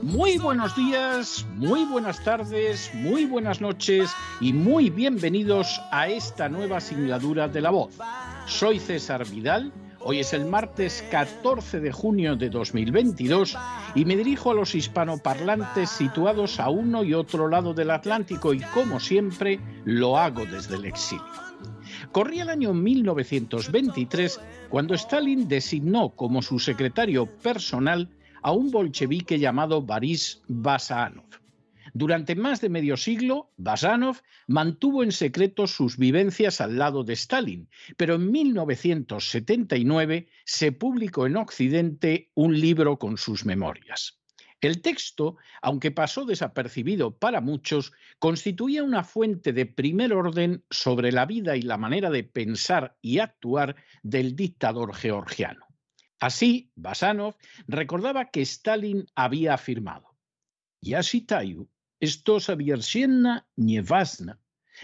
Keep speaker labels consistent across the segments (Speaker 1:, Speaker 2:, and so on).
Speaker 1: muy buenos días, muy buenas tardes, muy buenas noches y muy bienvenidos a esta nueva singladura de la voz. Soy César Vidal. Hoy es el martes 14 de junio de 2022 y me dirijo a los hispanoparlantes situados a uno y otro lado del Atlántico y como siempre lo hago desde el exilio. Corría el año 1923 cuando Stalin designó como su secretario personal a un bolchevique llamado Boris Basanov. Durante más de medio siglo, Basanov mantuvo en secreto sus vivencias al lado de Stalin, pero en 1979 se publicó en Occidente un libro con sus memorias. El texto, aunque pasó desapercibido para muchos, constituía una fuente de primer orden sobre la vida y la manera de pensar y actuar del dictador georgiano. Así, Basanov recordaba que Stalin había afirmado: Ya citayu, esto sabiersienna nievasna,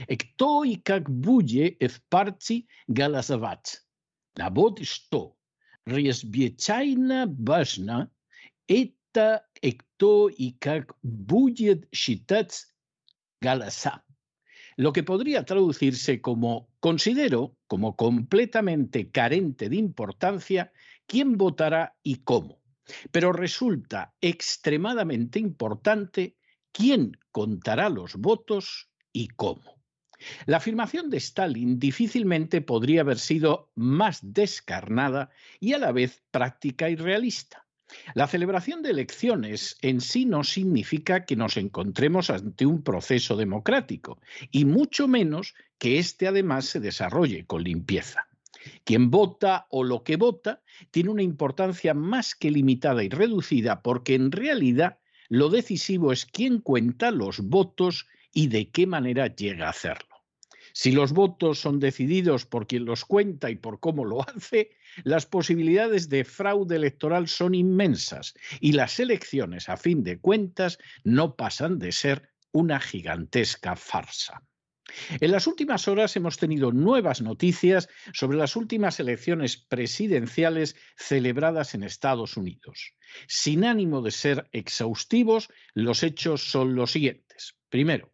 Speaker 1: ekto y kak buye efparci galazavat, nabot sto, riesbiechaina basna, eta важно – это y как будет galasa. Lo que podría traducirse como considero como completamente carente de importancia quién votará y cómo. Pero resulta extremadamente importante quién contará los votos y cómo. La afirmación de Stalin difícilmente podría haber sido más descarnada y a la vez práctica y realista. La celebración de elecciones en sí no significa que nos encontremos ante un proceso democrático, y mucho menos que éste además se desarrolle con limpieza. Quien vota o lo que vota tiene una importancia más que limitada y reducida porque en realidad lo decisivo es quién cuenta los votos y de qué manera llega a hacerlo. Si los votos son decididos por quien los cuenta y por cómo lo hace, las posibilidades de fraude electoral son inmensas y las elecciones, a fin de cuentas, no pasan de ser una gigantesca farsa. En las últimas horas hemos tenido nuevas noticias sobre las últimas elecciones presidenciales celebradas en Estados Unidos. Sin ánimo de ser exhaustivos, los hechos son los siguientes. Primero,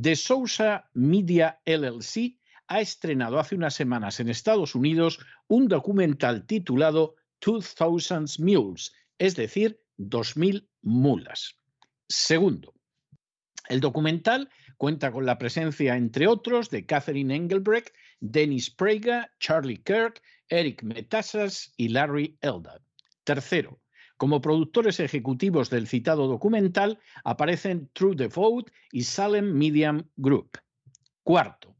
Speaker 1: The Sousa Media LLC ha estrenado hace unas semanas en Estados Unidos un documental titulado 2000 Mules, es decir, 2000 mulas. Segundo, el documental cuenta con la presencia, entre otros, de Catherine Engelbrecht, Dennis Prager, Charlie Kirk, Eric Metaxas y Larry Eldad. Tercero, como productores ejecutivos del citado documental aparecen True Devote y Salem Medium Group. Cuarto,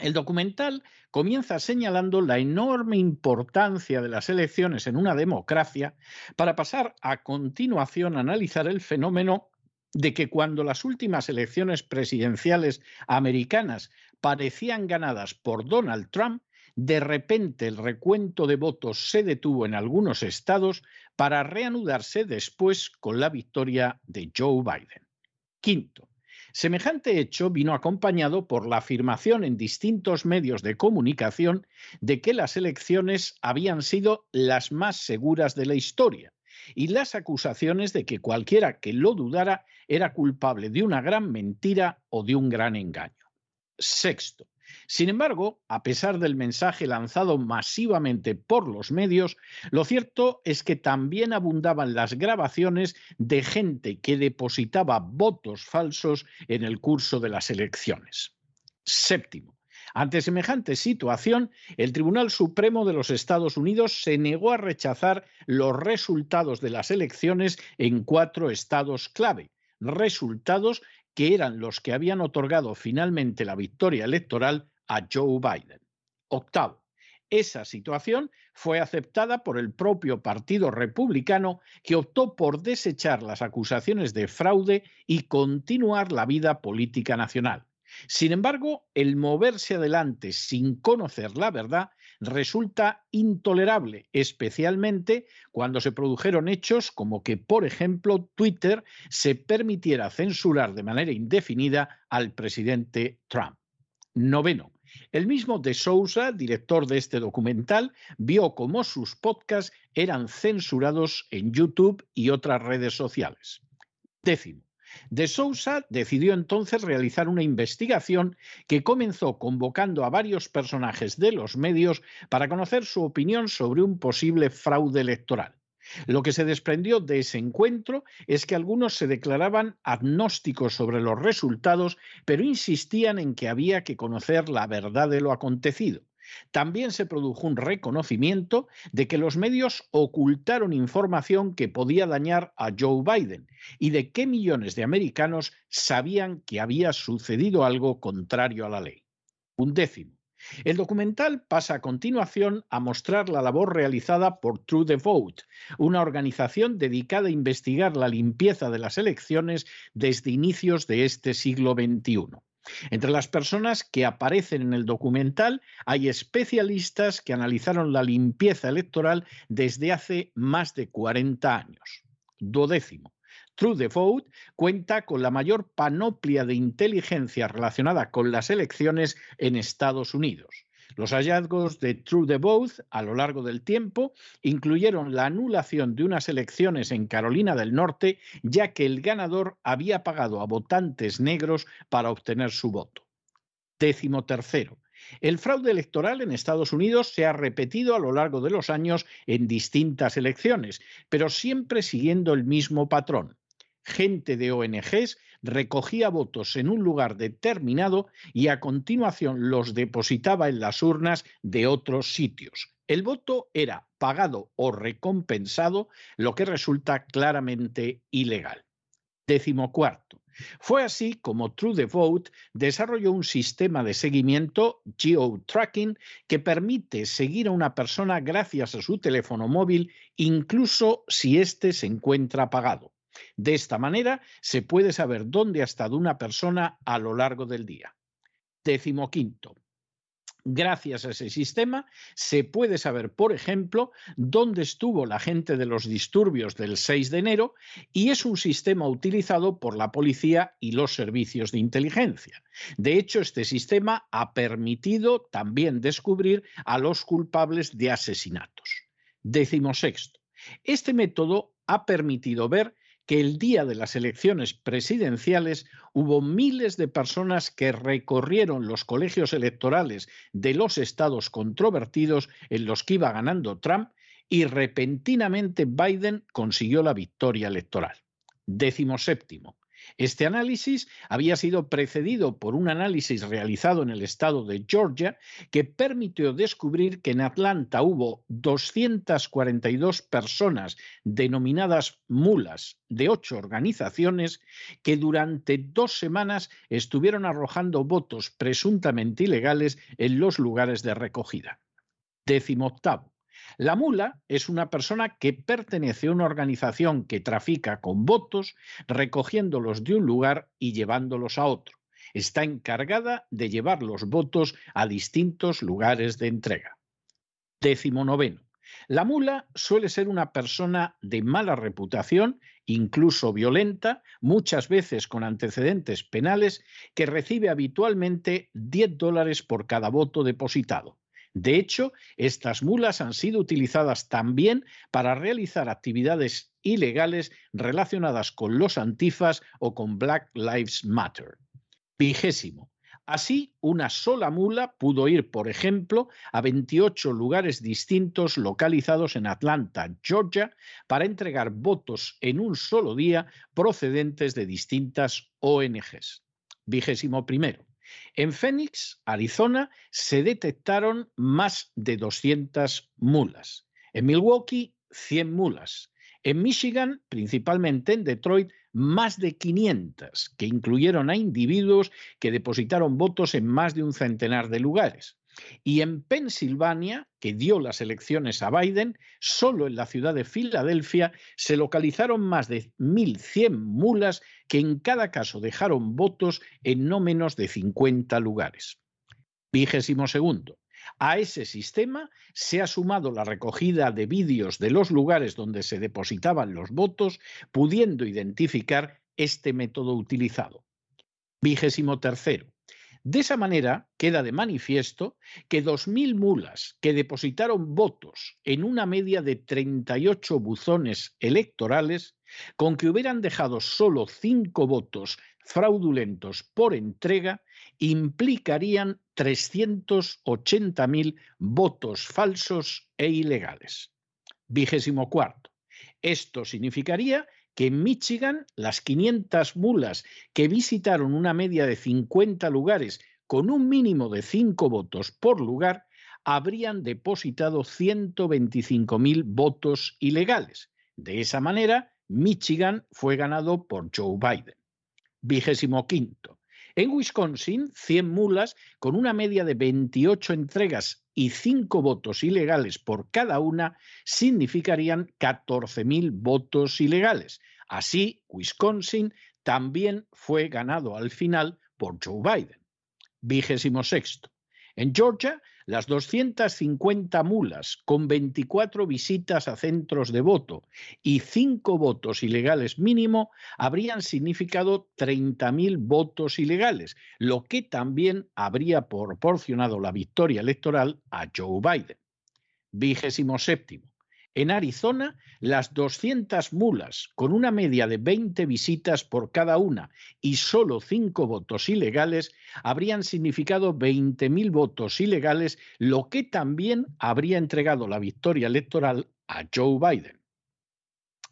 Speaker 1: el documental comienza señalando la enorme importancia de las elecciones en una democracia para pasar a continuación a analizar el fenómeno de que cuando las últimas elecciones presidenciales americanas parecían ganadas por Donald Trump, de repente el recuento de votos se detuvo en algunos estados para reanudarse después con la victoria de Joe Biden. Quinto, Semejante hecho vino acompañado por la afirmación en distintos medios de comunicación de que las elecciones habían sido las más seguras de la historia y las acusaciones de que cualquiera que lo dudara era culpable de una gran mentira o de un gran engaño. Sexto, sin embargo, a pesar del mensaje lanzado masivamente por los medios, lo cierto es que también abundaban las grabaciones de gente que depositaba votos falsos en el curso de las elecciones. Séptimo. Ante semejante situación, el Tribunal Supremo de los Estados Unidos se negó a rechazar los resultados de las elecciones en cuatro estados clave, resultados que eran los que habían otorgado finalmente la victoria electoral a Joe Biden. Octavo, esa situación fue aceptada por el propio Partido Republicano, que optó por desechar las acusaciones de fraude y continuar la vida política nacional. Sin embargo, el moverse adelante sin conocer la verdad resulta intolerable, especialmente cuando se produjeron hechos como que, por ejemplo, Twitter se permitiera censurar de manera indefinida al presidente Trump. Noveno. El mismo de Sousa, director de este documental, vio cómo sus podcasts eran censurados en YouTube y otras redes sociales. Décimo. De Sousa decidió entonces realizar una investigación que comenzó convocando a varios personajes de los medios para conocer su opinión sobre un posible fraude electoral. Lo que se desprendió de ese encuentro es que algunos se declaraban agnósticos sobre los resultados, pero insistían en que había que conocer la verdad de lo acontecido. También se produjo un reconocimiento de que los medios ocultaron información que podía dañar a Joe Biden y de que millones de americanos sabían que había sucedido algo contrario a la ley. Un décimo. El documental pasa a continuación a mostrar la labor realizada por True the Vote, una organización dedicada a investigar la limpieza de las elecciones desde inicios de este siglo XXI. Entre las personas que aparecen en el documental hay especialistas que analizaron la limpieza electoral desde hace más de 40 años. Duodécimo. True the Vote cuenta con la mayor panoplia de inteligencia relacionada con las elecciones en Estados Unidos. Los hallazgos de True the Vote a lo largo del tiempo incluyeron la anulación de unas elecciones en Carolina del Norte, ya que el ganador había pagado a votantes negros para obtener su voto. Décimo tercero. El fraude electoral en Estados Unidos se ha repetido a lo largo de los años en distintas elecciones, pero siempre siguiendo el mismo patrón. Gente de ONGs recogía votos en un lugar determinado y a continuación los depositaba en las urnas de otros sitios. El voto era pagado o recompensado, lo que resulta claramente ilegal. Décimo cuarto. Fue así como True the Vote desarrolló un sistema de seguimiento geo-tracking que permite seguir a una persona gracias a su teléfono móvil, incluso si éste se encuentra apagado. De esta manera se puede saber dónde ha estado una persona a lo largo del día. Décimo quinto. Gracias a ese sistema se puede saber, por ejemplo, dónde estuvo la gente de los disturbios del 6 de enero y es un sistema utilizado por la policía y los servicios de inteligencia. De hecho, este sistema ha permitido también descubrir a los culpables de asesinatos. Décimo sexto. Este método ha permitido ver que el día de las elecciones presidenciales hubo miles de personas que recorrieron los colegios electorales de los estados controvertidos en los que iba ganando Trump y repentinamente Biden consiguió la victoria electoral. Décimo séptimo. Este análisis había sido precedido por un análisis realizado en el estado de Georgia que permitió descubrir que en Atlanta hubo 242 personas denominadas mulas de ocho organizaciones que durante dos semanas estuvieron arrojando votos presuntamente ilegales en los lugares de recogida. Décimo octavo. La mula es una persona que pertenece a una organización que trafica con votos, recogiéndolos de un lugar y llevándolos a otro. Está encargada de llevar los votos a distintos lugares de entrega. Décimo noveno. La mula suele ser una persona de mala reputación, incluso violenta, muchas veces con antecedentes penales, que recibe habitualmente 10 dólares por cada voto depositado. De hecho, estas mulas han sido utilizadas también para realizar actividades ilegales relacionadas con los antifas o con Black Lives Matter. Vigésimo. Así, una sola mula pudo ir, por ejemplo, a 28 lugares distintos localizados en Atlanta, Georgia, para entregar votos en un solo día procedentes de distintas ONGs. Vigésimo primero. En Phoenix, Arizona, se detectaron más de 200 mulas. En Milwaukee, 100 mulas. En Michigan, principalmente en Detroit, más de 500, que incluyeron a individuos que depositaron votos en más de un centenar de lugares. Y en Pensilvania, que dio las elecciones a Biden, solo en la ciudad de Filadelfia se localizaron más de 1.100 mulas que en cada caso dejaron votos en no menos de 50 lugares. Vigésimo segundo. A ese sistema se ha sumado la recogida de vídeos de los lugares donde se depositaban los votos, pudiendo identificar este método utilizado. Vigésimo tercero. De esa manera queda de manifiesto que 2.000 mulas que depositaron votos en una media de 38 buzones electorales, con que hubieran dejado solo 5 votos fraudulentos por entrega, implicarían 380.000 votos falsos e ilegales. Vigésimo cuarto. Esto significaría que en Michigan las 500 mulas que visitaron una media de 50 lugares con un mínimo de 5 votos por lugar habrían depositado 125.000 votos ilegales. De esa manera, Michigan fue ganado por Joe Biden. Vigésimo quinto. En Wisconsin, 100 mulas con una media de 28 entregas y 5 votos ilegales por cada una significarían 14.000 votos ilegales. Así, Wisconsin también fue ganado al final por Joe Biden. Vigésimo sexto. En Georgia, las 250 mulas con 24 visitas a centros de voto y 5 votos ilegales mínimo habrían significado 30.000 votos ilegales, lo que también habría proporcionado la victoria electoral a Joe Biden. Vigésimo séptimo. En Arizona, las 200 mulas, con una media de 20 visitas por cada una y solo 5 votos ilegales, habrían significado 20.000 votos ilegales, lo que también habría entregado la victoria electoral a Joe Biden.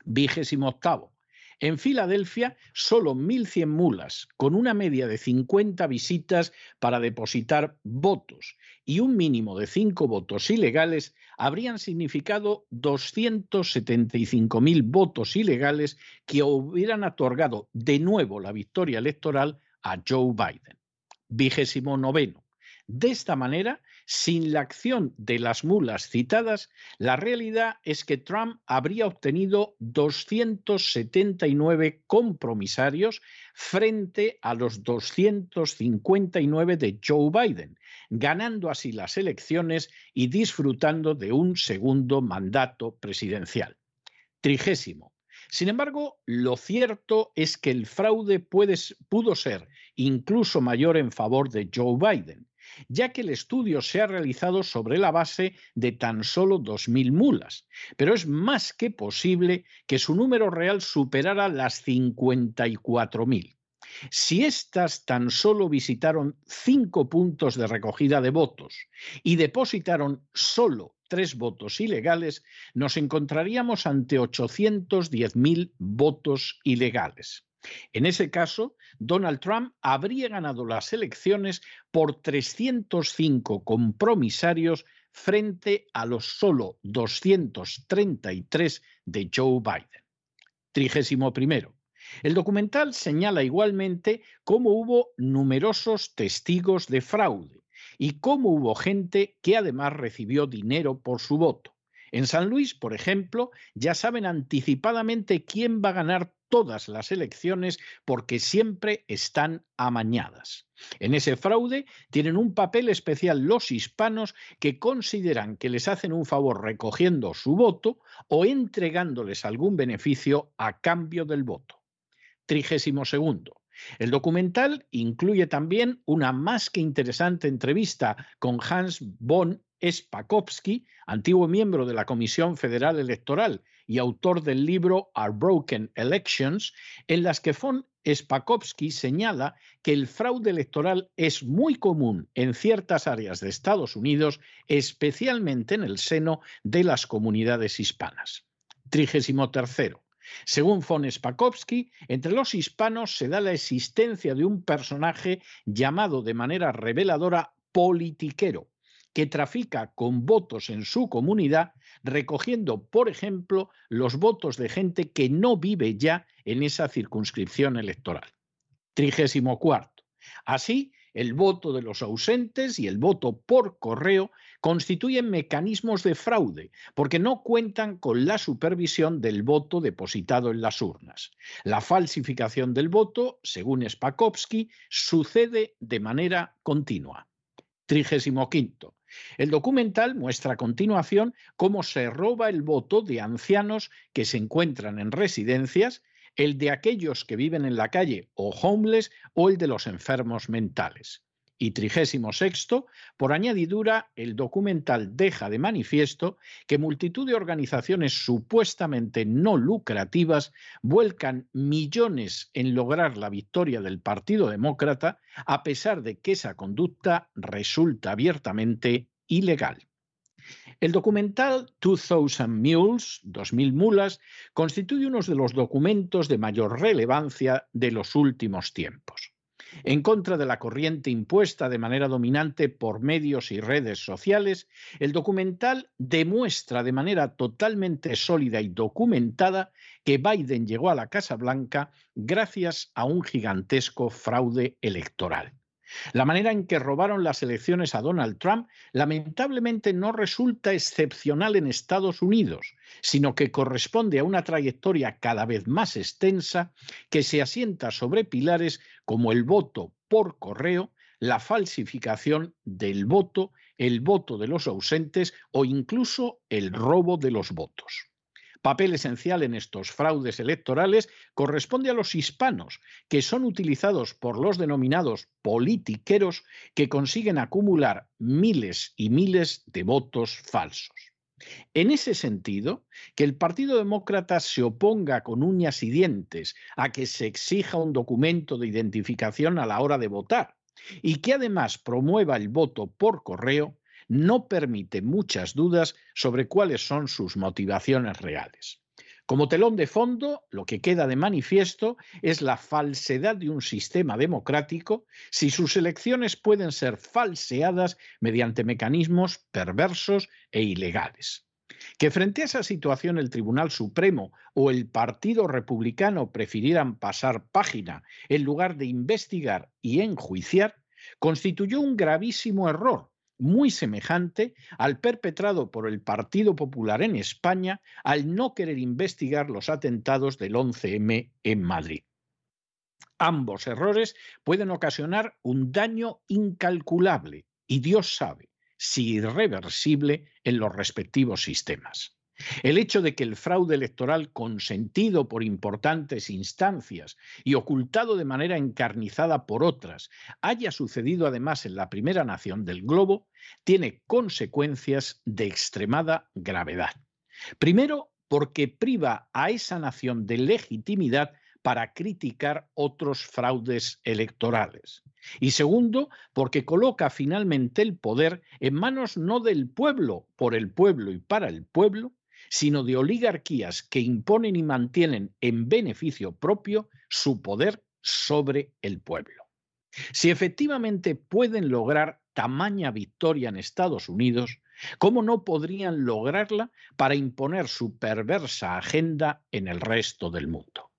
Speaker 1: Vigésimo octavo. En Filadelfia, solo 1.100 mulas, con una media de 50 visitas para depositar votos y un mínimo de 5 votos ilegales, habrían significado 275.000 votos ilegales que hubieran otorgado de nuevo la victoria electoral a Joe Biden. Vigésimo noveno. De esta manera, sin la acción de las mulas citadas, la realidad es que Trump habría obtenido 279 compromisarios frente a los 259 de Joe Biden, ganando así las elecciones y disfrutando de un segundo mandato presidencial. Trigésimo. Sin embargo, lo cierto es que el fraude pudo ser incluso mayor en favor de Joe Biden ya que el estudio se ha realizado sobre la base de tan solo 2.000 mulas, pero es más que posible que su número real superara las 54.000. Si éstas tan solo visitaron cinco puntos de recogida de votos y depositaron solo tres votos ilegales, nos encontraríamos ante 810.000 votos ilegales. En ese caso, Donald Trump habría ganado las elecciones por 305 compromisarios frente a los solo 233 de Joe Biden. Trigésimo primero. El documental señala igualmente cómo hubo numerosos testigos de fraude y cómo hubo gente que además recibió dinero por su voto. En San Luis, por ejemplo, ya saben anticipadamente quién va a ganar todas las elecciones porque siempre están amañadas. En ese fraude tienen un papel especial los hispanos que consideran que les hacen un favor recogiendo su voto o entregándoles algún beneficio a cambio del voto. Trigésimo segundo. El documental incluye también una más que interesante entrevista con Hans von Spakowski, antiguo miembro de la Comisión Federal Electoral y autor del libro Our Broken Elections, en las que von Spakowski señala que el fraude electoral es muy común en ciertas áreas de Estados Unidos, especialmente en el seno de las comunidades hispanas. Trigésimo tercero. Según von Spakowski, entre los hispanos se da la existencia de un personaje llamado de manera reveladora politiquero, que trafica con votos en su comunidad, recogiendo, por ejemplo, los votos de gente que no vive ya en esa circunscripción electoral. Trigésimo cuarto. Así, el voto de los ausentes y el voto por correo constituyen mecanismos de fraude porque no cuentan con la supervisión del voto depositado en las urnas. La falsificación del voto, según Spakowski, sucede de manera continua. Trigésimo quinto. El documental muestra a continuación cómo se roba el voto de ancianos que se encuentran en residencias, el de aquellos que viven en la calle o homeless o el de los enfermos mentales. Y trigésimo sexto, por añadidura, el documental deja de manifiesto que multitud de organizaciones supuestamente no lucrativas vuelcan millones en lograr la victoria del Partido Demócrata, a pesar de que esa conducta resulta abiertamente ilegal. El documental 2000 Mules, 2000 mulas, constituye uno de los documentos de mayor relevancia de los últimos tiempos en contra de la corriente impuesta de manera dominante por medios y redes sociales, el documental demuestra de manera totalmente sólida y documentada que Biden llegó a la Casa Blanca gracias a un gigantesco fraude electoral. La manera en que robaron las elecciones a Donald Trump lamentablemente no resulta excepcional en Estados Unidos, sino que corresponde a una trayectoria cada vez más extensa que se asienta sobre pilares como el voto por correo, la falsificación del voto, el voto de los ausentes o incluso el robo de los votos. Papel esencial en estos fraudes electorales corresponde a los hispanos, que son utilizados por los denominados politiqueros que consiguen acumular miles y miles de votos falsos. En ese sentido, que el Partido Demócrata se oponga con uñas y dientes a que se exija un documento de identificación a la hora de votar y que además promueva el voto por correo, no permite muchas dudas sobre cuáles son sus motivaciones reales. Como telón de fondo, lo que queda de manifiesto es la falsedad de un sistema democrático si sus elecciones pueden ser falseadas mediante mecanismos perversos e ilegales. Que frente a esa situación el Tribunal Supremo o el Partido Republicano prefirieran pasar página en lugar de investigar y enjuiciar, constituyó un gravísimo error muy semejante al perpetrado por el Partido Popular en España al no querer investigar los atentados del 11M en Madrid. Ambos errores pueden ocasionar un daño incalculable y Dios sabe si irreversible en los respectivos sistemas. El hecho de que el fraude electoral consentido por importantes instancias y ocultado de manera encarnizada por otras haya sucedido además en la primera nación del globo tiene consecuencias de extremada gravedad. Primero, porque priva a esa nación de legitimidad para criticar otros fraudes electorales. Y segundo, porque coloca finalmente el poder en manos no del pueblo, por el pueblo y para el pueblo, sino de oligarquías que imponen y mantienen en beneficio propio su poder sobre el pueblo. Si efectivamente pueden lograr tamaña victoria en Estados Unidos, ¿cómo no podrían lograrla para imponer su perversa agenda en el resto del mundo?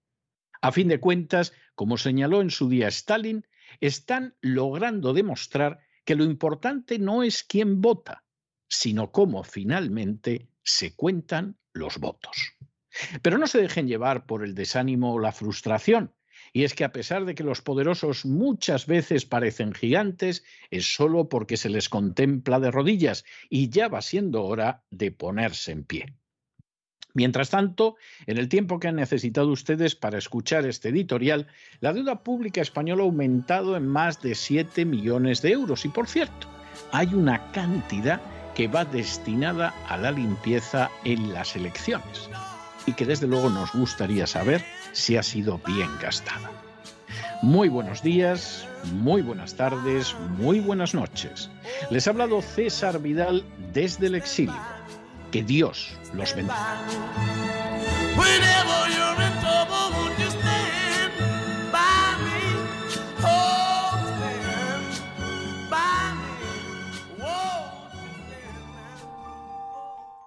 Speaker 1: A fin de cuentas, como señaló en su día Stalin, están logrando demostrar que lo importante no es quién vota, sino cómo finalmente se cuentan los votos. Pero no se dejen llevar por el desánimo o la frustración. Y es que a pesar de que los poderosos muchas veces parecen gigantes, es solo porque se les contempla de rodillas y ya va siendo hora de ponerse en pie. Mientras tanto, en el tiempo que han necesitado ustedes para escuchar este editorial, la deuda pública española ha aumentado en más de 7 millones de euros. Y por cierto, hay una cantidad que va destinada a la limpieza en las elecciones y que desde luego nos gustaría saber si ha sido bien gastada. Muy buenos días, muy buenas tardes, muy buenas noches. Les ha hablado César Vidal desde el exilio. Que Dios los bendiga.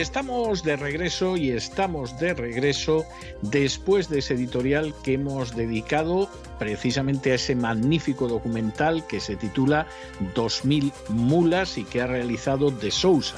Speaker 1: Estamos de regreso y estamos de regreso después de ese editorial que hemos dedicado precisamente a ese magnífico documental que se titula 2000 mulas y que ha realizado De Sousa.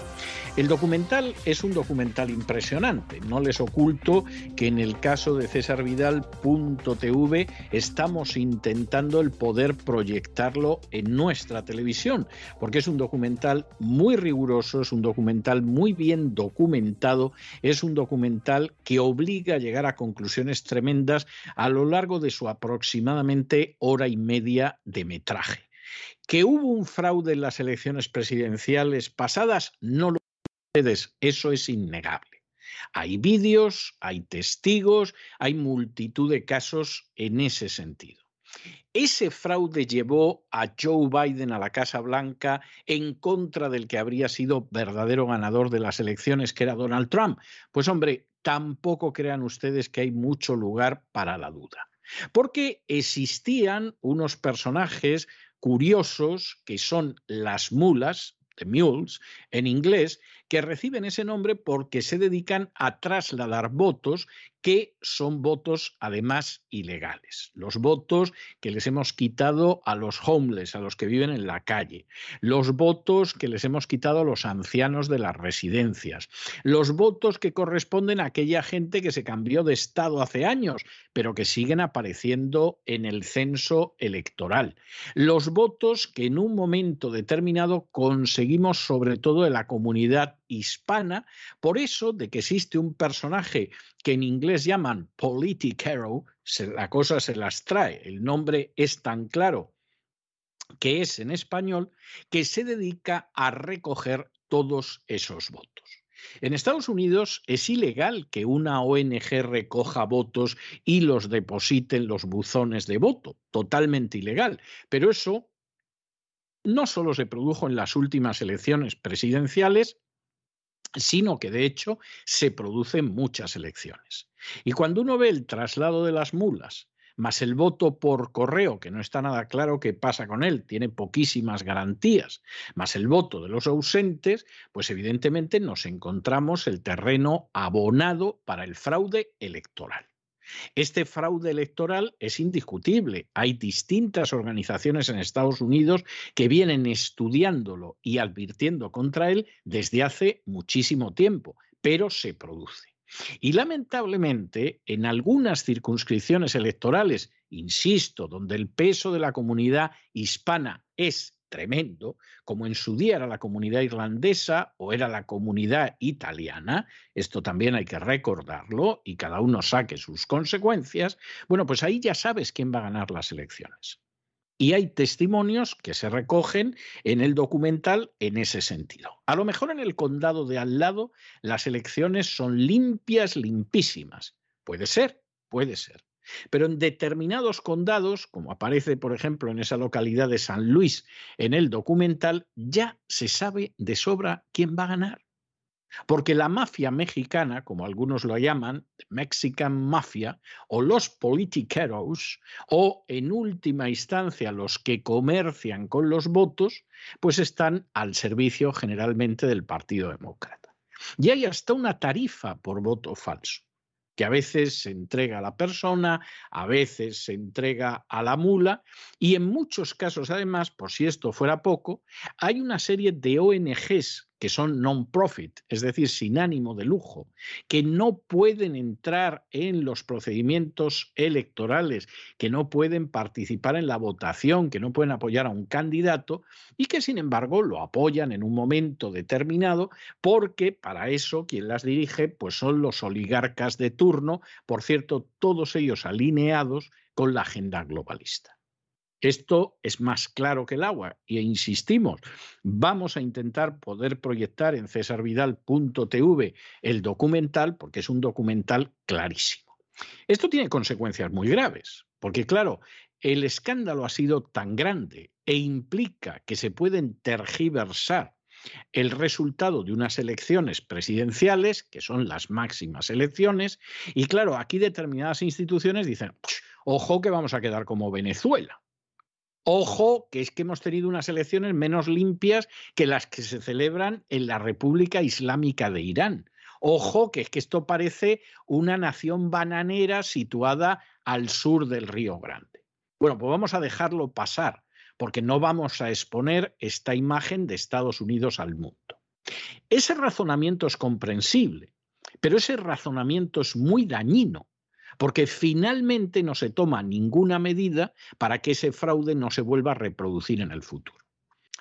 Speaker 1: El documental es un documental impresionante. No les oculto que en el caso de César Vidal.tv estamos intentando el poder proyectarlo en nuestra televisión, porque es un documental muy riguroso, es un documental muy bien documentado, es un documental que obliga a llegar a conclusiones tremendas a lo largo de su aproximadamente hora y media de metraje. Que hubo un fraude en las elecciones presidenciales pasadas, no lo eso es innegable. Hay vídeos, hay testigos, hay multitud de casos en ese sentido. Ese fraude llevó a Joe Biden a la Casa Blanca en contra del que habría sido verdadero ganador de las elecciones, que era Donald Trump. Pues hombre, tampoco crean ustedes que hay mucho lugar para la duda. Porque existían unos personajes curiosos que son las mulas, the mules, en inglés, que reciben ese nombre porque se dedican a trasladar votos que son votos además ilegales. Los votos que les hemos quitado a los homeless, a los que viven en la calle. Los votos que les hemos quitado a los ancianos de las residencias. Los votos que corresponden a aquella gente que se cambió de estado hace años, pero que siguen apareciendo en el censo electoral. Los votos que en un momento determinado conseguimos sobre todo en la comunidad hispana, por eso de que existe un personaje que en inglés llaman politicero, la cosa se las trae, el nombre es tan claro que es en español, que se dedica a recoger todos esos votos. En Estados Unidos es ilegal que una ONG recoja votos y los deposite en los buzones de voto, totalmente ilegal. Pero eso no solo se produjo en las últimas elecciones presidenciales, sino que de hecho se producen muchas elecciones. Y cuando uno ve el traslado de las mulas, más el voto por correo, que no está nada claro qué pasa con él, tiene poquísimas garantías, más el voto de los ausentes, pues evidentemente nos encontramos el terreno abonado para el fraude electoral. Este fraude electoral es indiscutible. Hay distintas organizaciones en Estados Unidos que vienen estudiándolo y advirtiendo contra él desde hace muchísimo tiempo, pero se produce. Y lamentablemente, en algunas circunscripciones electorales, insisto, donde el peso de la comunidad hispana es tremendo, como en su día era la comunidad irlandesa o era la comunidad italiana, esto también hay que recordarlo y cada uno saque sus consecuencias, bueno, pues ahí ya sabes quién va a ganar las elecciones. Y hay testimonios que se recogen en el documental en ese sentido. A lo mejor en el condado de al lado las elecciones son limpias, limpísimas. Puede ser, puede ser. Pero en determinados condados, como aparece por ejemplo en esa localidad de San Luis en el documental, ya se sabe de sobra quién va a ganar. Porque la mafia mexicana, como algunos lo llaman, Mexican Mafia, o los politiqueros, o en última instancia los que comercian con los votos, pues están al servicio generalmente del Partido Demócrata. Y hay hasta una tarifa por voto falso que a veces se entrega a la persona, a veces se entrega a la mula y en muchos casos además, por si esto fuera poco, hay una serie de ONGs que son non-profit, es decir, sin ánimo de lujo, que no pueden entrar en los procedimientos electorales, que no pueden participar en la votación, que no pueden apoyar a un candidato y que sin embargo lo apoyan en un momento determinado porque para eso quien las dirige pues son los oligarcas de turno, por cierto, todos ellos alineados con la agenda globalista. Esto es más claro que el agua y insistimos, vamos a intentar poder proyectar en cesarvidal.tv el documental porque es un documental clarísimo. Esto tiene consecuencias muy graves, porque claro, el escándalo ha sido tan grande e implica que se pueden tergiversar el resultado de unas elecciones presidenciales, que son las máximas elecciones, y claro, aquí determinadas instituciones dicen, ojo que vamos a quedar como Venezuela. Ojo, que es que hemos tenido unas elecciones menos limpias que las que se celebran en la República Islámica de Irán. Ojo, que es que esto parece una nación bananera situada al sur del Río Grande. Bueno, pues vamos a dejarlo pasar, porque no vamos a exponer esta imagen de Estados Unidos al mundo. Ese razonamiento es comprensible, pero ese razonamiento es muy dañino porque finalmente no se toma ninguna medida para que ese fraude no se vuelva a reproducir en el futuro.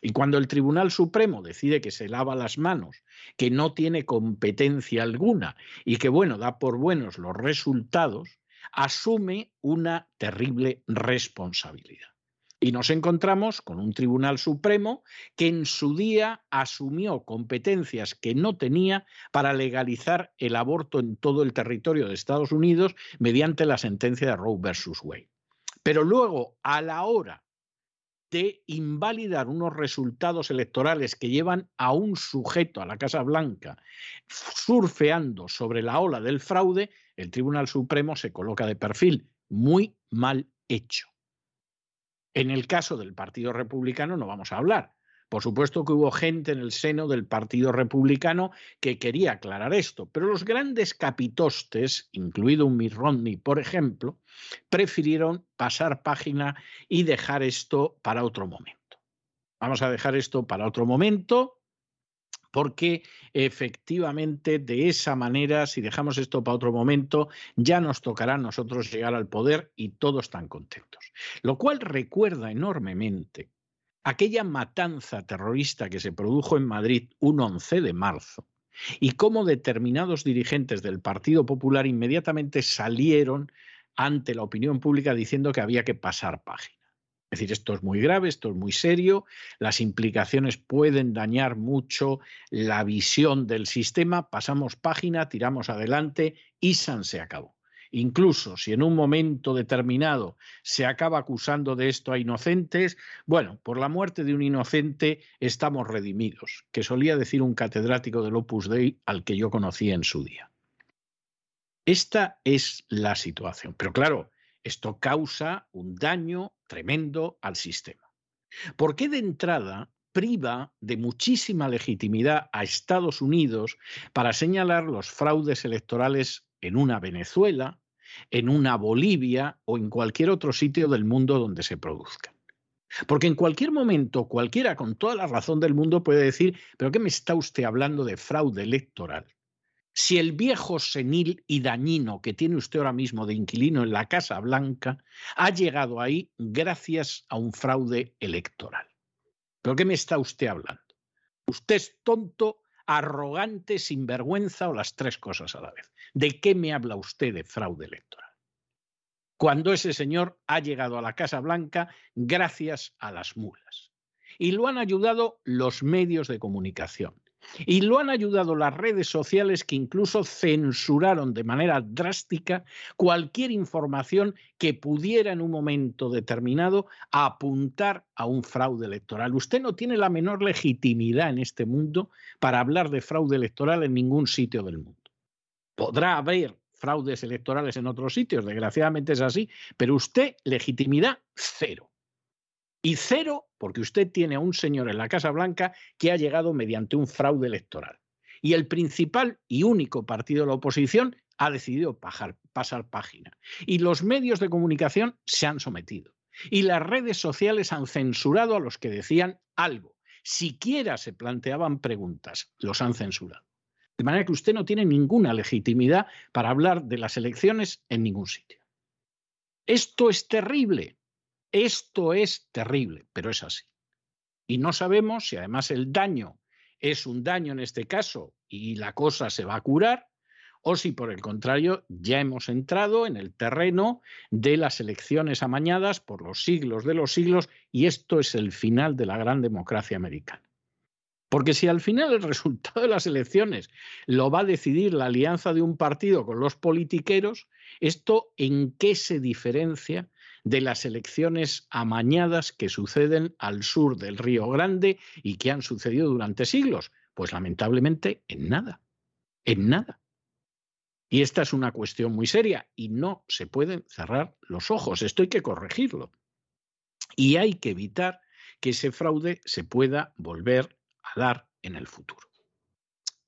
Speaker 1: Y cuando el Tribunal Supremo decide que se lava las manos, que no tiene competencia alguna y que, bueno, da por buenos los resultados, asume una terrible responsabilidad. Y nos encontramos con un Tribunal Supremo que en su día asumió competencias que no tenía para legalizar el aborto en todo el territorio de Estados Unidos mediante la sentencia de Roe versus Wade. Pero luego, a la hora de invalidar unos resultados electorales que llevan a un sujeto a la Casa Blanca surfeando sobre la ola del fraude, el Tribunal Supremo se coloca de perfil muy mal hecho. En el caso del Partido Republicano no vamos a hablar, Por supuesto que hubo gente en el seno del Partido Republicano que quería aclarar esto, pero los grandes capitostes, incluido un Mitt Romney, por ejemplo, prefirieron pasar página y dejar esto para otro momento. Vamos a dejar esto para otro momento porque efectivamente de esa manera, si dejamos esto para otro momento, ya nos tocará a nosotros llegar al poder y todos están contentos. Lo cual recuerda enormemente aquella matanza terrorista que se produjo en Madrid un 11 de marzo y cómo determinados dirigentes del Partido Popular inmediatamente salieron ante la opinión pública diciendo que había que pasar página. Es decir, esto es muy grave, esto es muy serio, las implicaciones pueden dañar mucho la visión del sistema, pasamos página, tiramos adelante y San se acabó. Incluso si en un momento determinado se acaba acusando de esto a inocentes, bueno, por la muerte de un inocente estamos redimidos, que solía decir un catedrático del Opus Dei al que yo conocí en su día. Esta es la situación. Pero claro, esto causa un daño tremendo al sistema. ¿Por qué de entrada priva de muchísima legitimidad a Estados Unidos para señalar los fraudes electorales en una Venezuela, en una Bolivia o en cualquier otro sitio del mundo donde se produzcan. Porque en cualquier momento cualquiera con toda la razón del mundo puede decir, pero ¿qué me está usted hablando de fraude electoral? Si el viejo senil y dañino que tiene usted ahora mismo de inquilino en la Casa Blanca ha llegado ahí gracias a un fraude electoral. ¿Pero qué me está usted hablando? Usted es tonto, arrogante, sinvergüenza o las tres cosas a la vez. ¿De qué me habla usted de fraude electoral? Cuando ese señor ha llegado a la Casa Blanca gracias a las mulas. Y lo han ayudado los medios de comunicación y lo han ayudado las redes sociales que incluso censuraron de manera drástica cualquier información que pudiera en un momento determinado apuntar a un fraude electoral. Usted no tiene la menor legitimidad en este mundo para hablar de fraude electoral en ningún sitio del mundo. Podrá haber fraudes electorales en otros sitios, desgraciadamente es así, pero usted legitimidad cero. Y cero porque usted tiene a un señor en la Casa Blanca que ha llegado mediante un fraude electoral. Y el principal y único partido de la oposición ha decidido pasar página. Y los medios de comunicación se han sometido. Y las redes sociales han censurado a los que decían algo. Siquiera se planteaban preguntas, los han censurado. De manera que usted no tiene ninguna legitimidad para hablar de las elecciones en ningún sitio. Esto es terrible, esto es terrible, pero es así. Y no sabemos si además el daño es un daño en este caso y la cosa se va a curar, o si por el contrario ya hemos entrado en el terreno de las elecciones amañadas por los siglos de los siglos y esto es el final de la gran democracia americana. Porque si al final el resultado de las elecciones lo va a decidir la alianza de un partido con los politiqueros, ¿esto en qué se diferencia de las elecciones amañadas que suceden al sur del Río Grande y que han sucedido durante siglos? Pues lamentablemente en nada, en nada. Y esta es una cuestión muy seria y no se pueden cerrar los ojos, esto hay que corregirlo. Y hay que evitar que ese fraude se pueda volver a dar en el futuro.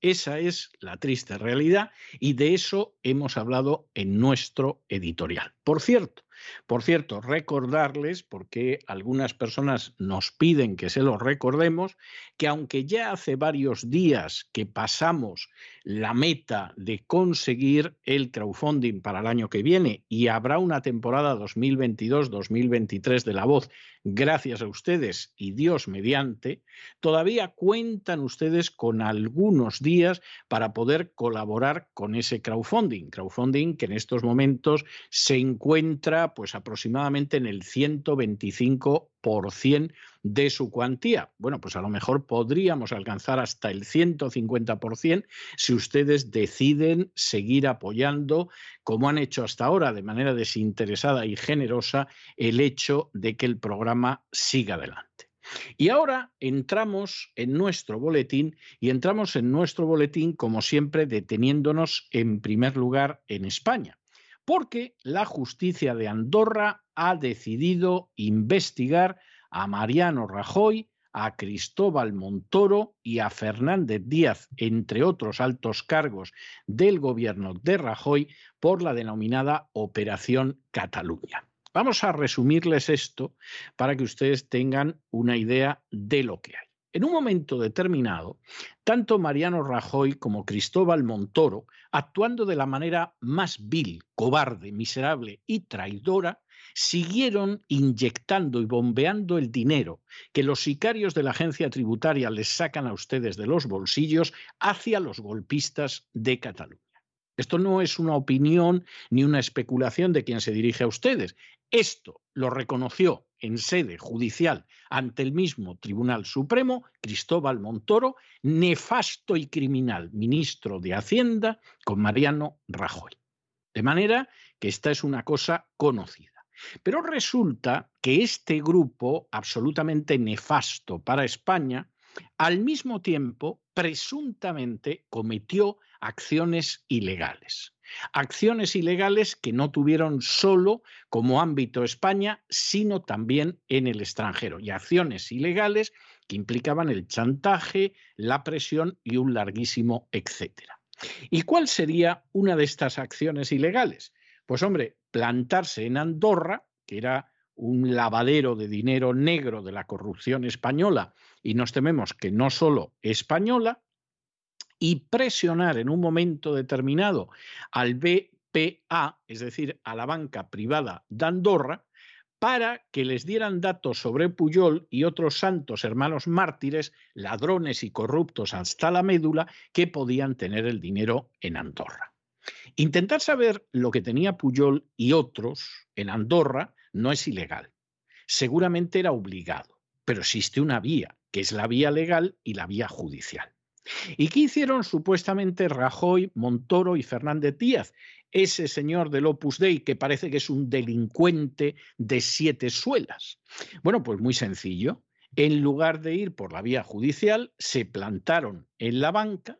Speaker 1: Esa es la triste realidad y de eso hemos hablado en nuestro editorial. Por cierto, por cierto, recordarles, porque algunas personas nos piden que se lo recordemos, que aunque ya hace varios días que pasamos la meta de conseguir el crowdfunding para el año que viene y habrá una temporada 2022-2023 de La Voz, gracias a ustedes y Dios mediante, todavía cuentan ustedes con algunos días para poder colaborar con ese crowdfunding. Crowdfunding que en estos momentos se encuentra pues aproximadamente en el 125% de su cuantía. Bueno, pues a lo mejor podríamos alcanzar hasta el 150% si ustedes deciden seguir apoyando, como han hecho hasta ahora, de manera desinteresada y generosa, el hecho de que el programa siga adelante. Y ahora entramos en nuestro boletín y entramos en nuestro boletín, como siempre, deteniéndonos en primer lugar en España porque la justicia de Andorra ha decidido investigar a Mariano Rajoy, a Cristóbal Montoro y a Fernández Díaz, entre otros altos cargos del gobierno de Rajoy, por la denominada Operación Cataluña. Vamos a resumirles esto para que ustedes tengan una idea de lo que hay. En un momento determinado, tanto Mariano Rajoy como Cristóbal Montoro, actuando de la manera más vil, cobarde, miserable y traidora, siguieron inyectando y bombeando el dinero que los sicarios de la agencia tributaria les sacan a ustedes de los bolsillos hacia los golpistas de Cataluña. Esto no es una opinión ni una especulación de quien se dirige a ustedes. Esto lo reconoció en sede judicial ante el mismo Tribunal Supremo Cristóbal Montoro, nefasto y criminal ministro de Hacienda con Mariano Rajoy. De manera que esta es una cosa conocida. Pero resulta que este grupo absolutamente nefasto para España, al mismo tiempo, presuntamente cometió acciones ilegales. Acciones ilegales que no tuvieron solo como ámbito España, sino también en el extranjero. Y acciones ilegales que implicaban el chantaje, la presión y un larguísimo etcétera. ¿Y cuál sería una de estas acciones ilegales? Pues hombre, plantarse en Andorra, que era un lavadero de dinero negro de la corrupción española, y nos tememos que no solo española, y presionar en un momento determinado al BPA, es decir, a la banca privada de Andorra, para que les dieran datos sobre Puyol y otros santos hermanos mártires, ladrones y corruptos hasta la médula, que podían tener el dinero en Andorra. Intentar saber lo que tenía Puyol y otros en Andorra no es ilegal. Seguramente era obligado, pero existe una vía, que es la vía legal y la vía judicial. ¿Y qué hicieron supuestamente Rajoy, Montoro y Fernández Díaz? Ese señor del Opus Dei que parece que es un delincuente de siete suelas. Bueno, pues muy sencillo. En lugar de ir por la vía judicial, se plantaron en la banca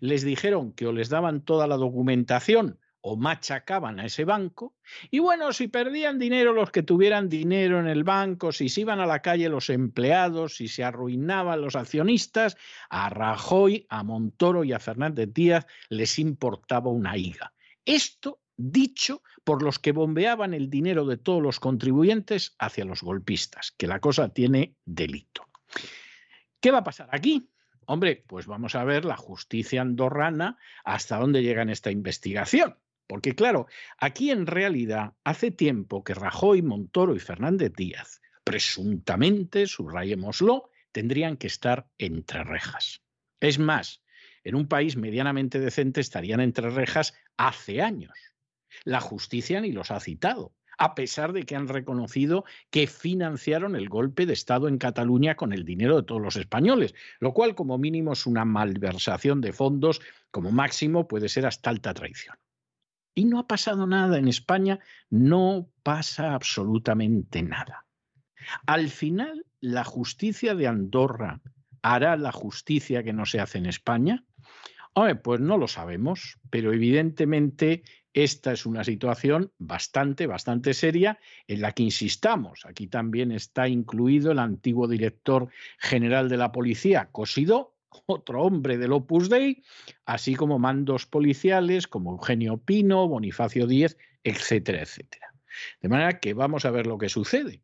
Speaker 1: les dijeron que o les daban toda la documentación o machacaban a ese banco. Y bueno, si perdían dinero los que tuvieran dinero en el banco, si se iban a la calle los empleados, si se arruinaban los accionistas, a Rajoy, a Montoro y a Fernández Díaz les importaba una higa. Esto dicho por los que bombeaban el dinero de todos los contribuyentes hacia los golpistas, que la cosa tiene delito. ¿Qué va a pasar aquí? Hombre, pues vamos a ver la justicia andorrana hasta dónde llega en esta investigación. Porque claro, aquí en realidad hace tiempo que Rajoy, Montoro y Fernández Díaz, presuntamente, subrayémoslo, tendrían que estar entre rejas. Es más, en un país medianamente decente estarían entre rejas hace años. La justicia ni los ha citado a pesar de que han reconocido que financiaron el golpe de Estado en Cataluña con el dinero de todos los españoles, lo cual como mínimo es una malversación de fondos, como máximo puede ser hasta alta traición. Y no ha pasado nada en España, no pasa absolutamente nada. Al final, ¿la justicia de Andorra hará la justicia que no se hace en España? pues no lo sabemos, pero evidentemente esta es una situación bastante, bastante seria en la que insistamos. Aquí también está incluido el antiguo director general de la policía, Cosido, otro hombre del Opus Dei, así como mandos policiales como Eugenio Pino, Bonifacio Díez, etcétera, etcétera. De manera que vamos a ver lo que sucede.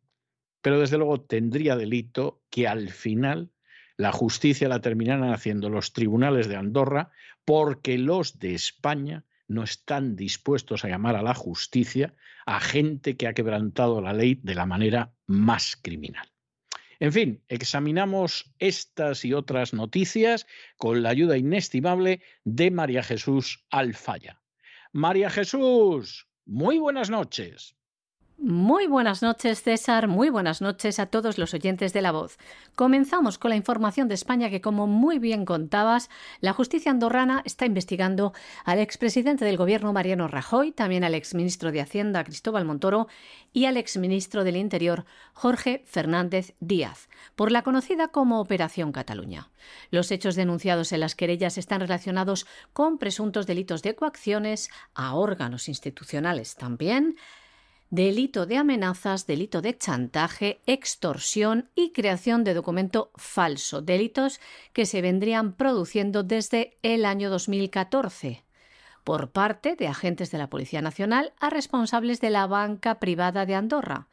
Speaker 1: Pero desde luego tendría delito que al final la justicia la terminaran haciendo los tribunales de Andorra porque los de España no están dispuestos a llamar a la justicia a gente que ha quebrantado la ley de la manera más criminal. En fin, examinamos estas y otras noticias con la ayuda inestimable de María Jesús Alfaya. María Jesús, muy buenas noches.
Speaker 2: Muy buenas noches, César. Muy buenas noches a todos los oyentes de La Voz. Comenzamos con la información de España que, como muy bien contabas, la justicia andorrana está investigando al expresidente del gobierno Mariano Rajoy, también al exministro de Hacienda Cristóbal Montoro y al exministro del Interior Jorge Fernández Díaz, por la conocida como Operación Cataluña. Los hechos denunciados en las querellas están relacionados con presuntos delitos de coacciones a órganos institucionales también delito de amenazas, delito de chantaje, extorsión y creación de documento falso, delitos que se vendrían produciendo desde el año 2014 por parte de agentes de la Policía Nacional a responsables de la banca privada de Andorra,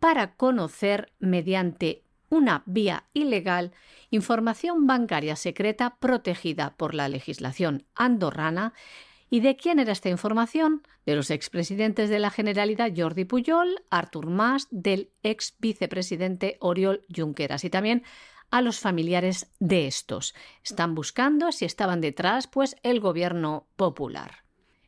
Speaker 2: para conocer mediante una vía ilegal información bancaria secreta protegida por la legislación andorrana. ¿Y de quién era esta información? De los expresidentes de la Generalidad Jordi Pujol, Artur Mas, del ex vicepresidente Oriol Junqueras y también a los familiares de estos. Están buscando si estaban detrás, pues el gobierno popular.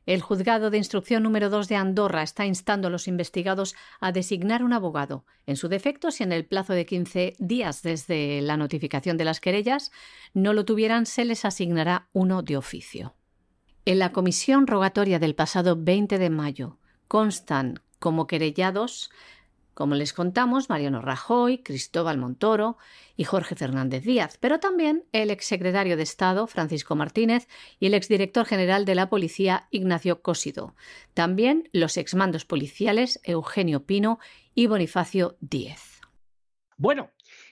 Speaker 2: El juzgado de instrucción número 2 de Andorra está instando a los investigados a designar un abogado. En su defecto, si en el plazo de 15 días desde la notificación de las querellas no lo tuvieran, se les asignará uno de oficio. En la comisión rogatoria del pasado 20 de mayo constan como querellados como les contamos, Mariano Rajoy, Cristóbal Montoro y Jorge Fernández Díaz, pero también el exsecretario de Estado, Francisco Martínez, y el exdirector general de la Policía, Ignacio Cósido. También los exmandos policiales, Eugenio Pino y Bonifacio Díez.
Speaker 1: Bueno,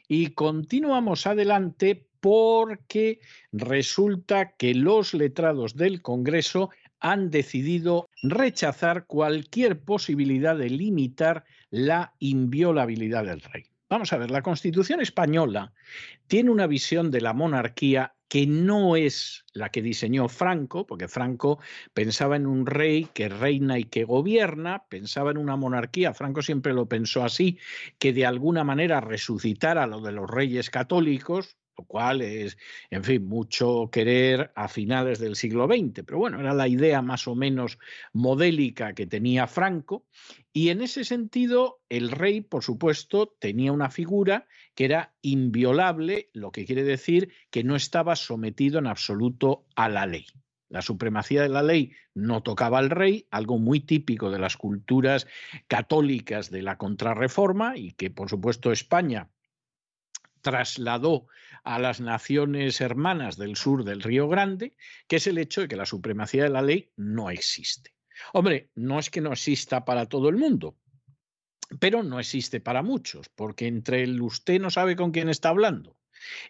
Speaker 1: y continuamos adelante porque resulta que los letrados del Congreso han decidido rechazar cualquier posibilidad de limitar la inviolabilidad del rey. Vamos a ver, la Constitución española tiene una visión de la monarquía que no es la que diseñó Franco, porque Franco pensaba en un rey que reina y que gobierna, pensaba en una monarquía, Franco siempre lo pensó así, que de alguna manera resucitara lo de los reyes católicos, lo cual es, en fin, mucho querer a finales del siglo XX, pero bueno, era la idea más o menos modélica que tenía Franco, y en ese sentido el rey, por supuesto, tenía una figura que era inviolable, lo que quiere decir que no estaba sometido en absoluto a la ley. La supremacía de la ley no tocaba al rey, algo muy típico de las culturas católicas de la contrarreforma y que, por supuesto, España trasladó a las naciones hermanas del sur del Río Grande, que es el hecho de que la supremacía de la ley no existe. Hombre, no es que no exista para todo el mundo, pero no existe para muchos, porque entre el usted no sabe con quién está hablando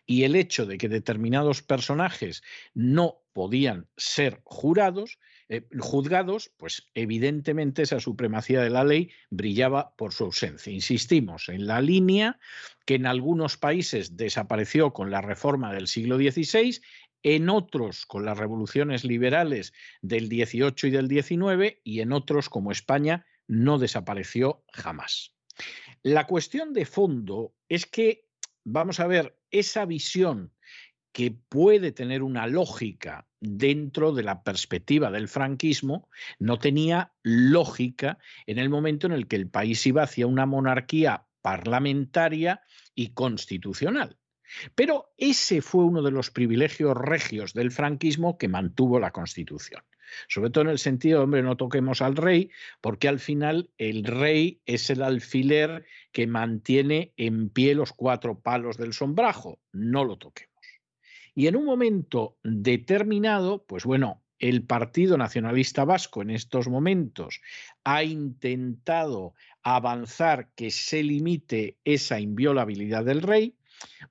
Speaker 1: y el hecho de que determinados personajes no podían ser jurados, eh, juzgados, pues evidentemente esa supremacía de la ley brillaba por su ausencia. Insistimos en la línea que en algunos países desapareció con la reforma del siglo XVI, en otros con las revoluciones liberales del XVIII y del XIX y en otros como España no desapareció jamás. La cuestión de fondo es que, vamos a ver, esa visión que puede tener una lógica dentro de la perspectiva del franquismo, no tenía lógica en el momento en el que el país iba hacia una monarquía parlamentaria y constitucional. Pero ese fue uno de los privilegios regios del franquismo que mantuvo la Constitución. Sobre todo en el sentido, hombre, no toquemos al rey, porque al final el rey es el alfiler que mantiene en pie los cuatro palos del sombrajo. No lo toquemos. Y en un momento determinado, pues bueno, el Partido Nacionalista Vasco en estos momentos ha intentado avanzar que se limite esa inviolabilidad del rey.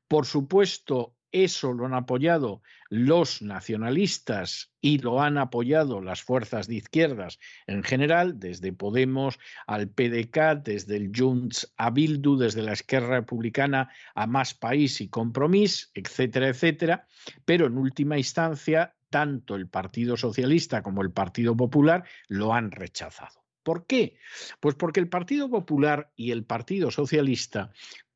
Speaker 1: Por supuesto, eso lo han apoyado los nacionalistas y lo han apoyado las fuerzas de izquierdas en general, desde Podemos al PDK, desde el Junts a Bildu, desde la Esquerra Republicana a Más País y Compromís, etcétera, etcétera. Pero en última instancia, tanto el Partido Socialista como el Partido Popular lo han rechazado. ¿Por qué? Pues porque el Partido Popular y el Partido Socialista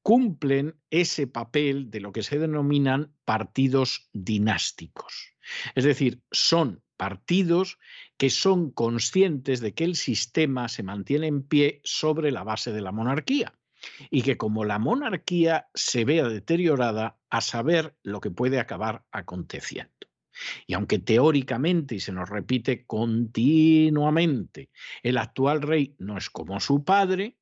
Speaker 1: cumplen ese papel de lo que se denominan partidos dinásticos. Es decir, son partidos que son conscientes de que el sistema se mantiene en pie sobre la base de la monarquía y que como la monarquía se vea deteriorada, a saber lo que puede acabar aconteciendo. Y aunque teóricamente, y se nos repite continuamente, el actual rey no es como su padre,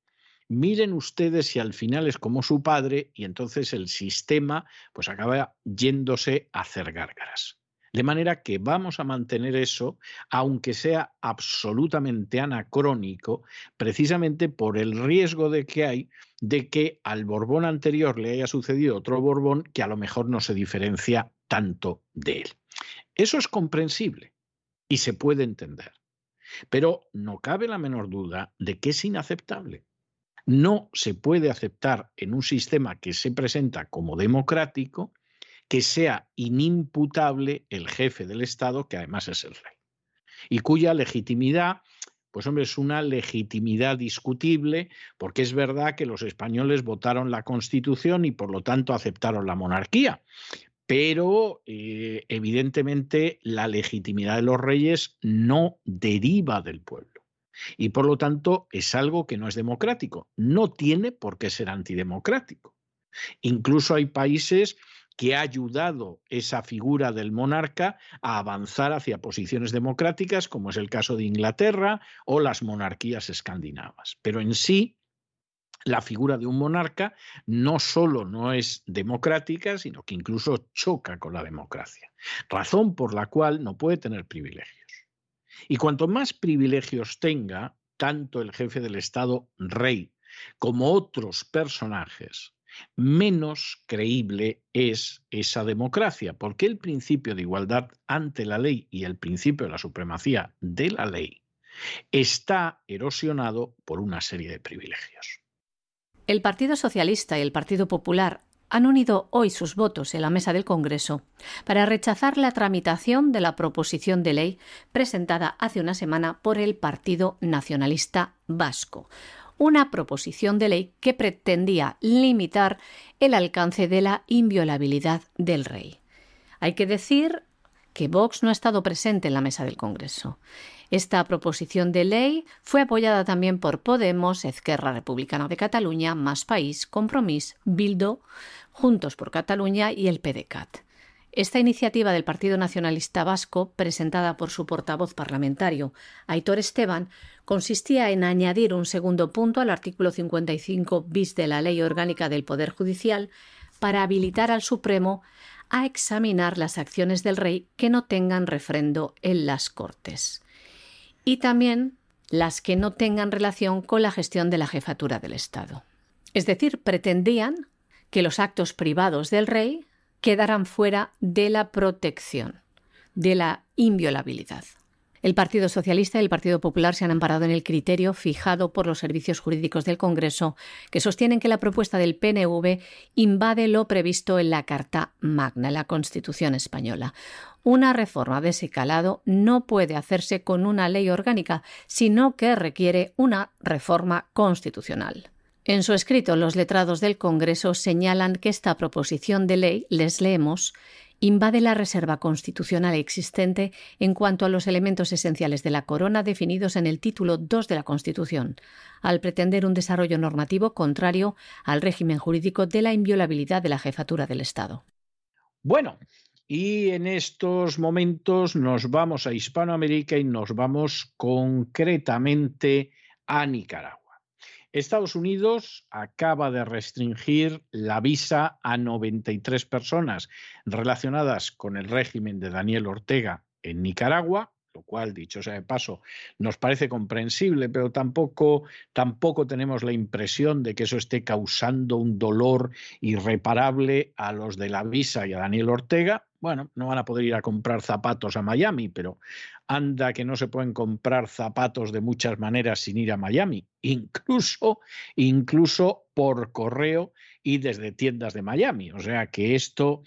Speaker 1: miren ustedes si al final es como su padre y entonces el sistema pues acaba yéndose a hacer gárgaras. De manera que vamos a mantener eso, aunque sea absolutamente anacrónico, precisamente por el riesgo de que hay de que al Borbón anterior le haya sucedido otro Borbón que a lo mejor no se diferencia tanto de él. Eso es comprensible y se puede entender. Pero no cabe la menor duda de que es inaceptable. No se puede aceptar en un sistema que se presenta como democrático que sea inimputable el jefe del Estado, que además es el rey, y cuya legitimidad, pues hombre, es una legitimidad discutible, porque es verdad que los españoles votaron la Constitución y por lo tanto aceptaron la monarquía, pero eh, evidentemente la legitimidad de los reyes no deriva del pueblo. Y por lo tanto es algo que no es democrático. No tiene por qué ser antidemocrático. Incluso hay países que ha ayudado esa figura del monarca a avanzar hacia posiciones democráticas, como es el caso de Inglaterra o las monarquías escandinavas. Pero en sí, la figura de un monarca no solo no es democrática, sino que incluso choca con la democracia, razón por la cual no puede tener privilegios. Y cuanto más privilegios tenga, tanto el jefe del Estado, rey, como otros personajes, menos creíble es esa democracia, porque el principio de igualdad ante la ley y el principio de la supremacía de la ley está erosionado por una serie de privilegios.
Speaker 2: El Partido Socialista y el Partido Popular han unido hoy sus votos en la mesa del Congreso para rechazar la tramitación de la proposición de ley presentada hace una semana por el Partido Nacionalista Vasco, una proposición de ley que pretendía limitar el alcance de la inviolabilidad del rey. Hay que decir que Vox no ha estado presente en la mesa del Congreso. Esta proposición de ley fue apoyada también por Podemos, Ezquerra Republicana de Cataluña, Más País, Compromís, Bildo, Juntos por Cataluña y el PDCAT. Esta iniciativa del Partido Nacionalista Vasco, presentada por su portavoz parlamentario, Aitor Esteban, consistía en añadir un segundo punto al artículo 55 bis de la Ley Orgánica del Poder Judicial para habilitar al Supremo a examinar las acciones del rey que no tengan refrendo en las Cortes. Y también las que no tengan relación con la gestión de la jefatura del Estado. Es decir, pretendían que los actos privados del rey quedarán fuera de la protección, de la inviolabilidad. El Partido Socialista y el Partido Popular se han amparado en el criterio fijado por los servicios jurídicos del Congreso, que sostienen que la propuesta del PNV invade lo previsto en la Carta Magna, la Constitución española. Una reforma de ese calado no puede hacerse con una ley orgánica, sino que requiere una reforma constitucional. En su escrito, los letrados del Congreso señalan que esta proposición de ley, les leemos, invade la reserva constitucional existente en cuanto a los elementos esenciales de la corona definidos en el título 2 de la Constitución, al pretender un desarrollo normativo contrario al régimen jurídico de la inviolabilidad de la jefatura del Estado.
Speaker 1: Bueno, y en estos momentos nos vamos a Hispanoamérica y nos vamos concretamente a Nicaragua. Estados Unidos acaba de restringir la visa a 93 personas relacionadas con el régimen de Daniel Ortega en Nicaragua, lo cual, dicho sea de paso, nos parece comprensible, pero tampoco, tampoco tenemos la impresión de que eso esté causando un dolor irreparable a los de la visa y a Daniel Ortega. Bueno, no van a poder ir a comprar zapatos a Miami, pero anda que no se pueden comprar zapatos de muchas maneras sin ir a Miami, incluso, incluso por correo y desde tiendas de Miami. O sea que esto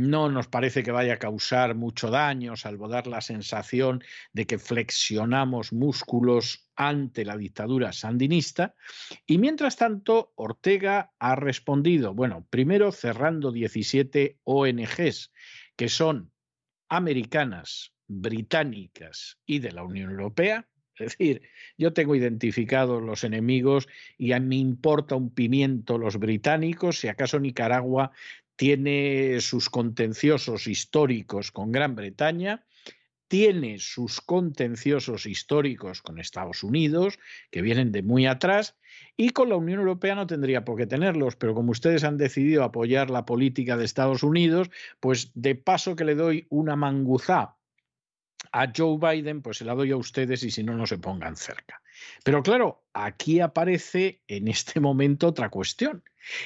Speaker 1: no nos parece que vaya a causar mucho daño, salvo dar la sensación de que flexionamos músculos ante la dictadura sandinista. Y mientras tanto, Ortega ha respondido, bueno, primero cerrando 17 ONGs que son americanas, británicas y de la Unión Europea. Es decir, yo tengo identificados los enemigos y a mí me importa un pimiento los británicos, si acaso Nicaragua tiene sus contenciosos históricos con Gran Bretaña, tiene sus contenciosos históricos con Estados Unidos, que vienen de muy atrás, y con la Unión Europea no tendría por qué tenerlos, pero como ustedes han decidido apoyar la política de Estados Unidos, pues de paso que le doy una manguzá a Joe Biden, pues se la doy a ustedes y si no, no se pongan cerca. Pero claro, aquí aparece en este momento otra cuestión,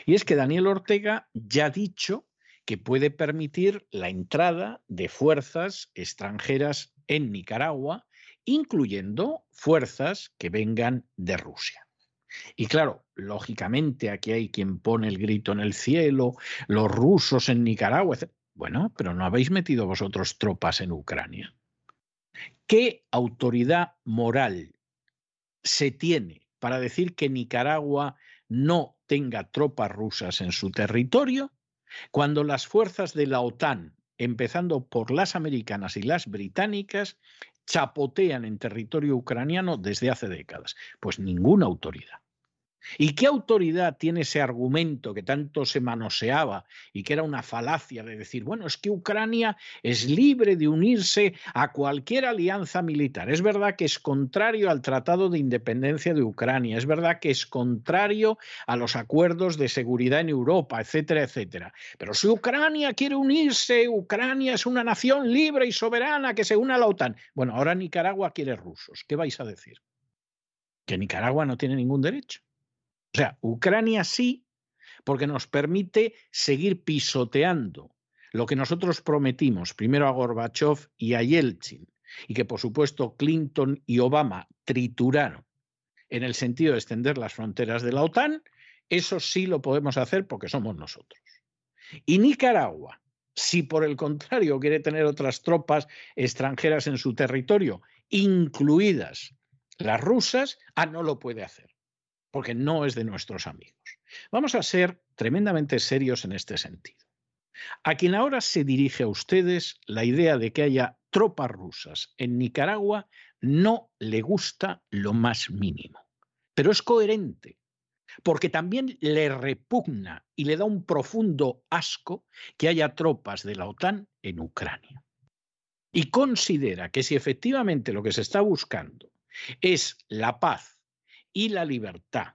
Speaker 1: y es que Daniel Ortega ya ha dicho que puede permitir la entrada de fuerzas extranjeras en Nicaragua, incluyendo fuerzas que vengan de Rusia. Y claro, lógicamente aquí hay quien pone el grito en el cielo, los rusos en Nicaragua. Bueno, pero no habéis metido vosotros tropas en Ucrania. ¿Qué autoridad moral se tiene para decir que Nicaragua no tenga tropas rusas en su territorio cuando las fuerzas de la OTAN, empezando por las americanas y las británicas, chapotean en territorio ucraniano desde hace décadas? Pues ninguna autoridad. ¿Y qué autoridad tiene ese argumento que tanto se manoseaba y que era una falacia de decir, bueno, es que Ucrania es libre de unirse a cualquier alianza militar? Es verdad que es contrario al Tratado de Independencia de Ucrania, es verdad que es contrario a los acuerdos de seguridad en Europa, etcétera, etcétera. Pero si Ucrania quiere unirse, Ucrania es una nación libre y soberana que se une a la OTAN. Bueno, ahora Nicaragua quiere rusos. ¿Qué vais a decir? Que Nicaragua no tiene ningún derecho. O sea, Ucrania sí, porque nos permite seguir pisoteando lo que nosotros prometimos, primero a Gorbachev y a Yeltsin, y que por supuesto Clinton y Obama trituraron en el sentido de extender las fronteras de la OTAN, eso sí lo podemos hacer porque somos nosotros. Y Nicaragua, si por el contrario quiere tener otras tropas extranjeras en su territorio, incluidas las rusas, ah, no lo puede hacer porque no es de nuestros amigos. Vamos a ser tremendamente serios en este sentido. A quien ahora se dirige a ustedes la idea de que haya tropas rusas en Nicaragua no le gusta lo más mínimo, pero es coherente, porque también le repugna y le da un profundo asco que haya tropas de la OTAN en Ucrania. Y considera que si efectivamente lo que se está buscando es la paz y la libertad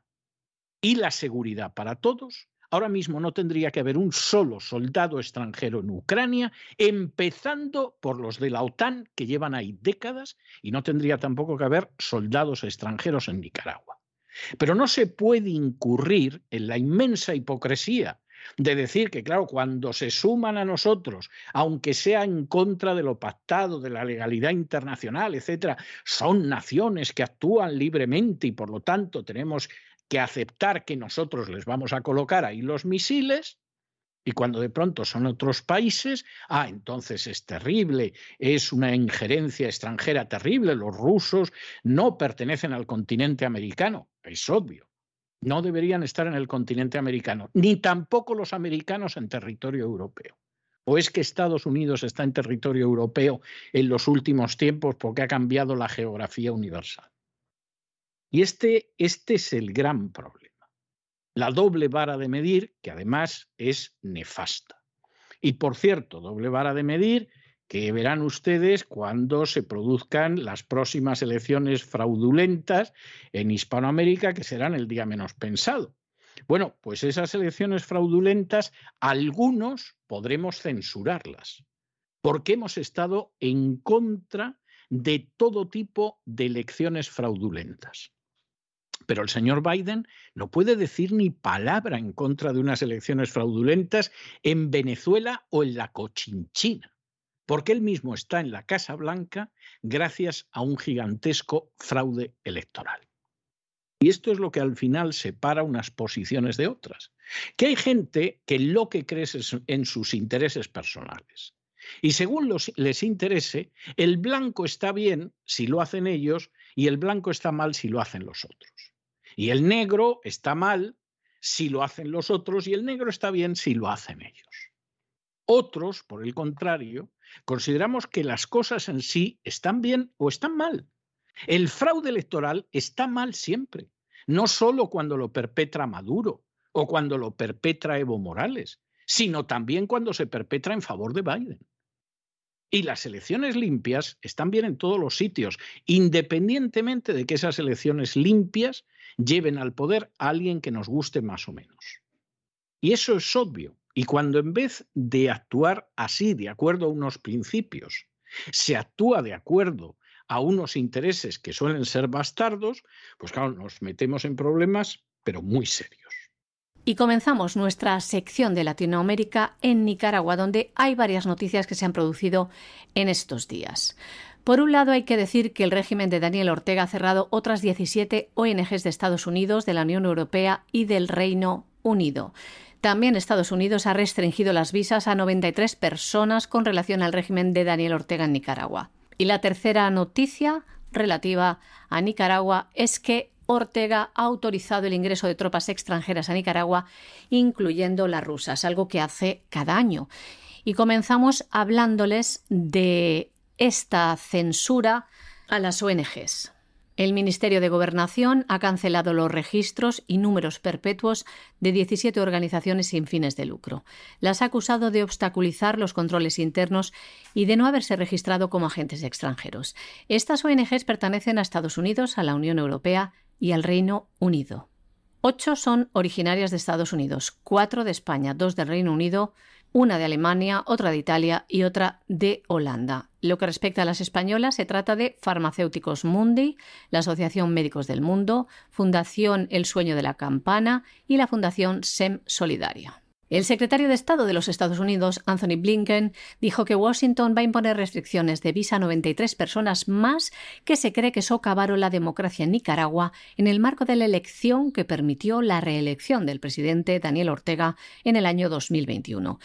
Speaker 1: y la seguridad para todos, ahora mismo no tendría que haber un solo soldado extranjero en Ucrania, empezando por los de la OTAN que llevan ahí décadas, y no tendría tampoco que haber soldados extranjeros en Nicaragua. Pero no se puede incurrir en la inmensa hipocresía de decir que, claro, cuando se suman a nosotros, aunque sea en contra de lo pactado, de la legalidad internacional, etcétera, son naciones que actúan libremente y por lo tanto tenemos que aceptar que nosotros les vamos a colocar ahí los misiles. Y cuando de pronto son otros países, ah, entonces es terrible, es una injerencia extranjera terrible, los rusos no pertenecen al continente americano, es obvio no deberían estar en el continente americano, ni tampoco los americanos en territorio europeo. ¿O es que Estados Unidos está en territorio europeo en los últimos tiempos porque ha cambiado la geografía universal? Y este, este es el gran problema. La doble vara de medir, que además es nefasta. Y por cierto, doble vara de medir que verán ustedes cuando se produzcan las próximas elecciones fraudulentas en Hispanoamérica, que serán el día menos pensado. Bueno, pues esas elecciones fraudulentas, algunos podremos censurarlas, porque hemos estado en contra de todo tipo de elecciones fraudulentas. Pero el señor Biden no puede decir ni palabra en contra de unas elecciones fraudulentas en Venezuela o en la Cochinchina porque él mismo está en la Casa Blanca gracias a un gigantesco fraude electoral. Y esto es lo que al final separa unas posiciones de otras. Que hay gente que lo que cree es en sus intereses personales. Y según les interese, el blanco está bien si lo hacen ellos y el blanco está mal si lo hacen los otros. Y el negro está mal si lo hacen los otros y el negro está bien si lo hacen ellos. Otros, por el contrario, consideramos que las cosas en sí están bien o están mal. El fraude electoral está mal siempre, no solo cuando lo perpetra Maduro o cuando lo perpetra Evo Morales, sino también cuando se perpetra en favor de Biden. Y las elecciones limpias están bien en todos los sitios, independientemente de que esas elecciones limpias lleven al poder a alguien que nos guste más o menos. Y eso es obvio. Y cuando en vez de actuar así, de acuerdo a unos principios, se actúa de acuerdo a unos intereses que suelen ser bastardos, pues claro, nos metemos en problemas, pero muy serios.
Speaker 2: Y comenzamos nuestra sección de Latinoamérica en Nicaragua, donde hay varias noticias que se han producido en estos días. Por un lado, hay que decir que el régimen de Daniel Ortega ha cerrado otras 17 ONGs de Estados Unidos, de la Unión Europea y del Reino Unido. También Estados Unidos ha restringido las visas a 93 personas con relación al régimen de Daniel Ortega en Nicaragua. Y la tercera noticia relativa a Nicaragua es que Ortega ha autorizado el ingreso de tropas extranjeras a Nicaragua, incluyendo las rusas, algo que hace cada año. Y comenzamos hablándoles de esta censura a las ONGs. El Ministerio de Gobernación ha cancelado los registros y números perpetuos de 17 organizaciones sin fines de lucro. Las ha acusado de obstaculizar los controles internos y de no haberse registrado como agentes extranjeros. Estas ONGs pertenecen a Estados Unidos, a la Unión Europea y al Reino Unido. Ocho son originarias de Estados Unidos, cuatro de España, dos del Reino Unido, una de Alemania, otra de Italia y otra de Holanda. Lo que respecta a las españolas, se trata de Farmacéuticos Mundi, la Asociación Médicos del Mundo, Fundación El Sueño de la Campana y la Fundación SEM Solidaria. El secretario de Estado de los Estados Unidos, Anthony Blinken, dijo que Washington va a imponer restricciones de visa a 93 personas más que se cree que socavaron la democracia en Nicaragua en el marco de la elección que permitió la reelección del presidente Daniel Ortega en el año 2021.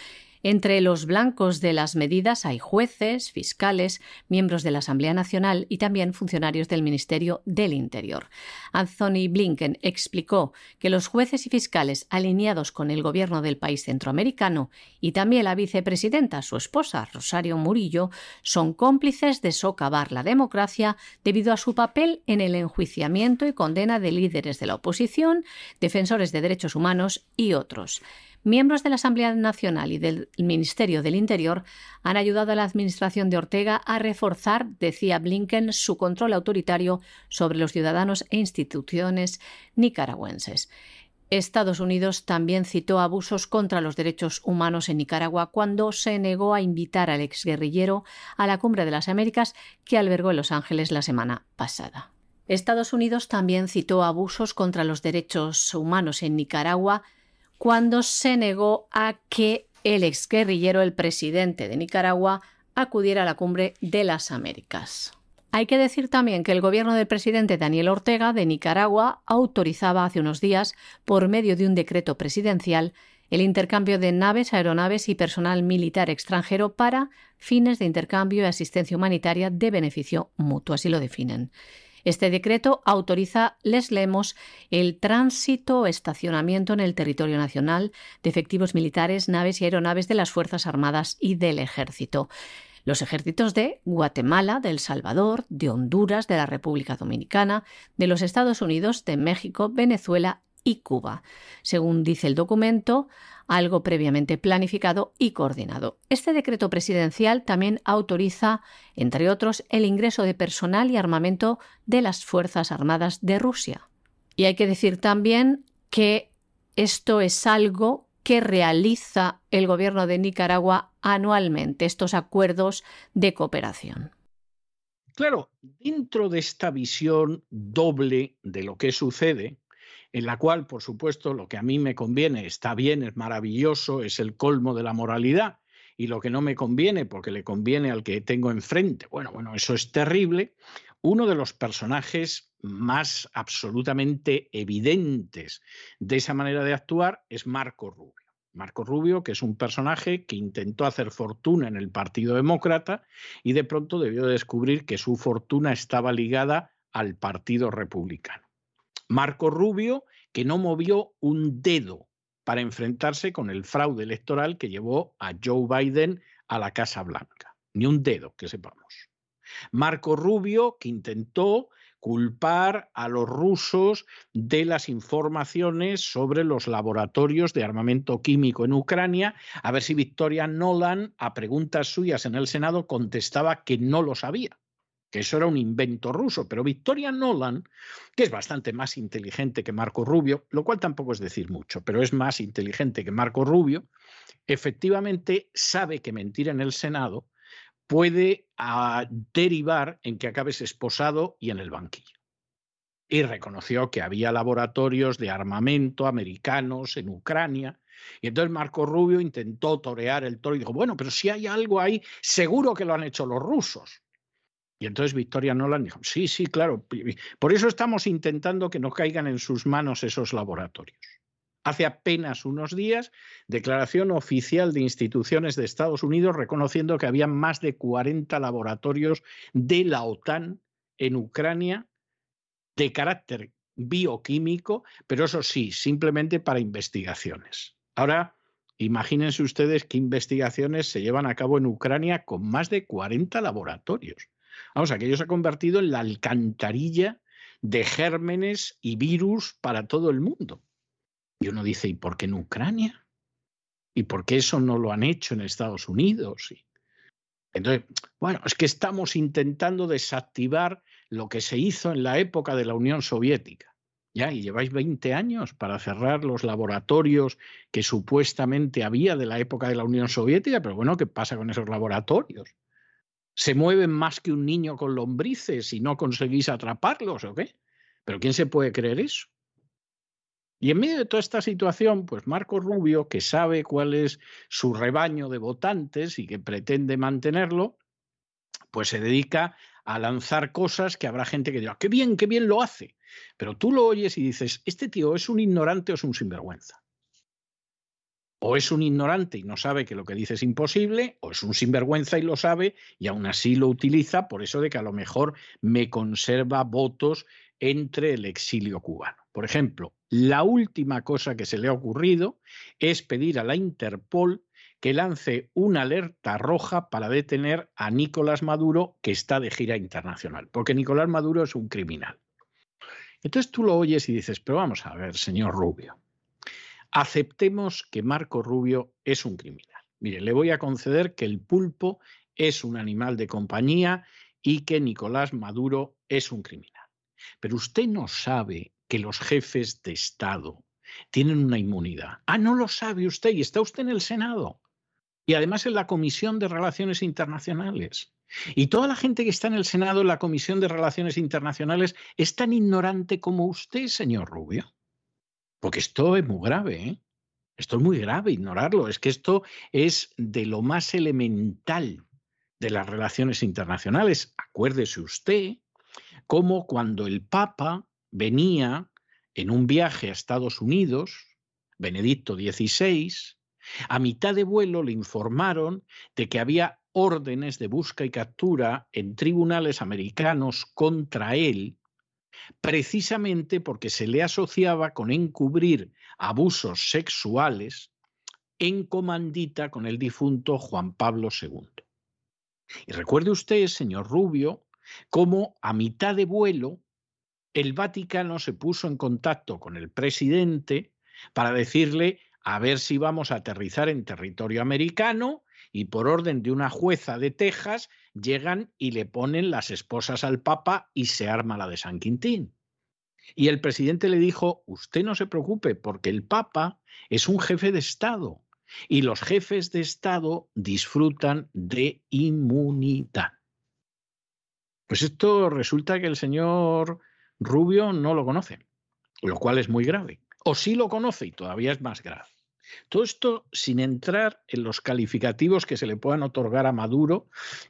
Speaker 2: Entre los blancos de las medidas hay jueces, fiscales, miembros de la Asamblea Nacional y también funcionarios del Ministerio del Interior. Anthony Blinken explicó que los jueces y fiscales alineados con el gobierno del país centroamericano y también la vicepresidenta, su esposa, Rosario Murillo, son cómplices de socavar la democracia debido a su papel en el enjuiciamiento y condena de líderes de la oposición, defensores de derechos humanos y otros. Miembros de la Asamblea Nacional y del Ministerio del Interior han ayudado a la administración de Ortega a reforzar, decía Blinken, su control autoritario sobre los ciudadanos e instituciones nicaragüenses. Estados Unidos también citó abusos contra los derechos humanos en Nicaragua cuando se negó a invitar al exguerrillero a la Cumbre de las Américas que albergó en Los Ángeles la semana pasada. Estados Unidos también citó abusos contra los derechos humanos en Nicaragua cuando se negó a que el exguerrillero, el presidente de Nicaragua, acudiera a la cumbre de las Américas. Hay que decir también que el gobierno del presidente Daniel Ortega de Nicaragua autorizaba hace unos días, por medio de un decreto presidencial, el intercambio de naves, aeronaves y personal militar extranjero para fines de intercambio y asistencia humanitaria de beneficio mutuo, así lo definen. Este decreto autoriza, les leemos, el tránsito o estacionamiento en el territorio nacional de efectivos militares, naves y aeronaves de las Fuerzas Armadas y del Ejército. Los ejércitos de Guatemala, de El Salvador, de Honduras, de la República Dominicana, de los Estados Unidos, de México, Venezuela y Cuba. Según dice el documento, algo previamente planificado y coordinado. Este decreto presidencial también autoriza, entre otros, el ingreso de personal y armamento de las Fuerzas Armadas de Rusia. Y hay que decir también que esto es algo que realiza el gobierno de Nicaragua anualmente, estos acuerdos de cooperación.
Speaker 1: Claro, dentro de esta visión doble de lo que sucede, en la cual, por supuesto, lo que a mí me conviene está bien, es maravilloso, es el colmo de la moralidad, y lo que no me conviene, porque le conviene al que tengo enfrente, bueno, bueno, eso es terrible. Uno de los personajes más absolutamente evidentes de esa manera de actuar es Marco Rubio. Marco Rubio, que es un personaje que intentó hacer fortuna en el Partido Demócrata y de pronto debió descubrir que su fortuna estaba ligada al Partido Republicano. Marco Rubio, que no movió un dedo para enfrentarse con el fraude electoral que llevó a Joe Biden a la Casa Blanca. Ni un dedo, que sepamos. Marco Rubio, que intentó culpar a los rusos de las informaciones sobre los laboratorios de armamento químico en Ucrania, a ver si Victoria Nolan, a preguntas suyas en el Senado, contestaba que no lo sabía que eso era un invento ruso, pero Victoria Nolan, que es bastante más inteligente que Marco Rubio, lo cual tampoco es decir mucho, pero es más inteligente que Marco Rubio, efectivamente sabe que mentir en el Senado puede ah, derivar en que acabes esposado y en el banquillo. Y reconoció que había laboratorios de armamento americanos en Ucrania. Y entonces Marco Rubio intentó torear el toro y dijo, bueno, pero si hay algo ahí, seguro que lo han hecho los rusos. Y entonces Victoria Nolan dijo, sí, sí, claro, por eso estamos intentando que no caigan en sus manos esos laboratorios. Hace apenas unos días, declaración oficial de instituciones de Estados Unidos reconociendo que había más de 40 laboratorios de la OTAN en Ucrania de carácter bioquímico, pero eso sí, simplemente para investigaciones. Ahora, imagínense ustedes qué investigaciones se llevan a cabo en Ucrania con más de 40 laboratorios. Vamos, aquello se ha convertido en la alcantarilla de gérmenes y virus para todo el mundo. Y uno dice, ¿y por qué en Ucrania? ¿Y por qué eso no lo han hecho en Estados Unidos? Entonces, bueno, es que estamos intentando desactivar lo que se hizo en la época de la Unión Soviética. Ya, y lleváis 20 años para cerrar los laboratorios que supuestamente había de la época de la Unión Soviética, pero bueno, ¿qué pasa con esos laboratorios? ¿Se mueven más que un niño con lombrices y no conseguís atraparlos o qué? ¿Pero quién se puede creer eso? Y en medio de toda esta situación, pues Marco Rubio, que sabe cuál es su rebaño de votantes y que pretende mantenerlo, pues se dedica a lanzar cosas que habrá gente que dirá, qué bien, qué bien lo hace. Pero tú lo oyes y dices, este tío es un ignorante o es un sinvergüenza. O es un ignorante y no sabe que lo que dice es imposible, o es un sinvergüenza y lo sabe y aún así lo utiliza por eso de que a lo mejor me conserva votos entre el exilio cubano. Por ejemplo, la última cosa que se le ha ocurrido es pedir a la Interpol que lance una alerta roja para detener a Nicolás Maduro, que está de gira internacional, porque Nicolás Maduro es un criminal. Entonces tú lo oyes y dices, pero vamos a ver, señor Rubio, aceptemos que Marco Rubio es un criminal. Mire, le voy a conceder que el pulpo es un animal de compañía y que Nicolás Maduro es un criminal. Pero usted no sabe que los jefes de Estado tienen una inmunidad. Ah, no lo sabe usted y está usted en el Senado. Y además en la Comisión de Relaciones Internacionales. Y toda la gente que está en el Senado, en la Comisión de Relaciones Internacionales, es tan ignorante como usted, señor Rubio. Porque esto es muy grave, ¿eh? Esto es muy grave, ignorarlo. Es que esto es de lo más elemental de las relaciones internacionales. Acuérdese usted como cuando el Papa venía en un viaje a Estados Unidos, Benedicto XVI, a mitad de vuelo le informaron de que había órdenes de busca y captura en tribunales americanos contra él, precisamente porque se le asociaba con encubrir abusos sexuales en comandita con el difunto Juan Pablo II. Y recuerde usted, señor Rubio, cómo a mitad de vuelo el Vaticano se puso en contacto con el presidente para decirle a ver si vamos a aterrizar en territorio americano y por orden de una jueza de Texas llegan y le ponen las esposas al Papa y se arma la de San Quintín. Y el presidente le dijo, usted no se preocupe porque el Papa es un jefe de Estado y los jefes de Estado disfrutan de inmunidad. Pues esto resulta que el señor Rubio no lo conoce, lo cual es muy grave. O sí lo conoce y todavía es más grave. Todo esto sin entrar en los calificativos que se le puedan otorgar a Maduro,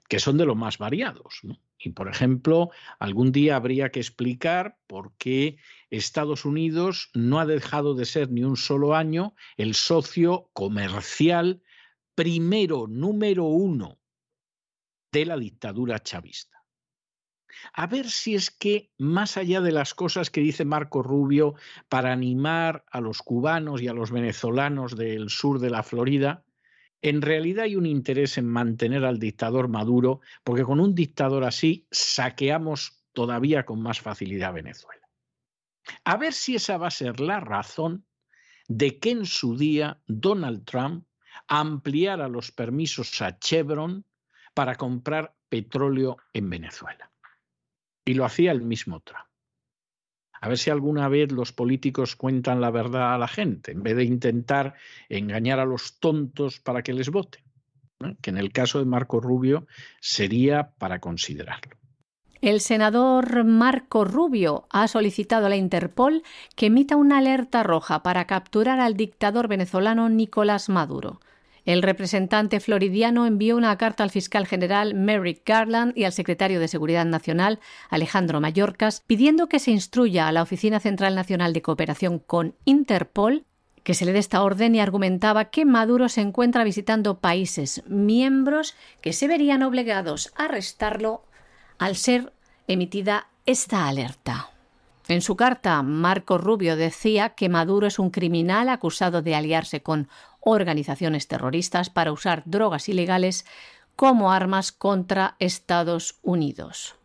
Speaker 1: que son de los más variados. Y, por ejemplo, algún día habría que explicar por qué Estados Unidos no ha dejado de ser ni un solo año el socio comercial primero, número uno de la dictadura chavista a ver si es que, más allá de las cosas que dice Marco Rubio para animar a los cubanos y a los venezolanos del sur de la Florida, en realidad hay un interés en mantener al dictador Maduro, porque con un dictador así saqueamos todavía con más facilidad Venezuela. A ver si esa va a ser la razón de que en su día Donald Trump ampliara los permisos a Chevron para comprar petróleo en Venezuela. Y lo hacía el mismo Trump. A ver si alguna vez los políticos cuentan la verdad a la gente, en vez de intentar engañar a los tontos para que les voten, que en el caso de Marco Rubio sería para considerarlo.
Speaker 2: El senador Marco Rubio ha solicitado a la Interpol que emita una alerta roja para capturar al dictador venezolano Nicolás Maduro. El representante floridiano envió una carta al fiscal general Merrick Garland y al secretario de Seguridad Nacional, Alejandro Mayorkas, pidiendo que se instruya a la Oficina Central Nacional de Cooperación con Interpol que se le dé esta orden y argumentaba que Maduro se encuentra visitando países miembros que se verían obligados a arrestarlo al ser emitida esta alerta. En su carta, Marco Rubio decía que Maduro es un criminal acusado de aliarse con organizaciones terroristas para usar drogas ilegales como armas contra Estados Unidos.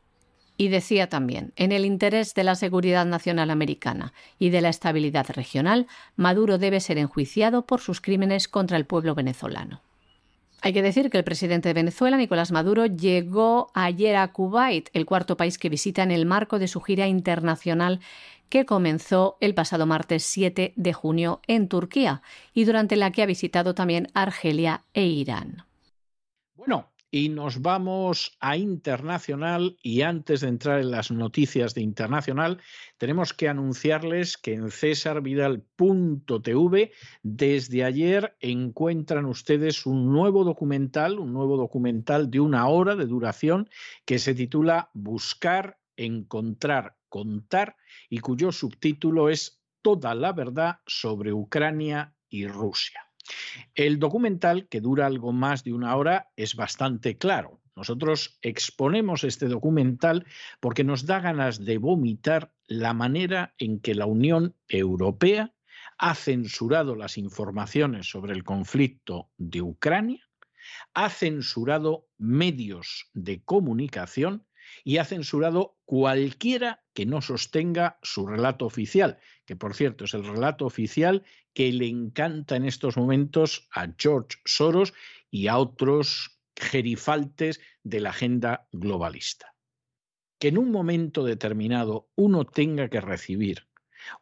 Speaker 2: Y decía también, en el interés de la seguridad nacional americana y de la estabilidad regional, Maduro debe ser enjuiciado por sus crímenes contra el pueblo venezolano. Hay que decir que el presidente de Venezuela, Nicolás Maduro, llegó ayer a Kuwait, el cuarto país que visita en el marco de su gira internacional que comenzó el pasado martes 7 de junio en Turquía y durante la que ha visitado también Argelia e Irán.
Speaker 1: Bueno, y nos vamos a internacional y antes de entrar en las noticias de internacional, tenemos que anunciarles que en cesarvidal.tv desde ayer encuentran ustedes un nuevo documental, un nuevo documental de una hora de duración que se titula Buscar, Encontrar, Contar y cuyo subtítulo es Toda la verdad sobre Ucrania y Rusia. El documental, que dura algo más de una hora, es bastante claro. Nosotros exponemos este documental porque nos da ganas de vomitar la manera en que la Unión Europea ha censurado las informaciones sobre el conflicto de Ucrania, ha censurado medios de comunicación y ha censurado cualquiera que no sostenga su relato oficial, que por cierto es el relato oficial que le encanta en estos momentos a George Soros y a otros gerifaltes de la agenda globalista. Que en un momento determinado uno tenga que recibir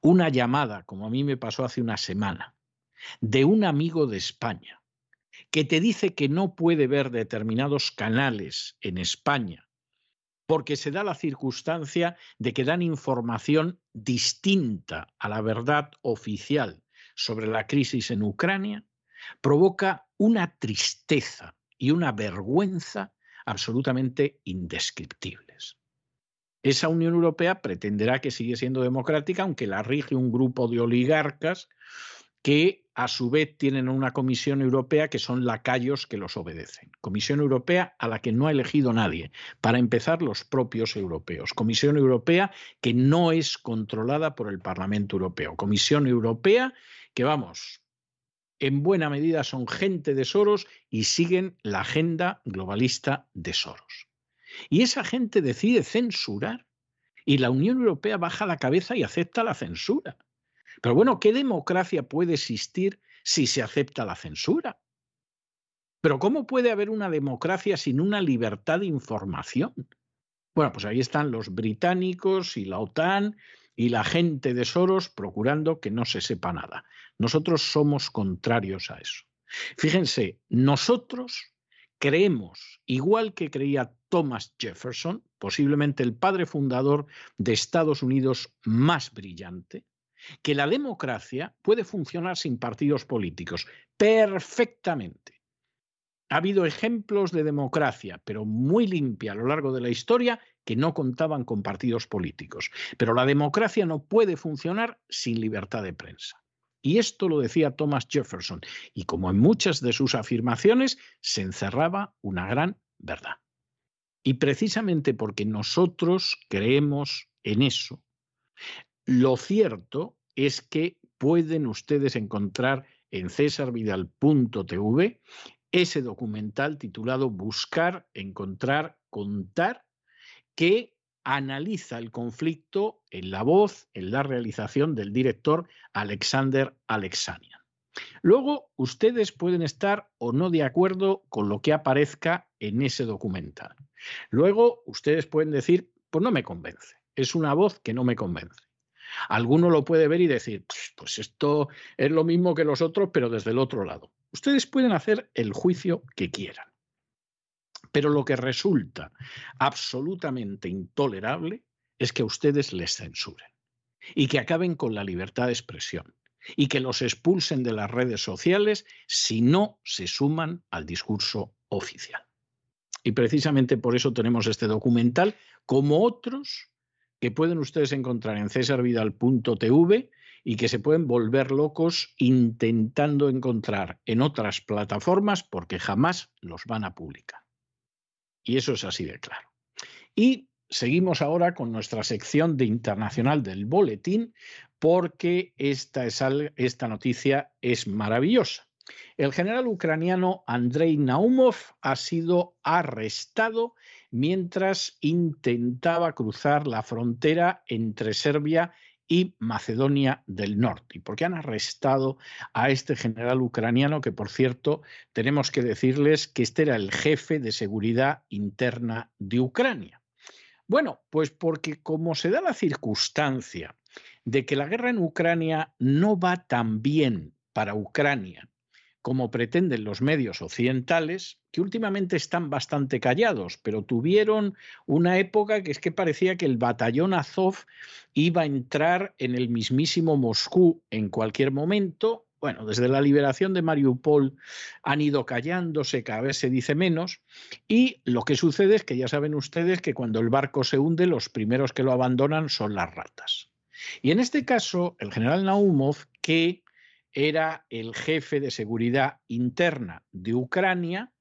Speaker 1: una llamada, como a mí me pasó hace una semana, de un amigo de España, que te dice que no puede ver determinados canales en España porque se da la circunstancia de que dan información distinta a la verdad oficial sobre la crisis en Ucrania, provoca una tristeza y una vergüenza absolutamente indescriptibles. Esa Unión Europea pretenderá que sigue siendo democrática, aunque la rige un grupo de oligarcas que a su vez tienen una Comisión Europea que son lacayos que los obedecen. Comisión Europea a la que no ha elegido nadie, para empezar los propios europeos. Comisión Europea que no es controlada por el Parlamento Europeo. Comisión Europea que, vamos, en buena medida son gente de Soros y siguen la agenda globalista de Soros. Y esa gente decide censurar y la Unión Europea baja la cabeza y acepta la censura. Pero bueno, ¿qué democracia puede existir si se acepta la censura? Pero ¿cómo puede haber una democracia sin una libertad de información? Bueno, pues ahí están los británicos y la OTAN y la gente de Soros procurando que no se sepa nada. Nosotros somos contrarios a eso. Fíjense, nosotros creemos, igual que creía Thomas Jefferson, posiblemente el padre fundador de Estados Unidos más brillante, que la democracia puede funcionar sin partidos políticos perfectamente. Ha habido ejemplos de democracia, pero muy limpia a lo largo de la historia, que no contaban con partidos políticos. Pero la democracia no puede funcionar sin libertad de prensa. Y esto lo decía Thomas Jefferson, y como en muchas de sus afirmaciones, se encerraba una gran verdad. Y precisamente porque nosotros creemos en eso, lo cierto es que pueden ustedes encontrar en cesarvidal.tv ese documental titulado Buscar, Encontrar, Contar, que analiza el conflicto en la voz, en la realización del director Alexander Alexanian. Luego, ustedes pueden estar o no de acuerdo con lo que aparezca en ese documental. Luego, ustedes pueden decir, pues no me convence, es una voz que no me convence. Alguno lo puede ver y decir, pues esto es lo mismo que los otros, pero desde el otro lado. Ustedes pueden hacer el juicio que quieran. Pero lo que resulta absolutamente intolerable es que ustedes les censuren y que acaben con la libertad de expresión y que los expulsen de las redes sociales si no se suman al discurso oficial. Y precisamente por eso tenemos este documental, como otros que pueden ustedes encontrar en cesarvidal.tv y que se pueden volver locos intentando encontrar en otras plataformas porque jamás los van a publicar. Y eso es así de claro. Y seguimos ahora con nuestra sección de internacional del boletín porque esta, es, esta noticia es maravillosa. El general ucraniano Andrei Naumov ha sido arrestado mientras intentaba cruzar la frontera entre Serbia y Macedonia del Norte. ¿Y por qué han arrestado a este general ucraniano que, por cierto, tenemos que decirles que este era el jefe de seguridad interna de Ucrania? Bueno, pues porque como se da la circunstancia de que la guerra en Ucrania no va tan bien para Ucrania como pretenden los medios occidentales, que últimamente están bastante callados, pero tuvieron una época que es que parecía que el batallón Azov iba a entrar en el mismísimo Moscú en cualquier momento. Bueno, desde la liberación de Mariupol han ido callándose, cada vez se dice menos, y lo que sucede es que ya saben ustedes que cuando el barco se hunde, los primeros que lo abandonan son las ratas. Y en este caso, el general Naumov, que era el jefe de seguridad interna de Ucrania,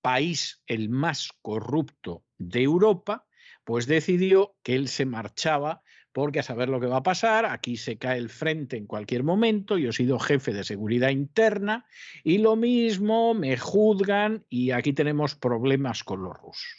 Speaker 1: país el más corrupto de Europa, pues decidió que él se marchaba porque a saber lo que va a pasar, aquí se cae el frente en cualquier momento, yo he sido jefe de seguridad interna y lo mismo me juzgan y aquí tenemos problemas con los rusos.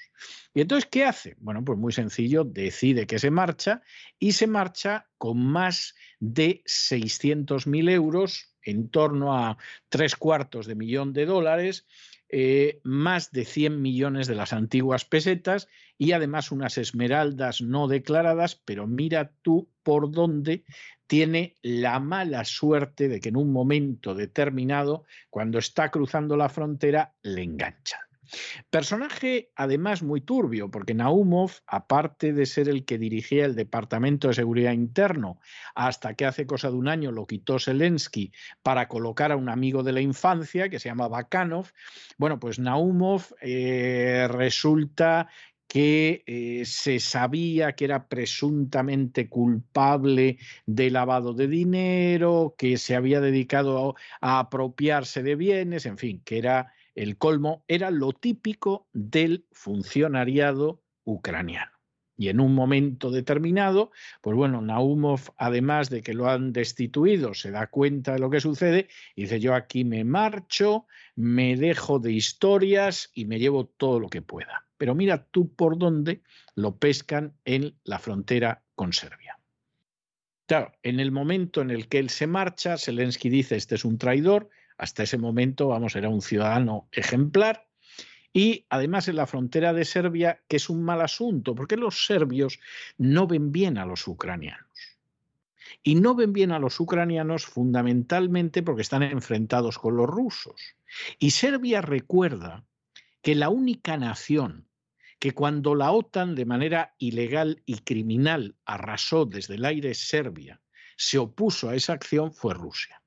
Speaker 1: ¿Y entonces qué hace? Bueno, pues muy sencillo, decide que se marcha y se marcha con más de 600.000 euros, en torno a tres cuartos de millón de dólares, eh, más de 100 millones de las antiguas pesetas y además unas esmeraldas no declaradas, pero mira tú por dónde tiene la mala suerte de que en un momento determinado, cuando está cruzando la frontera, le enganchan. Personaje además muy turbio, porque Naumov, aparte de ser el que dirigía el Departamento de Seguridad Interno, hasta que hace cosa de un año lo quitó Zelensky para colocar a un amigo de la infancia que se llama Bakanov, bueno, pues Naumov eh, resulta que eh, se sabía que era presuntamente culpable de lavado de dinero, que se había dedicado a apropiarse de bienes, en fin, que era el colmo, era lo típico del funcionariado ucraniano. Y en un momento determinado, pues bueno, Naumov, además de que lo han destituido, se da cuenta de lo que sucede y dice, yo aquí me marcho, me dejo de historias y me llevo todo lo que pueda. Pero mira tú por dónde lo pescan en la frontera con Serbia. Claro, en el momento en el que él se marcha, Zelensky dice, este es un traidor, hasta ese momento, vamos, era un ciudadano ejemplar. Y además en la frontera de Serbia, que es un mal asunto, porque los serbios no ven bien a los ucranianos. Y no ven bien a los ucranianos fundamentalmente porque están enfrentados con los rusos. Y Serbia recuerda que la única nación que cuando la OTAN de manera ilegal y criminal arrasó desde el aire Serbia, se opuso a esa acción fue Rusia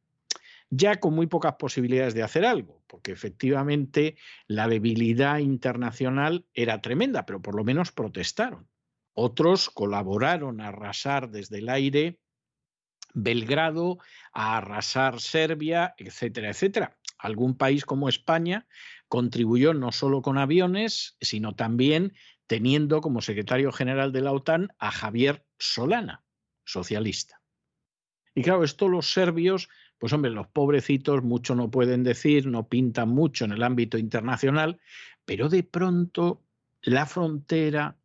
Speaker 1: ya con muy pocas posibilidades de hacer algo, porque efectivamente la debilidad internacional era tremenda, pero por lo menos protestaron. Otros colaboraron a arrasar desde el aire Belgrado, a arrasar Serbia, etcétera, etcétera. Algún país como España contribuyó no solo con aviones, sino también teniendo como secretario general de la OTAN a Javier Solana, socialista. Y claro, esto los serbios pues hombre, los pobrecitos mucho no pueden decir, no pintan mucho en el ámbito internacional, pero de pronto la frontera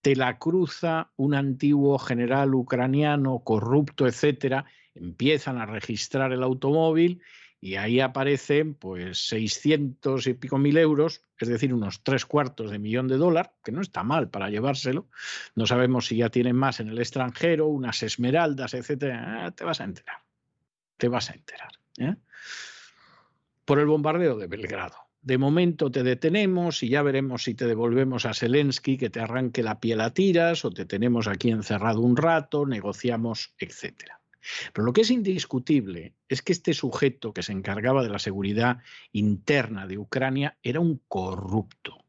Speaker 1: te la cruza un antiguo general ucraniano corrupto, etcétera, empiezan a registrar el automóvil y ahí aparecen pues 600 y pico mil euros, es decir, unos tres cuartos de millón de dólares, que no está mal para llevárselo. No sabemos si ya tienen más en el extranjero, unas esmeraldas, etcétera. Ah, te vas a enterar. Te vas a enterar. ¿eh? Por el bombardeo de Belgrado de momento te detenemos y ya veremos si te devolvemos a Zelensky, que te arranque la piel a tiras, o te tenemos aquí encerrado un rato, negociamos, etc. Pero lo que es indiscutible es que este sujeto que se encargaba de la seguridad interna de Ucrania era un corrupto,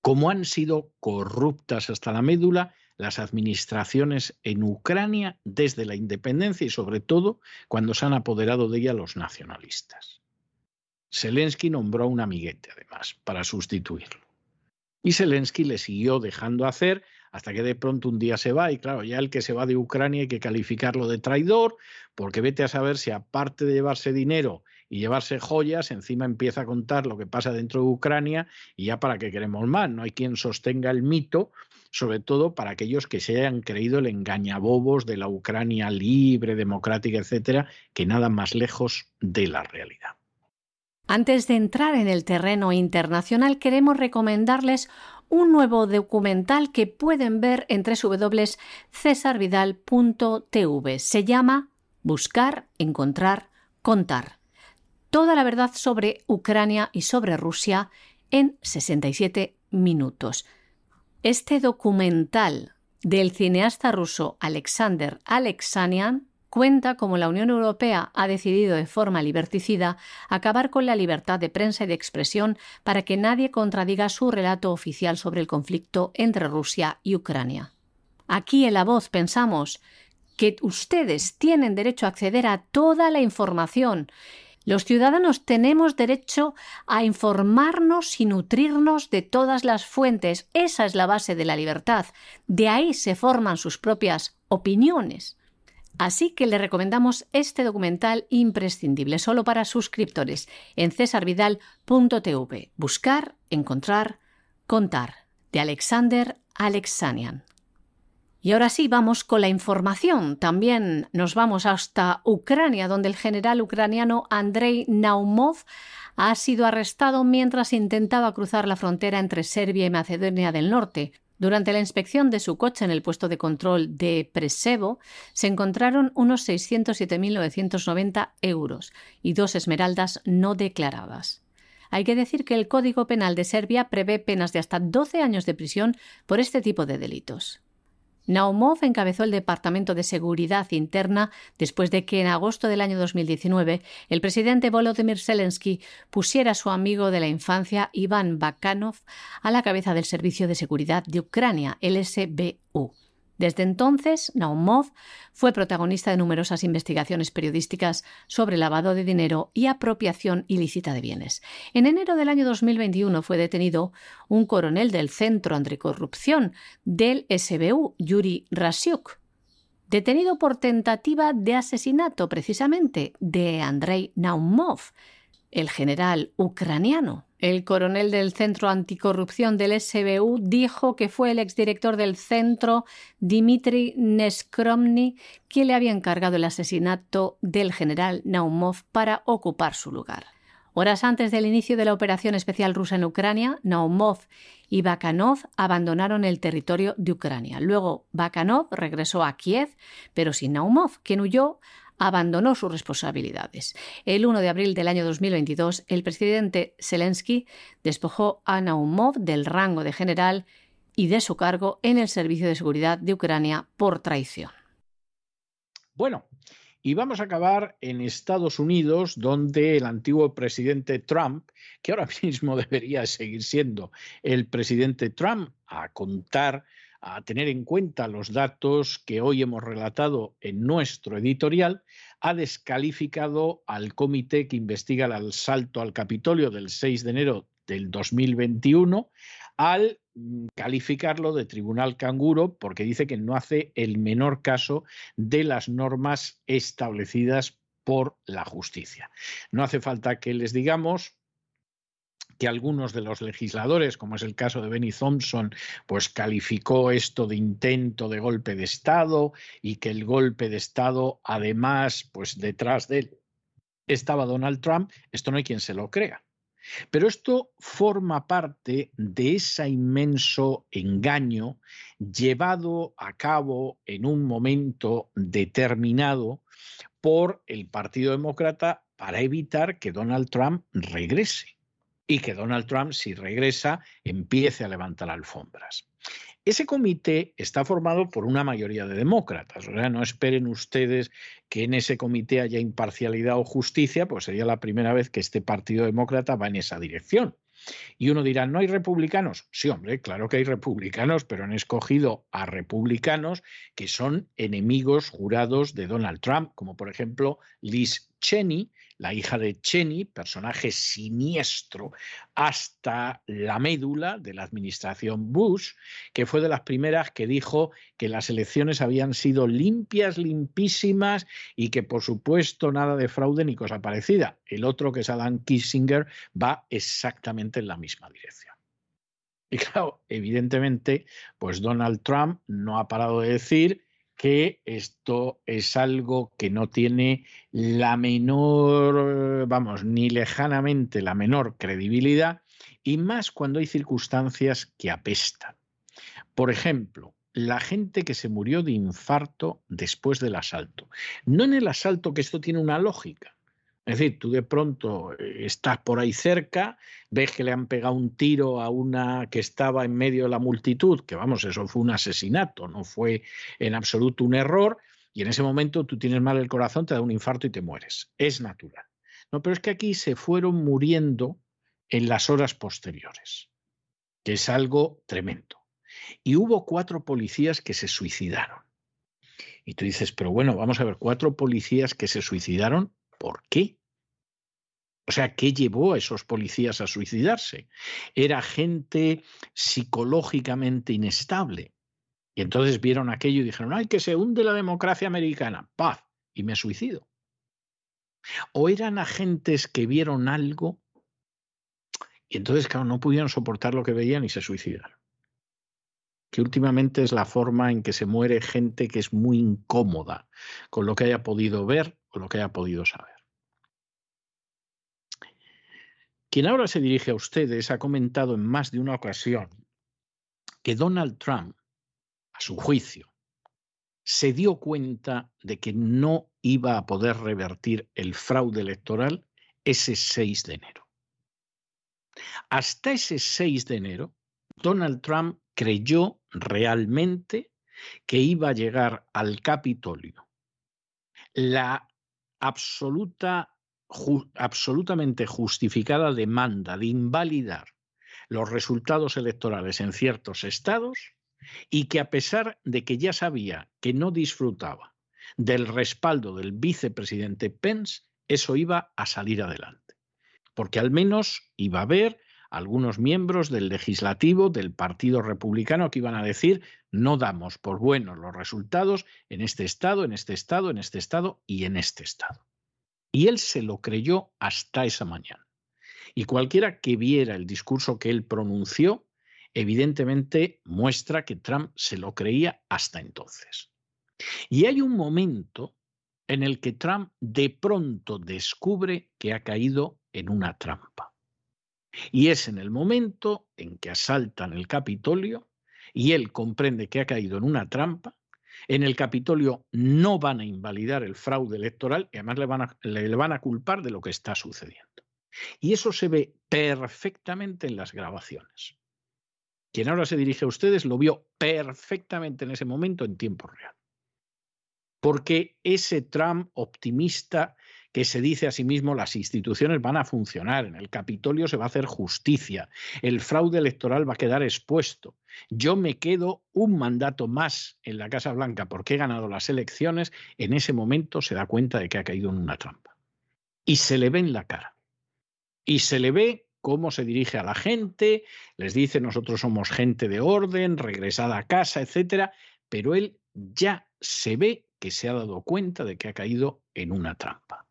Speaker 1: como han sido corruptas hasta la médula las administraciones en Ucrania desde la independencia y sobre todo cuando se han apoderado de ella los nacionalistas. Zelensky nombró a un amiguete, además, para sustituirlo. Y Zelensky le siguió dejando hacer hasta que de pronto un día se va y claro, ya el que se va de Ucrania hay que calificarlo de traidor, porque vete a saber si aparte de llevarse dinero y llevarse joyas, encima empieza a contar lo que pasa dentro de Ucrania y ya para qué queremos más, no hay quien sostenga el mito, sobre todo para aquellos que se hayan creído el engañabobos de la Ucrania libre, democrática, etcétera, que nada más lejos de la realidad.
Speaker 2: Antes de entrar en el terreno internacional, queremos recomendarles un nuevo documental que pueden ver en www.cesarvidal.tv. Se llama Buscar, Encontrar, Contar. Toda la verdad sobre Ucrania y sobre Rusia en 67 minutos. Este documental del cineasta ruso Alexander Alexanian cuenta cómo la Unión Europea ha decidido de forma liberticida acabar con la libertad de prensa y de expresión para que nadie contradiga su relato oficial sobre el conflicto entre Rusia y Ucrania. Aquí en La Voz pensamos que ustedes tienen derecho a acceder a toda la información. Los ciudadanos tenemos derecho a informarnos y nutrirnos de todas las fuentes. Esa es la base de la libertad. De ahí se forman sus propias opiniones. Así que le recomendamos este documental imprescindible solo para suscriptores en cesarvidal.tv. Buscar, encontrar, contar. De Alexander Alexanian. Y ahora sí, vamos con la información. También nos vamos hasta Ucrania, donde el general ucraniano Andrei Naumov ha sido arrestado mientras intentaba cruzar la frontera entre Serbia y Macedonia del Norte. Durante la inspección de su coche en el puesto de control de Presevo, se encontraron unos 607.990 euros y dos esmeraldas no declaradas. Hay que decir que el Código Penal de Serbia prevé penas de hasta 12 años de prisión por este tipo de delitos. Naumov encabezó el Departamento de Seguridad Interna después de que en agosto del año 2019 el presidente Volodymyr Zelensky pusiera a su amigo de la infancia Iván Bakanov a la cabeza del Servicio de Seguridad de Ucrania, el SBU. Desde entonces, Naumov fue protagonista de numerosas investigaciones periodísticas sobre lavado de dinero y apropiación ilícita de bienes. En enero del año 2021 fue detenido un coronel del Centro Anticorrupción del SBU, Yuri Rasiuk, detenido por tentativa de asesinato precisamente de Andrei Naumov, el general ucraniano. El coronel del Centro Anticorrupción del SBU dijo que fue el exdirector del centro, Dmitry Neskromny, quien le había encargado el asesinato del general Naumov para ocupar su lugar. Horas antes del inicio de la operación especial rusa en Ucrania, Naumov y Bakanov abandonaron el territorio de Ucrania. Luego Bakanov regresó a Kiev, pero sin Naumov, quien huyó abandonó sus responsabilidades. El 1 de abril del año 2022, el presidente Zelensky despojó a Naumov del rango de general y de su cargo en el Servicio de Seguridad de Ucrania por traición.
Speaker 1: Bueno, y vamos a acabar en Estados Unidos, donde el antiguo presidente Trump, que ahora mismo debería seguir siendo el presidente Trump, a contar a tener en cuenta los datos que hoy hemos relatado en nuestro editorial, ha descalificado al comité que investiga el asalto al Capitolio del 6 de enero del 2021 al mm, calificarlo de tribunal canguro porque dice que no hace el menor caso de las normas establecidas por la justicia. No hace falta que les digamos que algunos de los legisladores, como es el caso de Benny Thompson, pues calificó esto de intento de golpe de Estado y que el golpe de Estado, además, pues detrás de él estaba Donald Trump, esto no hay quien se lo crea. Pero esto forma parte de ese inmenso engaño llevado a cabo en un momento determinado por el Partido Demócrata para evitar que Donald Trump regrese y que Donald Trump, si regresa, empiece a levantar alfombras. Ese comité está formado por una mayoría de demócratas, o sea, no esperen ustedes que en ese comité haya imparcialidad o justicia, pues sería la primera vez que este Partido Demócrata va en esa dirección. Y uno dirá, ¿no hay republicanos? Sí, hombre, claro que hay republicanos, pero han escogido a republicanos que son enemigos jurados de Donald Trump, como por ejemplo Liz Cheney, la hija de Cheney, personaje siniestro hasta la médula de la administración Bush, que fue de las primeras que dijo que las elecciones habían sido limpias, limpísimas y que por supuesto nada de fraude ni cosa parecida. El otro, que es Adam Kissinger, va exactamente en la misma dirección. Y claro, evidentemente, pues Donald Trump no ha parado de decir que esto es algo que no tiene la menor, vamos, ni lejanamente la menor credibilidad, y más cuando hay circunstancias que apestan. Por ejemplo, la gente que se murió de infarto después del asalto. No en el asalto, que esto tiene una lógica, es decir, tú de pronto eh, estás por ahí cerca, ves que le han pegado un tiro a una que estaba en medio de la multitud, que vamos, eso fue un asesinato, no fue en absoluto un error, y en ese momento tú tienes mal el corazón, te da un infarto y te mueres. Es natural. No, pero es que aquí se fueron muriendo en las horas posteriores, que es algo tremendo. Y hubo cuatro policías que se suicidaron. Y tú dices, pero bueno, vamos a ver, cuatro policías que se suicidaron, ¿por qué? O sea, ¿qué llevó a esos policías a suicidarse? Era gente psicológicamente inestable. Y entonces vieron aquello y dijeron, ay, que se hunde la democracia americana, paz, y me suicido. O eran agentes que vieron algo y entonces, claro, no pudieron soportar lo que veían y se suicidaron. Que últimamente es la forma en que se muere gente que es muy incómoda con lo que haya podido ver o lo que haya podido saber. Quien ahora se dirige a ustedes ha comentado en más de una ocasión que Donald Trump, a su juicio, se dio cuenta de que no iba a poder revertir el fraude electoral ese 6 de enero. Hasta ese 6 de enero, Donald Trump creyó realmente que iba a llegar al Capitolio la absoluta absolutamente justificada demanda de invalidar los resultados electorales en ciertos estados y que a pesar de que ya sabía que no disfrutaba del respaldo del vicepresidente Pence, eso iba a salir adelante. Porque al menos iba a haber algunos miembros del legislativo del Partido Republicano que iban a decir no damos por buenos los resultados en este estado, en este estado, en este estado y en este estado. Y él se lo creyó hasta esa mañana. Y cualquiera que viera el discurso que él pronunció, evidentemente muestra que Trump se lo creía hasta entonces. Y hay un momento en el que Trump de pronto descubre que ha caído en una trampa. Y es en el momento en que asaltan el Capitolio y él comprende que ha caído en una trampa en el Capitolio no van a invalidar el fraude electoral y además le van a, van a culpar de lo que está sucediendo. Y eso se ve perfectamente en las grabaciones. Quien ahora se dirige a ustedes lo vio perfectamente en ese momento en tiempo real. Porque ese Trump optimista que se dice a sí mismo las instituciones van a funcionar, en el Capitolio se va a hacer justicia, el fraude electoral va a quedar expuesto. Yo me quedo un mandato más en la Casa Blanca porque he ganado las elecciones, en ese momento se da cuenta de que ha caído en una trampa. Y se le ve en la cara. Y se le ve cómo se dirige a la gente, les dice nosotros somos gente de orden, regresada a casa, etcétera, pero él ya se ve que se ha dado cuenta de que ha caído en una trampa.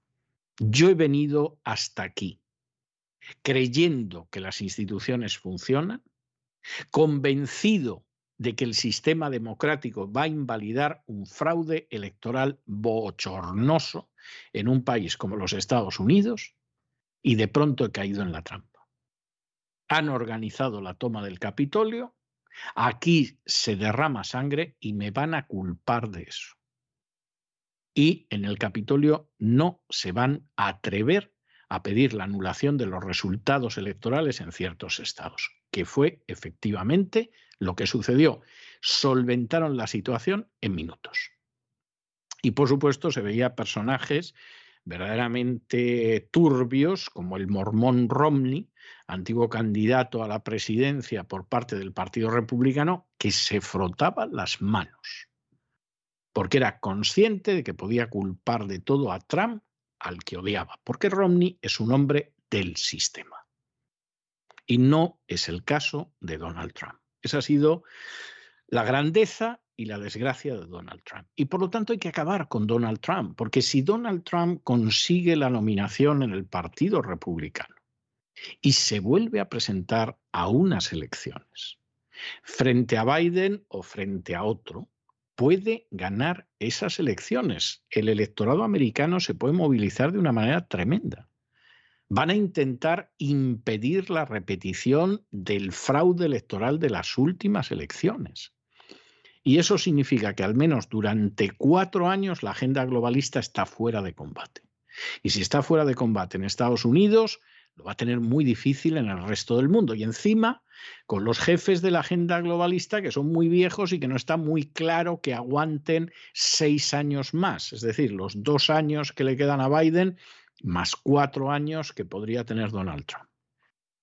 Speaker 1: Yo he venido hasta aquí. creyendo que las instituciones funcionan, convencido de que el sistema democrático va a invalidar un fraude electoral bochornoso en un país como los Estados Unidos y de pronto he caído en la trampa. Han organizado la toma del Capitolio, aquí se derrama sangre y me van a culpar de eso. Y en el Capitolio no se van a atrever a pedir la anulación de los resultados electorales en ciertos estados, que fue efectivamente lo que sucedió. Solventaron la situación en minutos. Y por supuesto se veía personajes verdaderamente turbios, como el mormón Romney, antiguo candidato a la presidencia por parte del Partido Republicano, que se frotaba las manos, porque era consciente de que podía culpar de todo a Trump, al que odiaba, porque Romney es un hombre del sistema. Y no es el caso de Donald Trump. Esa ha sido la grandeza y la desgracia de Donald Trump. Y por lo tanto hay que acabar con Donald Trump, porque si Donald Trump consigue la nominación en el Partido Republicano y se vuelve a presentar a unas elecciones frente a Biden o frente a otro, puede ganar esas elecciones. El electorado americano se puede movilizar de una manera tremenda. Van a intentar impedir la repetición del fraude electoral de las últimas elecciones. Y eso significa que al menos durante cuatro años la agenda globalista está fuera de combate. Y si está fuera de combate en Estados Unidos, lo va a tener muy difícil en el resto del mundo. Y encima, con los jefes de la agenda globalista que son muy viejos y que no está muy claro que aguanten seis años más. Es decir, los dos años que le quedan a Biden más cuatro años que podría tener Donald Trump.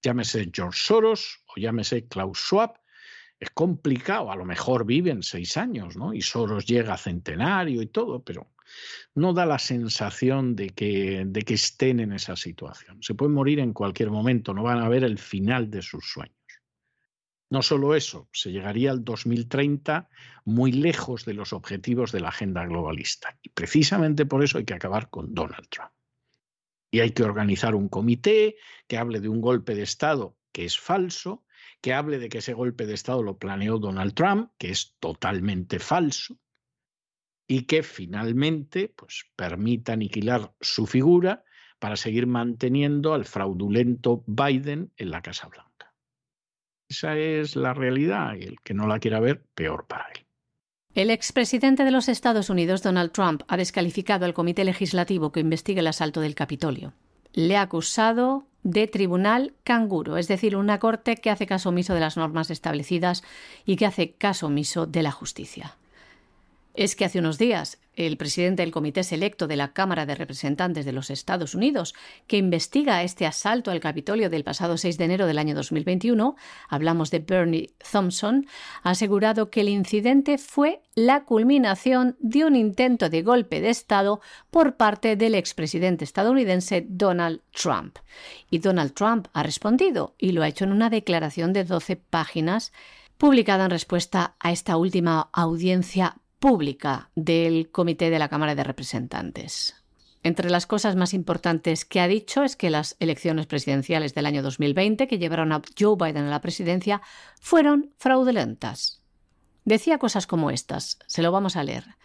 Speaker 1: Llámese George Soros o llámese Klaus Schwab, es complicado, a lo mejor viven seis años, ¿no? Y Soros llega a centenario y todo, pero no da la sensación de que, de que estén en esa situación. Se pueden morir en cualquier momento, no van a ver el final de sus sueños. No solo eso, se llegaría al 2030 muy lejos de los objetivos de la agenda globalista. Y precisamente por eso hay que acabar con Donald Trump. Y hay que organizar un comité que hable de un golpe de Estado que es falso, que hable de que ese golpe de Estado lo planeó Donald Trump, que es totalmente falso, y que finalmente pues, permita aniquilar su figura para seguir manteniendo al fraudulento Biden en la Casa Blanca. Esa es la realidad y el que no la quiera ver, peor para él.
Speaker 2: El expresidente de los Estados Unidos, Donald Trump, ha descalificado al comité legislativo que investiga el asalto del Capitolio. Le ha acusado de tribunal canguro, es decir, una corte que hace caso omiso de las normas establecidas y que hace caso omiso de la justicia es que hace unos días el presidente del Comité Selecto de la Cámara de Representantes de los Estados Unidos, que investiga este asalto al Capitolio del pasado 6 de enero del año 2021, hablamos de Bernie Thompson, ha asegurado que el incidente fue la culminación de un intento de golpe de Estado por parte del expresidente estadounidense Donald Trump. Y Donald Trump ha respondido y lo ha hecho en una declaración de 12 páginas publicada en respuesta a esta última audiencia pública del Comité de la Cámara de Representantes. Entre las cosas más importantes que ha dicho es que las elecciones presidenciales del año 2020 que llevaron a Joe Biden a la presidencia fueron fraudulentas. Decía cosas como estas, se lo vamos a leer.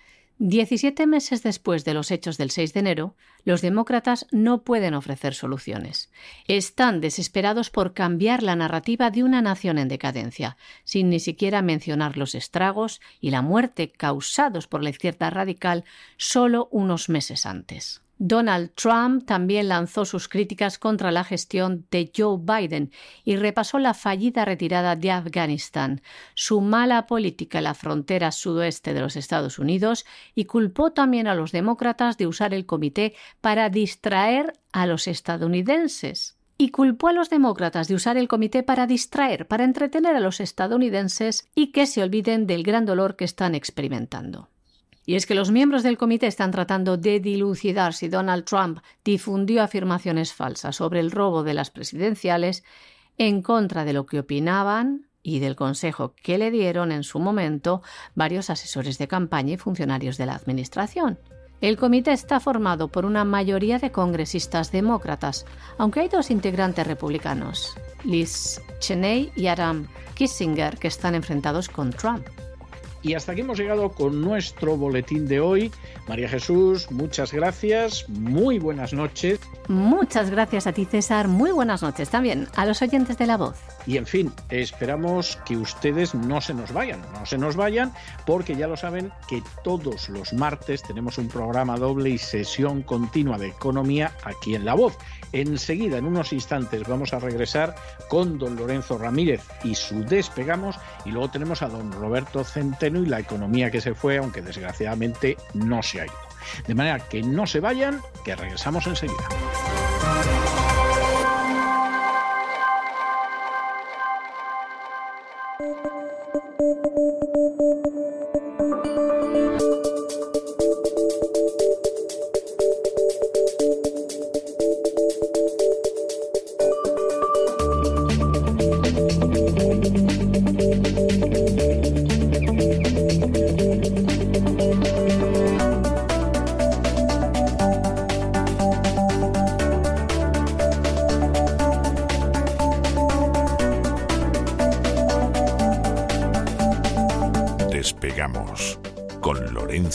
Speaker 2: 17 meses después de los hechos del 6 de enero, los demócratas no pueden ofrecer soluciones. Están desesperados por cambiar la narrativa de una nación en decadencia, sin ni siquiera mencionar los estragos y la muerte causados por la izquierda radical solo unos meses antes. Donald Trump también lanzó sus críticas contra la gestión de Joe Biden y repasó la fallida retirada de Afganistán, su mala política en la frontera sudoeste de los Estados Unidos y culpó también a los demócratas de usar el comité para distraer a los estadounidenses y culpó a los demócratas de usar el comité para distraer, para entretener a los estadounidenses y que se olviden del gran dolor que están experimentando. Y es que los miembros del comité están tratando de dilucidar si Donald Trump difundió afirmaciones falsas sobre el robo de las presidenciales en contra de lo que opinaban y del consejo que le dieron en su momento varios asesores de campaña y funcionarios de la Administración.
Speaker 3: El comité está formado por una mayoría de congresistas demócratas, aunque hay dos integrantes republicanos, Liz Cheney y Adam Kissinger, que están enfrentados con Trump.
Speaker 1: Y hasta aquí hemos llegado con nuestro boletín de hoy. María Jesús, muchas gracias, muy buenas noches.
Speaker 3: Muchas gracias a ti, César, muy buenas noches también a los oyentes de la voz.
Speaker 1: Y en fin, esperamos que ustedes no se nos vayan, no se nos vayan, porque ya lo saben que todos los martes tenemos un programa doble y sesión continua de economía aquí en La Voz. Enseguida, en unos instantes, vamos a regresar con don Lorenzo Ramírez y su despegamos, y luego tenemos a don Roberto Centeno y la economía que se fue, aunque desgraciadamente no se ha ido. De manera que no se vayan, que regresamos enseguida.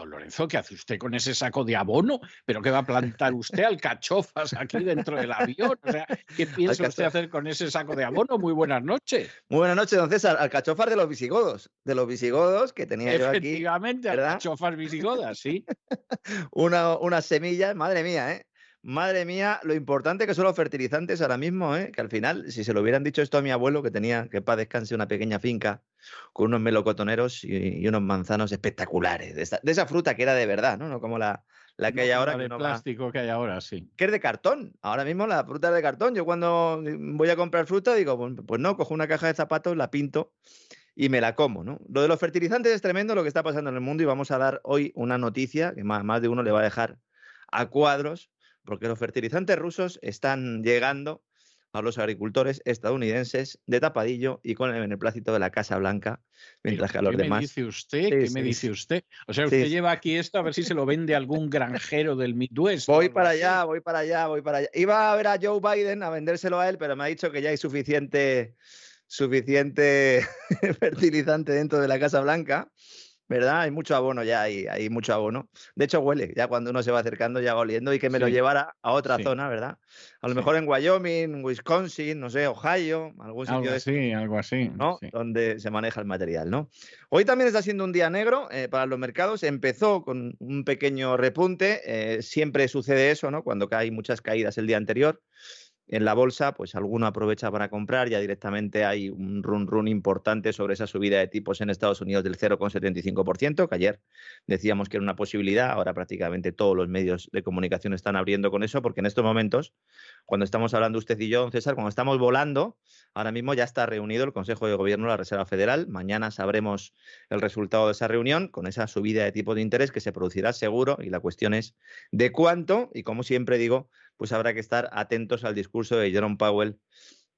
Speaker 1: Don Lorenzo, ¿qué hace usted con ese saco de abono? ¿Pero qué va a plantar usted alcachofas aquí dentro del avión? O sea, ¿qué piensa usted hacer con ese saco de abono? Muy buenas noches.
Speaker 4: Muy buenas noches, don César. Alcachofas de los visigodos. De los visigodos que tenía yo aquí.
Speaker 1: Efectivamente, alcachofas visigodas, sí.
Speaker 4: una, una semilla, madre mía, ¿eh? Madre mía, lo importante que son los fertilizantes ahora mismo, ¿eh? que al final, si se lo hubieran dicho esto a mi abuelo, que tenía que para descanse una pequeña finca con unos melocotoneros y, unos manzanos espectaculares, de, esa fruta que era de verdad, ¿no? No como la, la que hay ahora.
Speaker 1: de plástico que hay ahora, sí.
Speaker 4: Que es de cartón. Ahora mismo la fruta es de cartón. Yo cuando voy a comprar fruta digo, pues, pues no, cojo una caja de zapatos, la pinto y me la como, ¿no? Lo de los fertilizantes es tremendo lo que está pasando en el mundo y vamos a dar hoy una noticia que más de uno le va a dejar a cuadros porque los fertilizantes rusos están llegando a los agricultores estadounidenses de tapadillo y con el beneplácito de la Casa Blanca, mientras que a los
Speaker 1: ¿Qué
Speaker 4: demás.
Speaker 1: Me dice usted? ¿Qué me dice usted? O sea, usted lleva aquí esto a ver si se lo vende algún granjero del Midwest.
Speaker 4: Voy para allá, voy para allá, voy para allá. Iba a ver a Joe Biden a vendérselo a él, pero me ha dicho que ya hay suficiente, suficiente fertilizante dentro de la Casa Blanca ¿verdad? Hay mucho abono ya, hay, hay mucho abono. De hecho, huele, ya cuando uno se va acercando, ya va oliendo y que me lo llevara a otra zona, ¿verdad? A lo mejor en Wyoming, Wisconsin, no sé, Ohio, algún sitio
Speaker 1: algo así, algo así,
Speaker 4: ¿no? Donde se maneja el material, ¿no? Hoy también está siendo un día negro eh, para los mercados. Empezó con un pequeño repunte, eh, siempre sucede eso, ¿no? Cuando hay muchas caídas el día anterior en la bolsa, pues alguno aprovecha para comprar, ya directamente hay un run run importante sobre esa subida de tipos en Estados Unidos del 0,75%, que ayer decíamos que era una posibilidad, ahora prácticamente todos los medios de comunicación están abriendo con eso, porque en estos momentos, cuando estamos hablando usted y yo, César, cuando estamos volando, ahora mismo ya está reunido el Consejo de Gobierno de la Reserva Federal, mañana sabremos el resultado de esa reunión con esa subida de tipos de interés que se producirá seguro y la cuestión es de cuánto y como siempre digo, pues habrá que estar atentos al discurso de Jerome Powell,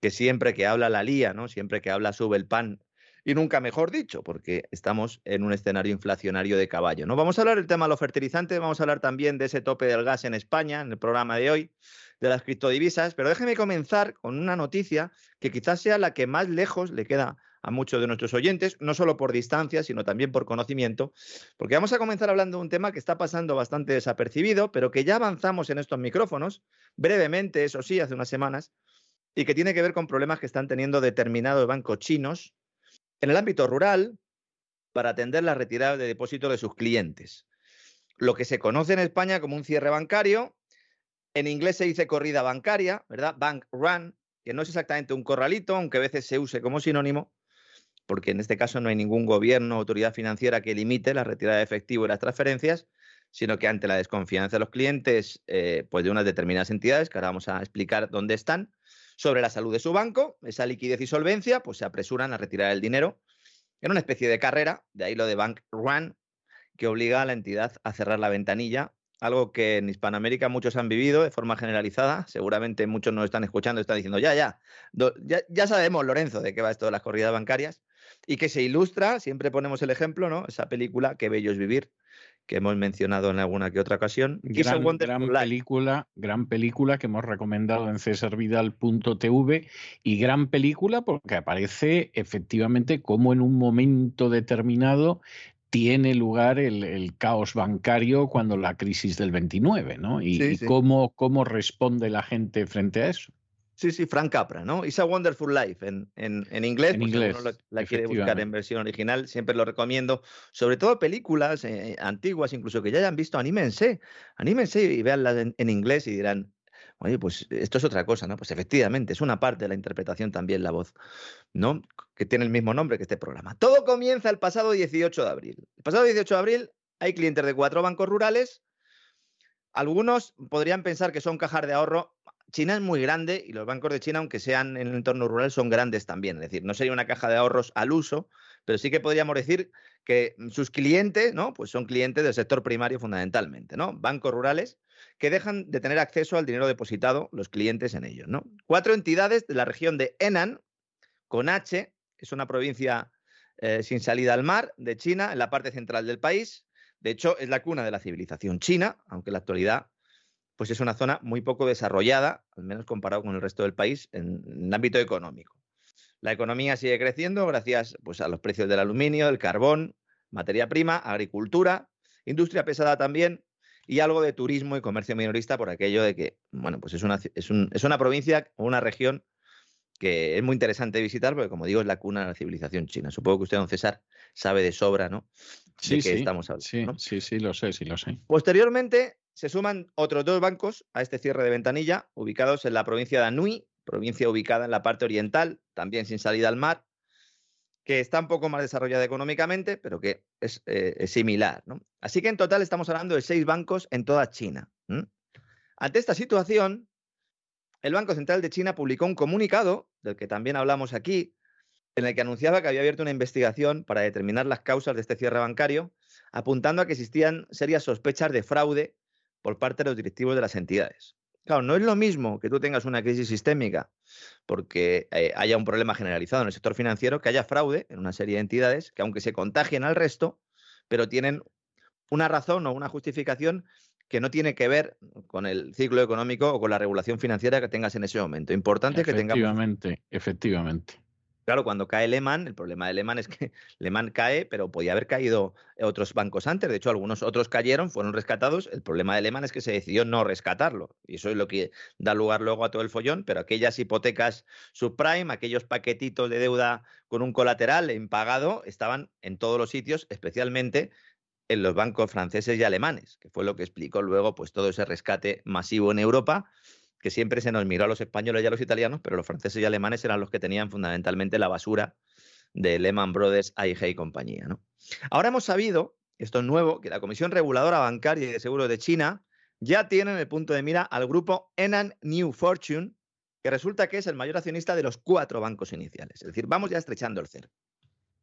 Speaker 4: que siempre que habla la lía, ¿no? Siempre que habla sube el pan. Y nunca mejor dicho, porque estamos en un escenario inflacionario de caballo. ¿no? Vamos a hablar del tema de los fertilizantes, vamos a hablar también de ese tope del gas en España, en el programa de hoy, de las criptodivisas, pero déjeme comenzar con una noticia que quizás sea la que más lejos le queda a muchos de nuestros oyentes, no solo por distancia, sino también por conocimiento, porque vamos a comenzar hablando de un tema que está pasando bastante desapercibido, pero que ya avanzamos en estos micrófonos, brevemente, eso sí, hace unas semanas, y que tiene que ver con problemas que están teniendo determinados bancos chinos en el ámbito rural para atender la retirada de depósitos de sus clientes. Lo que se conoce en España como un cierre bancario, en inglés se dice corrida bancaria, ¿verdad? Bank run, que no es exactamente un corralito, aunque a veces se use como sinónimo, porque en este caso no hay ningún gobierno o autoridad financiera que limite la retirada de efectivo y las transferencias, sino que ante la desconfianza de los clientes eh, pues de unas determinadas entidades, que ahora vamos a explicar dónde están, sobre la salud de su banco, esa liquidez y solvencia, pues se apresuran a retirar el dinero en una especie de carrera, de ahí lo de Bank Run, que obliga a la entidad a cerrar la ventanilla, algo que en Hispanoamérica muchos han vivido de forma generalizada, seguramente muchos nos están escuchando y están diciendo, ya, ya, ya, ya sabemos, Lorenzo, de qué va esto de las corridas bancarias, y que se ilustra, siempre ponemos el ejemplo, ¿no? Esa película, Qué bello es vivir, que hemos mencionado en alguna que otra ocasión.
Speaker 1: Gran, gran película, gran película que hemos recomendado en cesarvidal.tv y gran película porque aparece efectivamente como en un momento determinado tiene lugar el, caos bancario cuando la crisis del 29, ¿no? Y, Cómo, cómo responde la gente frente a eso.
Speaker 4: Sí, sí, Frank Capra, ¿no? It's a Wonderful Life en, en, en inglés.
Speaker 1: En inglés.
Speaker 4: Si uno la quiere buscar en versión original, siempre lo recomiendo. Sobre todo películas eh, antiguas, incluso que ya hayan visto, anímense, anímense y veanlas en, en inglés y dirán, oye, pues esto es otra cosa, ¿no? Pues efectivamente, es una parte de la interpretación también la voz, ¿no? Que tiene el mismo nombre que este programa. Todo comienza el pasado 18 de abril. El pasado 18 de abril hay clientes de cuatro bancos rurales. Algunos podrían pensar que son cajas de ahorro China es muy grande y los bancos de China, aunque sean en el entorno rural, son grandes también. Es decir, no sería una caja de ahorros al uso, pero sí que podríamos decir que sus clientes, ¿no? Pues son clientes del sector primario fundamentalmente, ¿no? Bancos rurales que dejan de tener acceso al dinero depositado los clientes en ellos, ¿no? Cuatro entidades de la región de Henan, con H, es una provincia eh, sin salida al mar de China, en la parte central del país. De hecho, es la cuna de la civilización china, aunque en la actualidad pues es una zona muy poco desarrollada, al menos comparado con el resto del país, en, el ámbito económico. La economía sigue creciendo gracias pues, a los precios del aluminio, del carbón, materia prima, agricultura, industria pesada también y algo de turismo y comercio minorista por aquello de que, bueno, pues es una, es, una provincia o una región que es muy interesante visitar porque, como digo, es la cuna de la civilización china. Supongo que usted, don César, sabe de sobra, ¿no?
Speaker 1: Sí, sí, estamos hablando. Sí, sí, sí, lo sé, sí lo sé.
Speaker 4: Posteriormente, se suman otros dos bancos a este cierre de ventanilla, ubicados en la provincia de Anhui, provincia ubicada en la parte oriental, también sin salida al mar, que está un poco más desarrollada económicamente, pero que es, eh, similar. Así que en total estamos hablando de seis bancos en toda China. Ante esta situación, el Banco Central de China publicó un comunicado, del que también hablamos aquí, en el que anunciaba que había abierto una investigación para determinar las causas de este cierre bancario, apuntando a que existían serias sospechas de fraude por parte de los directivos de las entidades. Claro, no es lo mismo que tú tengas una crisis sistémica porque eh, haya un problema generalizado en el sector financiero, que haya fraude en una serie de entidades que aunque se contagien al resto, pero tienen una razón o una justificación que no tiene que ver con el ciclo económico o con la regulación financiera que tengas en ese momento. Importante que tengamos.
Speaker 1: Efectivamente, efectivamente.
Speaker 4: Claro, cuando cae Lehman, el problema de Lehman es que Lehman cae, pero podía haber caído otros bancos antes. De hecho, algunos otros cayeron, fueron rescatados. El problema de Lehman es que se decidió no rescatarlo. Y eso es lo que da lugar luego a todo el follón. Pero aquellas hipotecas subprime, aquellos paquetitos de deuda con un colateral impagado, estaban en todos los sitios, especialmente en los bancos franceses y alemanes, que fue lo que explicó luego pues, todo ese rescate masivo en Europa que siempre se nos miró a los españoles y a los italianos, pero los franceses y alemanes eran los que tenían fundamentalmente la basura de Lehman Brothers, AIG y compañía. ¿no? Ahora hemos sabido, esto es nuevo, que la Comisión Reguladora Bancaria y de Seguros de China ya tiene en el punto de mira al grupo Enan New Fortune, que resulta que es el mayor accionista de los cuatro bancos iniciales. Es decir, vamos ya estrechando el cerco.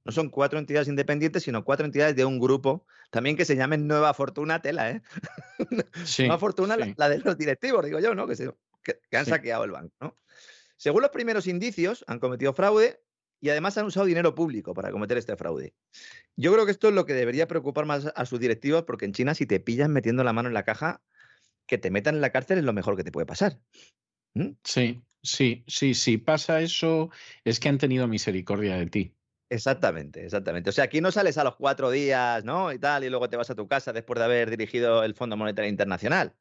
Speaker 4: No son cuatro entidades independientes, sino cuatro entidades de un grupo, también que se llamen Nueva Fortuna Tela, ¿eh? Nueva Fortuna, la, de los directivos, digo yo, ¿no? Que se, que, han saqueado el banco. ¿no? Según los primeros indicios, han cometido fraude y además han usado dinero público para cometer este fraude. Yo creo que esto es lo que debería preocupar más a sus directivos, porque en China, si te pillan metiendo la mano en la caja, que te metan en la cárcel es lo mejor que te puede pasar.
Speaker 1: ¿Mm? Sí, sí, sí, sí. Pasa eso, es que han tenido misericordia de ti.
Speaker 4: Exactamente, exactamente. O sea, aquí no sales a los cuatro días, ¿no? Y tal, y luego te vas a tu casa después de haber dirigido el Fondo Monetario Internacional.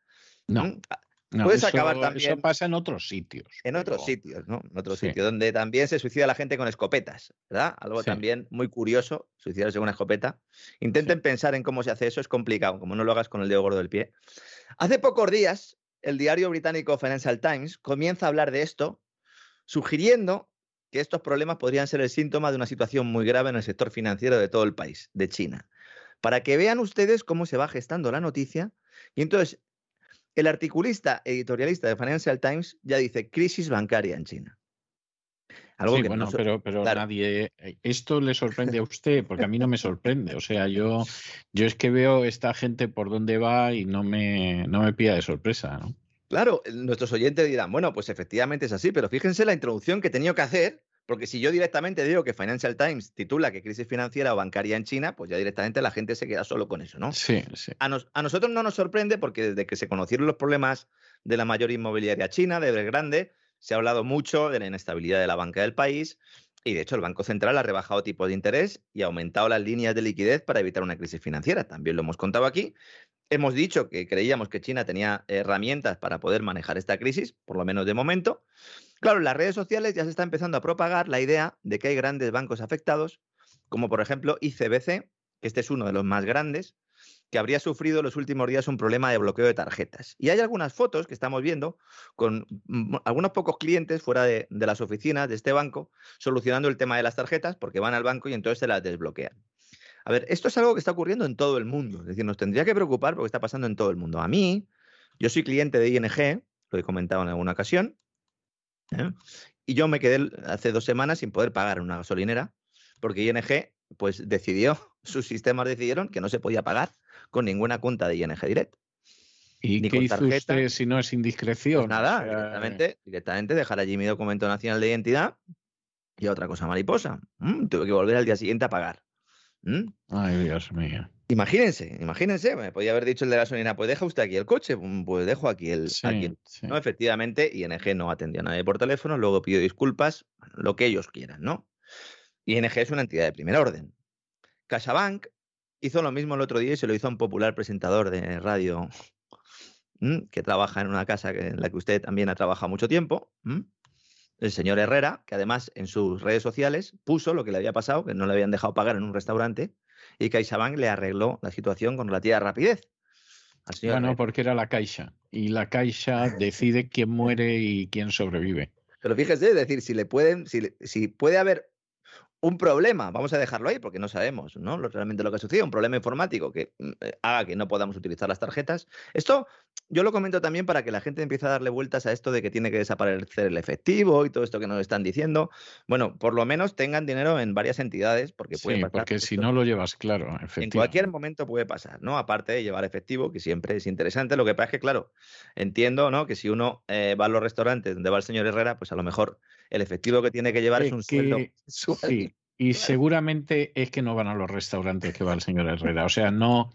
Speaker 1: No. ¿Mm? Puedes acabar también. Eso pasa en otros sitios.
Speaker 4: En otros sitios, ¿no? En otros sitios donde también se suicida la gente con escopetas, ¿verdad? Algo también muy curioso, suicidarse con una escopeta. Intenten pensar en cómo se hace eso, es complicado, como no lo hagas con el dedo gordo del pie. Hace pocos días, el diario británico Financial Times comienza a hablar de esto, sugiriendo que estos problemas podrían ser el síntoma de una situación muy grave en el sector financiero de todo el país, de China. para que vean ustedes cómo se va gestando la noticia. Y entonces, el articulista editorialista de Financial Times ya dice crisis bancaria en China.
Speaker 1: Algo sí, que bueno, pero, pero nadie. Eh, esto le sorprende a usted, porque a mí no me sorprende. O sea, yo, yo es que veo esta gente por dónde va y no me, no me pilla de sorpresa, ¿no?
Speaker 4: Claro, nuestros oyentes dirán, bueno, pues efectivamente es así, pero fíjense la introducción que he tenido que hacer, porque si yo directamente digo que Financial Times titula que crisis financiera o bancaria en China, pues ya directamente la gente se queda solo con eso, ¿no?
Speaker 1: Sí, sí.
Speaker 4: A, a nosotros no nos sorprende porque desde que se conocieron los problemas de la mayor inmobiliaria china, de Grande, se ha hablado mucho de la inestabilidad de la banca del país y de hecho el Banco Central ha rebajado tipos de interés y ha aumentado las líneas de liquidez para evitar una crisis financiera. También lo hemos contado aquí. Hemos dicho que creíamos que China tenía herramientas para poder manejar esta crisis, por lo menos de momento. Claro, en las redes sociales ya se está empezando a propagar la idea de que hay grandes bancos afectados, como por ejemplo ICBC, que este es uno de los más grandes, que habría sufrido los últimos días un problema de bloqueo de tarjetas. Y hay algunas fotos que estamos viendo con mm, algunos pocos clientes fuera de, de, las oficinas de este banco solucionando el tema de las tarjetas porque van al banco y entonces se las desbloquean. A ver, esto es algo que está ocurriendo en todo el mundo. Es decir, nos tendría que preocupar porque está pasando en todo el mundo. A mí, yo soy cliente de ING, lo he comentado en alguna ocasión, ¿eh? y yo me quedé hace dos semanas sin poder pagar una gasolinera porque ING pues decidió, sus sistemas decidieron que no se podía pagar con ninguna cuenta de ING Direct.
Speaker 1: ¿Y qué hizo usted si no es indiscreción?
Speaker 4: Pues nada, directamente, directamente dejar allí mi documento nacional de identidad y otra cosa mariposa. Mm, tuve que volver al día siguiente a pagar.
Speaker 1: ¿Mm? Ay, Dios mío.
Speaker 4: Imagínense, imagínense, me podía haber dicho el de la gasolina, pues deja usted aquí el coche, mm, pues dejo aquí el... No, efectivamente, ING no atendió a nadie por teléfono, luego pidió disculpas, lo que ellos quieran, ¿no? ING es una entidad de primer orden. CaixaBank hizo lo mismo el otro día y se lo hizo a un popular presentador de radio que trabaja en una casa en la que usted también ha trabajado mucho tiempo el señor Herrera, que además en sus redes sociales puso lo que le había pasado, que no le habían dejado pagar en un restaurante, y CaixaBank le arregló la situación con relativa rapidez.
Speaker 1: Bueno, porque era la Caixa, y la Caixa decide quién muere y quién sobrevive.
Speaker 4: Pero fíjese, es decir, si le pueden, si, si puede haber un problema, vamos a dejarlo ahí porque no sabemos ¿no? realmente lo que ha sucedido, un problema informático que mm, eh, haga que no podamos utilizar las tarjetas. Esto yo lo comento también para que la gente empiece a darle vueltas a esto de que tiene que desaparecer el efectivo y todo esto que nos están diciendo. Bueno, por lo menos tengan dinero en varias entidades porque puede pasar.
Speaker 1: Porque si no lo llevas claro,
Speaker 4: En cualquier momento puede pasar, ¿no? Aparte de llevar efectivo, que siempre es interesante. Lo que pasa es que, claro, entiendo, ¿no? Que si uno eh, va a los restaurantes donde va el señor Herrera, pues a lo mejor el efectivo que tiene que llevar es un sueldo.
Speaker 1: Sí, y seguramente es que no van a los restaurantes que va el señor Herrera. O sea, no,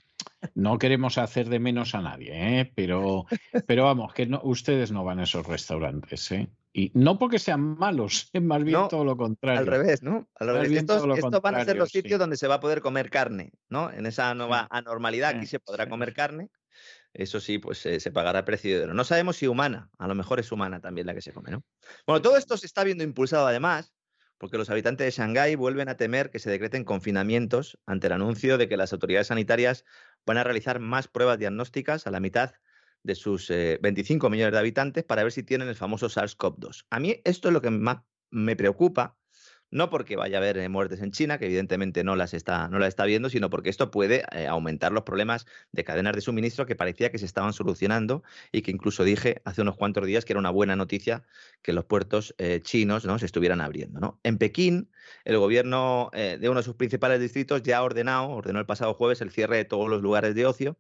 Speaker 1: no queremos hacer de menos a nadie, ¿eh? pero, pero vamos, que no, ustedes no van a esos restaurantes. ¿eh? Y no porque sean malos, es más bien todo lo contrario.
Speaker 4: Al revés, ¿no? Al revés. Estos, van a ser los sitios donde se va a poder comer carne, ¿no? En esa nueva anormalidad aquí se podrá comer carne. Eso sí, pues se pagará precio de oro. No sabemos si humana, a lo mejor es humana también la que se come, ¿no? Bueno, todo esto se está viendo impulsado además porque los habitantes de Shanghái vuelven a temer que se decreten confinamientos ante el anuncio de que las autoridades sanitarias van a realizar más pruebas diagnósticas a la mitad de sus 25 eh, millones de habitantes para ver si tienen el famoso SARS-CoV-2. A mí esto es lo que más me preocupa no porque vaya a haber eh, muertes en China, que evidentemente no las está, no las está viendo, sino porque esto puede eh, aumentar los problemas de cadenas de suministro que parecía que se estaban solucionando y que incluso dije hace unos cuantos días que era una buena noticia que los puertos eh, chinos ¿no? se estuvieran abriendo. ¿no? En Pekín, el gobierno de uno de sus principales distritos ya ha ordenado, ordenó el pasado jueves el cierre de todos los lugares de ocio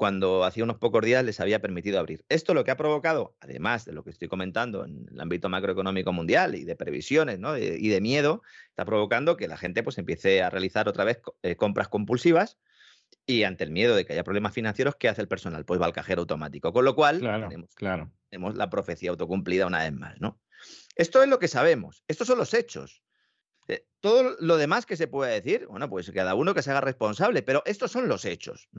Speaker 4: cuando hacía unos pocos días les había permitido abrir. Esto lo que ha provocado, además de lo que estoy comentando en el ámbito macroeconómico mundial y de previsiones y de miedo, está provocando que la gente pues, empiece a realizar otra vez eh, compras compulsivas y ante el miedo de que haya problemas financieros, ¿qué hace el personal? Pues va al cajero automático. Con lo cual,
Speaker 1: tenemos, claro.
Speaker 4: tenemos la profecía autocumplida una vez más. ¿no? Esto es lo que sabemos. Estos son los hechos. Eh, todo lo demás que se puede decir, bueno, pues cada uno que se haga responsable, pero estos son los hechos.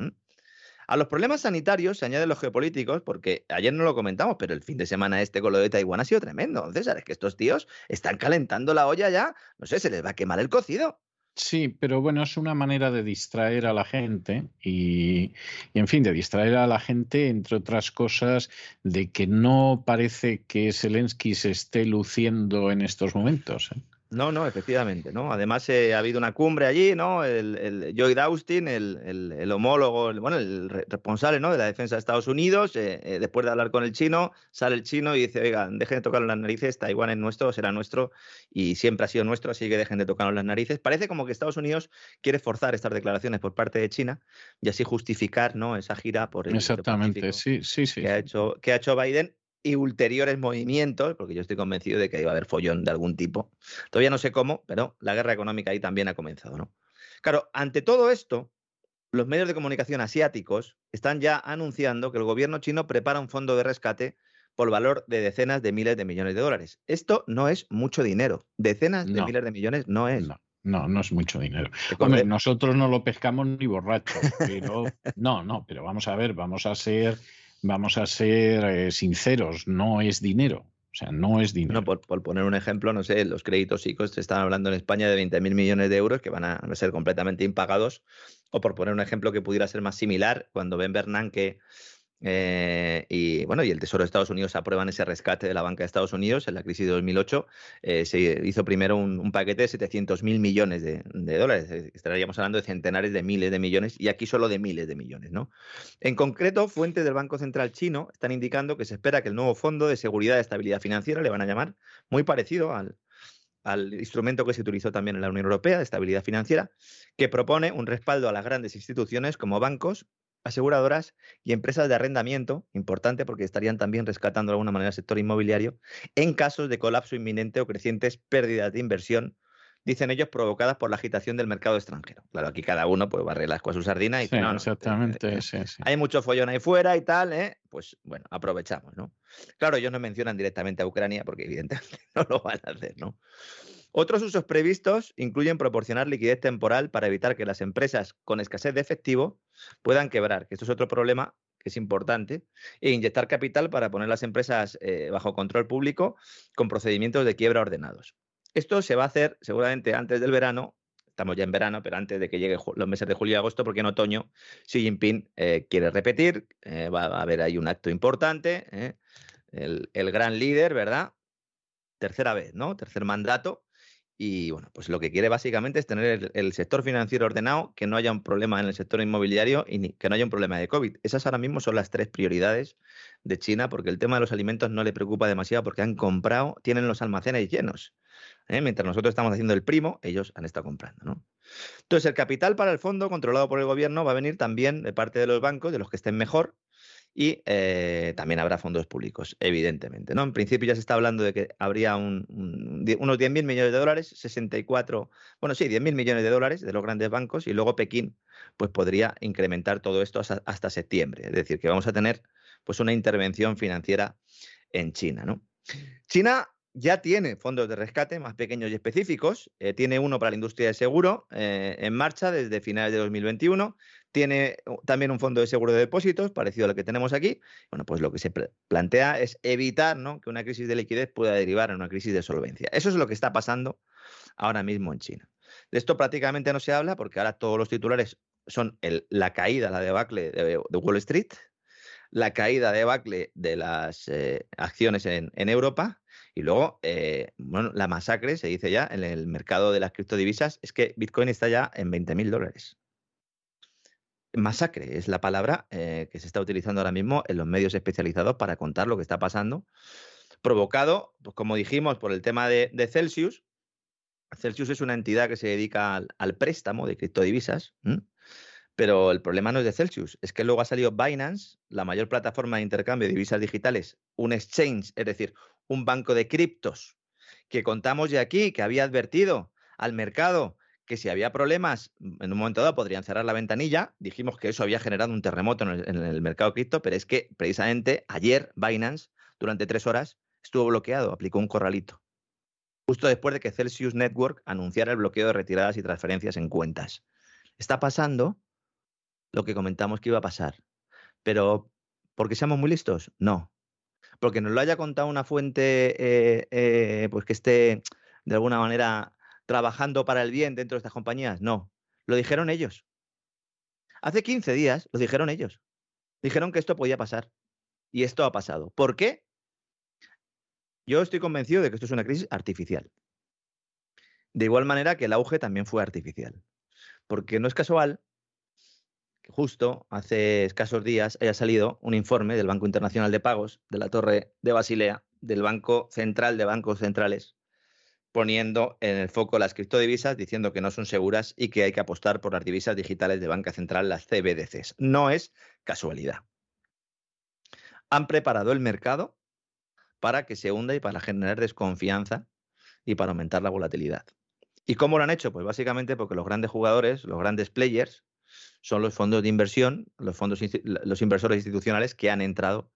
Speaker 4: A los problemas sanitarios se añaden los geopolíticos, porque ayer no lo comentamos, pero el fin de semana este con lo de Taiwán ha sido tremendo. César, es que estos tíos están calentando la olla ya, no sé, se les va a quemar el cocido.
Speaker 1: Sí, pero bueno, es una manera de distraer a la gente y, en fin, de distraer a la gente, entre otras cosas, de que no parece que Zelensky se esté luciendo en estos momentos. ¿eh?
Speaker 4: No, no, efectivamente, ¿no? Además eh, ha habido una cumbre allí, ¿no? El, el Lloyd Austin, el, el, homólogo, bueno, el responsable, ¿no? De la defensa de Estados Unidos, eh, eh, después de hablar con el chino, sale el chino y dice, oiga, dejen de tocar las narices, Taiwán es nuestro, será nuestro y siempre ha sido nuestro, así que dejen de tocarnos las narices. Parece como que Estados Unidos quiere forzar estas declaraciones por parte de China y así justificar, ¿no? Esa gira por el
Speaker 1: Exactamente, sí, sí, sí.
Speaker 4: Que, Ha hecho, que ha hecho Biden y ulteriores movimientos, porque yo estoy convencido de que iba a haber follón de algún tipo. Todavía no sé cómo, pero la guerra económica ahí también ha comenzado, ¿no? Claro, ante todo esto, los medios de comunicación asiáticos están ya anunciando que el gobierno chino prepara un fondo de rescate por valor de decenas de miles de millones de dólares. Esto no es mucho dinero. Decenas de miles de millones no es.
Speaker 1: No. No, es mucho dinero. Hombre, nosotros no lo pescamos ni borrachos, pero no, no, pero vamos a ver, vamos a ser vamos a ser eh, sinceros, no es dinero. O sea, no es dinero.
Speaker 4: por, poner un ejemplo, no sé, los créditos ICOs se están hablando en España de 20.000 millones de euros que van a ser completamente impagados. O por poner un ejemplo que pudiera ser más similar, cuando Ben Bernanke eh, y bueno, y el Tesoro de Estados Unidos aprueban ese rescate de la banca de Estados Unidos en la crisis de 2008. Eh, se hizo primero un, paquete de 700 mil millones de, dólares. Estaríamos hablando de centenares de miles de millones y aquí solo de miles de millones. ¿no? En concreto, fuentes del Banco Central chino están indicando que se espera que el nuevo Fondo de Seguridad y Estabilidad Financiera, le van a llamar, muy parecido al instrumento que se utilizó también en la Unión Europea de estabilidad financiera, que propone un respaldo a las grandes instituciones como bancos aseguradoras y empresas de arrendamiento, importante porque estarían también rescatando de alguna manera el sector inmobiliario, en casos de colapso inminente o crecientes pérdidas de inversión, dicen ellos, provocadas por la agitación del mercado extranjero. Claro, aquí cada uno pues barre las con su sardina y
Speaker 1: sí, no, exactamente,
Speaker 4: hay mucho follón ahí fuera y tal, ¿eh? pues bueno, aprovechamos, ¿no? Claro, ellos no mencionan directamente a Ucrania porque evidentemente no lo van a hacer, ¿no? Otros usos previstos incluyen proporcionar liquidez temporal para evitar que las empresas con escasez de efectivo puedan quebrar, que esto es otro problema que es importante, e inyectar capital para poner las empresas eh, bajo control público con procedimientos de quiebra ordenados. Esto se va a hacer seguramente antes del verano, estamos ya en verano, pero antes de que lleguen los meses de julio y agosto, porque en otoño Xi Jinping eh, quiere repetir, eh, va a haber ahí un acto importante, el, el gran líder, ¿verdad? Tercera vez, ¿no? Tercer mandato. Y bueno, pues lo que quiere básicamente es tener el, sector financiero ordenado, que no haya un problema en el sector inmobiliario y que no haya un problema de COVID. Esas ahora mismo son las tres prioridades de China, porque el tema de los alimentos no le preocupa demasiado porque han comprado, tienen los almacenes llenos. ¿eh? Mientras nosotros estamos haciendo el primo, ellos han estado comprando. ¿no? Entonces, el capital para el fondo controlado por el gobierno va a venir también de parte de los bancos, de los que estén mejor, y eh, también habrá fondos públicos, evidentemente. ¿no? En principio ya se está hablando de que habría un, unos 10.000 millones de dólares, 64, bueno, sí, 10.000 millones de dólares de los grandes bancos y luego Pekín pues podría incrementar todo esto hasta, septiembre. Es decir, que vamos a tener pues una intervención financiera en China. ¿no? China ya tiene fondos de rescate más pequeños y específicos. Eh, tiene uno para la industria de seguro eh, en marcha desde finales de 2021. Tiene también un fondo de seguro de depósitos parecido al que tenemos aquí. Bueno, pues lo que se plantea es evitar que una crisis de liquidez pueda derivar en una crisis de solvencia. Eso es lo que está pasando ahora mismo en China. De esto prácticamente no se habla porque ahora todos los titulares son la caída, la debacle de, Wall Street, la caída debacle de las eh, acciones en, Europa y luego, eh, la masacre, se dice ya, en el mercado de las criptodivisas, es que Bitcoin está ya en 20 mil dólares. Masacre es la palabra eh, que se está utilizando ahora mismo en los medios especializados para contar lo que está pasando, provocado, pues como dijimos, por el tema de, Celsius. Celsius es una entidad que se dedica al, préstamo de criptodivisas, pero el problema no es de Celsius, es que luego ha salido Binance, la mayor plataforma de intercambio de divisas digitales, un exchange, es decir, un banco de criptos, que contamos de aquí, que había advertido al mercado que si había problemas, mm, en un momento dado podrían cerrar la ventanilla. Dijimos que eso había generado un terremoto en el, mercado cripto, pero es que precisamente ayer Binance, durante tres horas, estuvo bloqueado, aplicó un corralito. Justo después de que Celsius Network anunciara el bloqueo de retiradas y transferencias en cuentas. Está pasando lo que comentamos que iba a pasar. Pero, ¿porque seamos muy listos? No. Porque nos lo haya contado una fuente eh, eh, pues que esté de alguna manera trabajando para el bien dentro de estas compañías. No, lo dijeron ellos. Hace 15 días lo dijeron ellos. Dijeron que esto podía pasar. Y esto ha pasado. ¿Por qué? Yo estoy convencido de que esto es una crisis artificial. De igual manera que el auge también fue artificial. Porque no es casual que justo hace escasos días haya salido un informe del Banco Internacional de Pagos, de la Torre de Basilea, del Banco Central de Bancos Centrales, poniendo en el foco las criptodivisas, diciendo que no son seguras y que hay que apostar por las divisas digitales de banca central, las CBDCs. No es casualidad. Han preparado el mercado para que se hunda y para generar desconfianza y para aumentar la volatilidad. ¿Y cómo lo han hecho? Pues básicamente porque los grandes jugadores, los grandes players, son los fondos de inversión, los fondos, los inversores institucionales que han entrado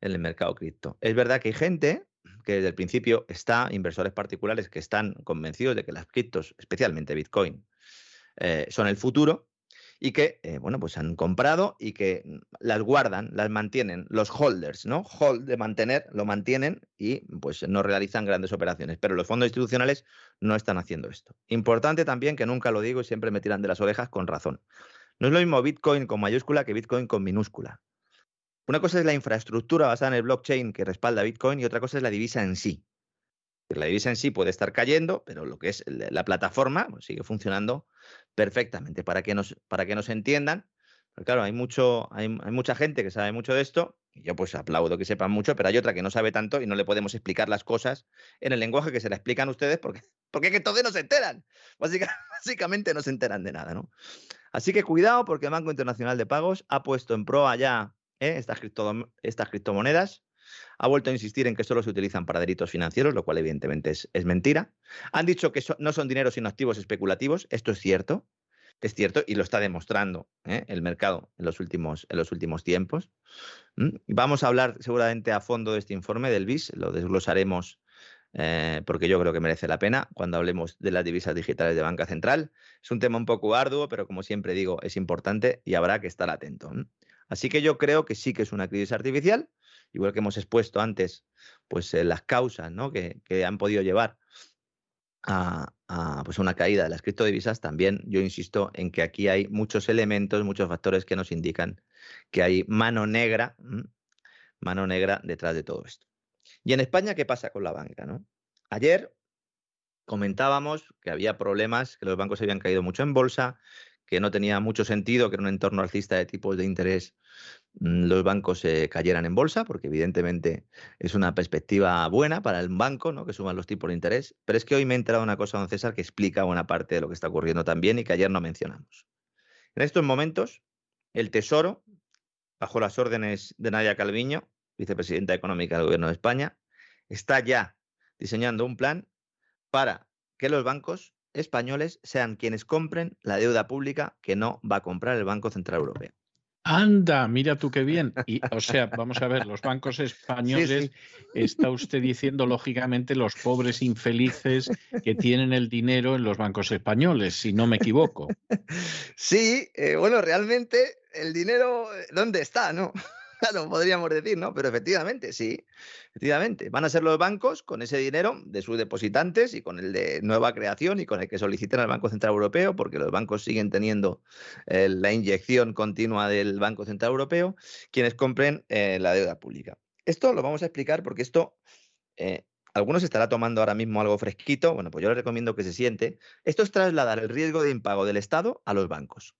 Speaker 4: en el mercado cripto. Es verdad que hay gente que desde el principio está, inversores particulares que están convencidos de que las criptos, especialmente Bitcoin, eh, son el futuro y que, eh, bueno, pues han comprado y que las guardan, las mantienen, los holders, ¿no? Hold de mantener, lo mantienen y pues no realizan grandes operaciones. Pero los fondos institucionales no están haciendo esto. Importante también, que nunca lo digo y siempre me tiran de las orejas con razón. No es lo mismo Bitcoin con mayúscula que Bitcoin con minúscula. Una cosa es la infraestructura basada en el blockchain que respalda Bitcoin y otra cosa es la divisa en sí. La divisa en sí puede estar cayendo, pero lo que es la plataforma pues, sigue funcionando perfectamente. Para que nos, para que nos entiendan, pues claro, hay, mucho, hay, mucha gente que sabe mucho de esto, y yo pues aplaudo que sepan mucho, pero hay otra que no sabe tanto y no le podemos explicar las cosas en el lenguaje que se la explican ustedes porque, porque que entonces no se enteran. Básicamente, básicamente no se enteran de nada, ¿no? Así que cuidado porque el Banco Internacional de Pagos ha puesto en proa ya ¿eh? estas, estas criptomonedas. Ha vuelto a insistir en que solo se utilizan para delitos financieros, lo cual evidentemente es, mentira. Han dicho que no son dineros sino activos especulativos. Esto es cierto, es cierto y lo está demostrando ¿eh? el mercado en los últimos, en los últimos tiempos. Vamos a hablar seguramente a fondo de este informe del BIS, lo desglosaremos eh, porque yo creo que merece la pena cuando hablemos de las divisas digitales de banca central. Es un tema un poco arduo, pero como siempre digo, es importante y habrá que estar atento. Así que yo creo que sí que es una crisis artificial, igual que hemos expuesto antes, pues eh, las causas ¿no? que, han podido llevar a, pues una caída de las criptodivisas, también yo insisto en que aquí hay muchos elementos, muchos factores que nos indican que hay mano negra, mano negra detrás de todo esto. Y en España, ¿qué pasa con la banca? ¿no? Ayer comentábamos que había problemas, que los bancos habían caído mucho en bolsa, que no tenía mucho sentido que en un entorno alcista de tipos de interés mm, los bancos se cayeran en bolsa, porque evidentemente es una perspectiva buena para el banco, ¿no? que suban los tipos de interés. Pero es que hoy me he enterado una cosa, don César, que explica buena parte de lo que está ocurriendo también y que ayer no mencionamos. En estos momentos, el Tesoro, bajo las órdenes de Nadia Calviño, vicepresidenta económica del Gobierno de España, está ya diseñando un plan para que los bancos españoles sean quienes compren la deuda pública que no va a comprar el Banco Central Europeo.
Speaker 1: Anda, mira tú qué bien. Y, o sea, vamos a ver, los bancos españoles, está usted diciendo, lógicamente, los pobres infelices que tienen el dinero en los bancos españoles, si no me equivoco.
Speaker 4: Sí, eh, bueno, realmente el dinero, ¿dónde está, no? Claro, podríamos decir, ¿no? Pero efectivamente, sí, efectivamente. Van a ser los bancos con ese dinero de sus depositantes y con el de nueva creación y con el que soliciten al Banco Central Europeo, porque los bancos siguen teniendo eh, la inyección continua del Banco Central Europeo, quienes compren eh, la deuda pública. Esto lo vamos a explicar porque esto, eh, algunos estará tomando ahora mismo algo fresquito, bueno, pues yo les recomiendo que se siente. Esto es trasladar el riesgo de impago del Estado a los bancos.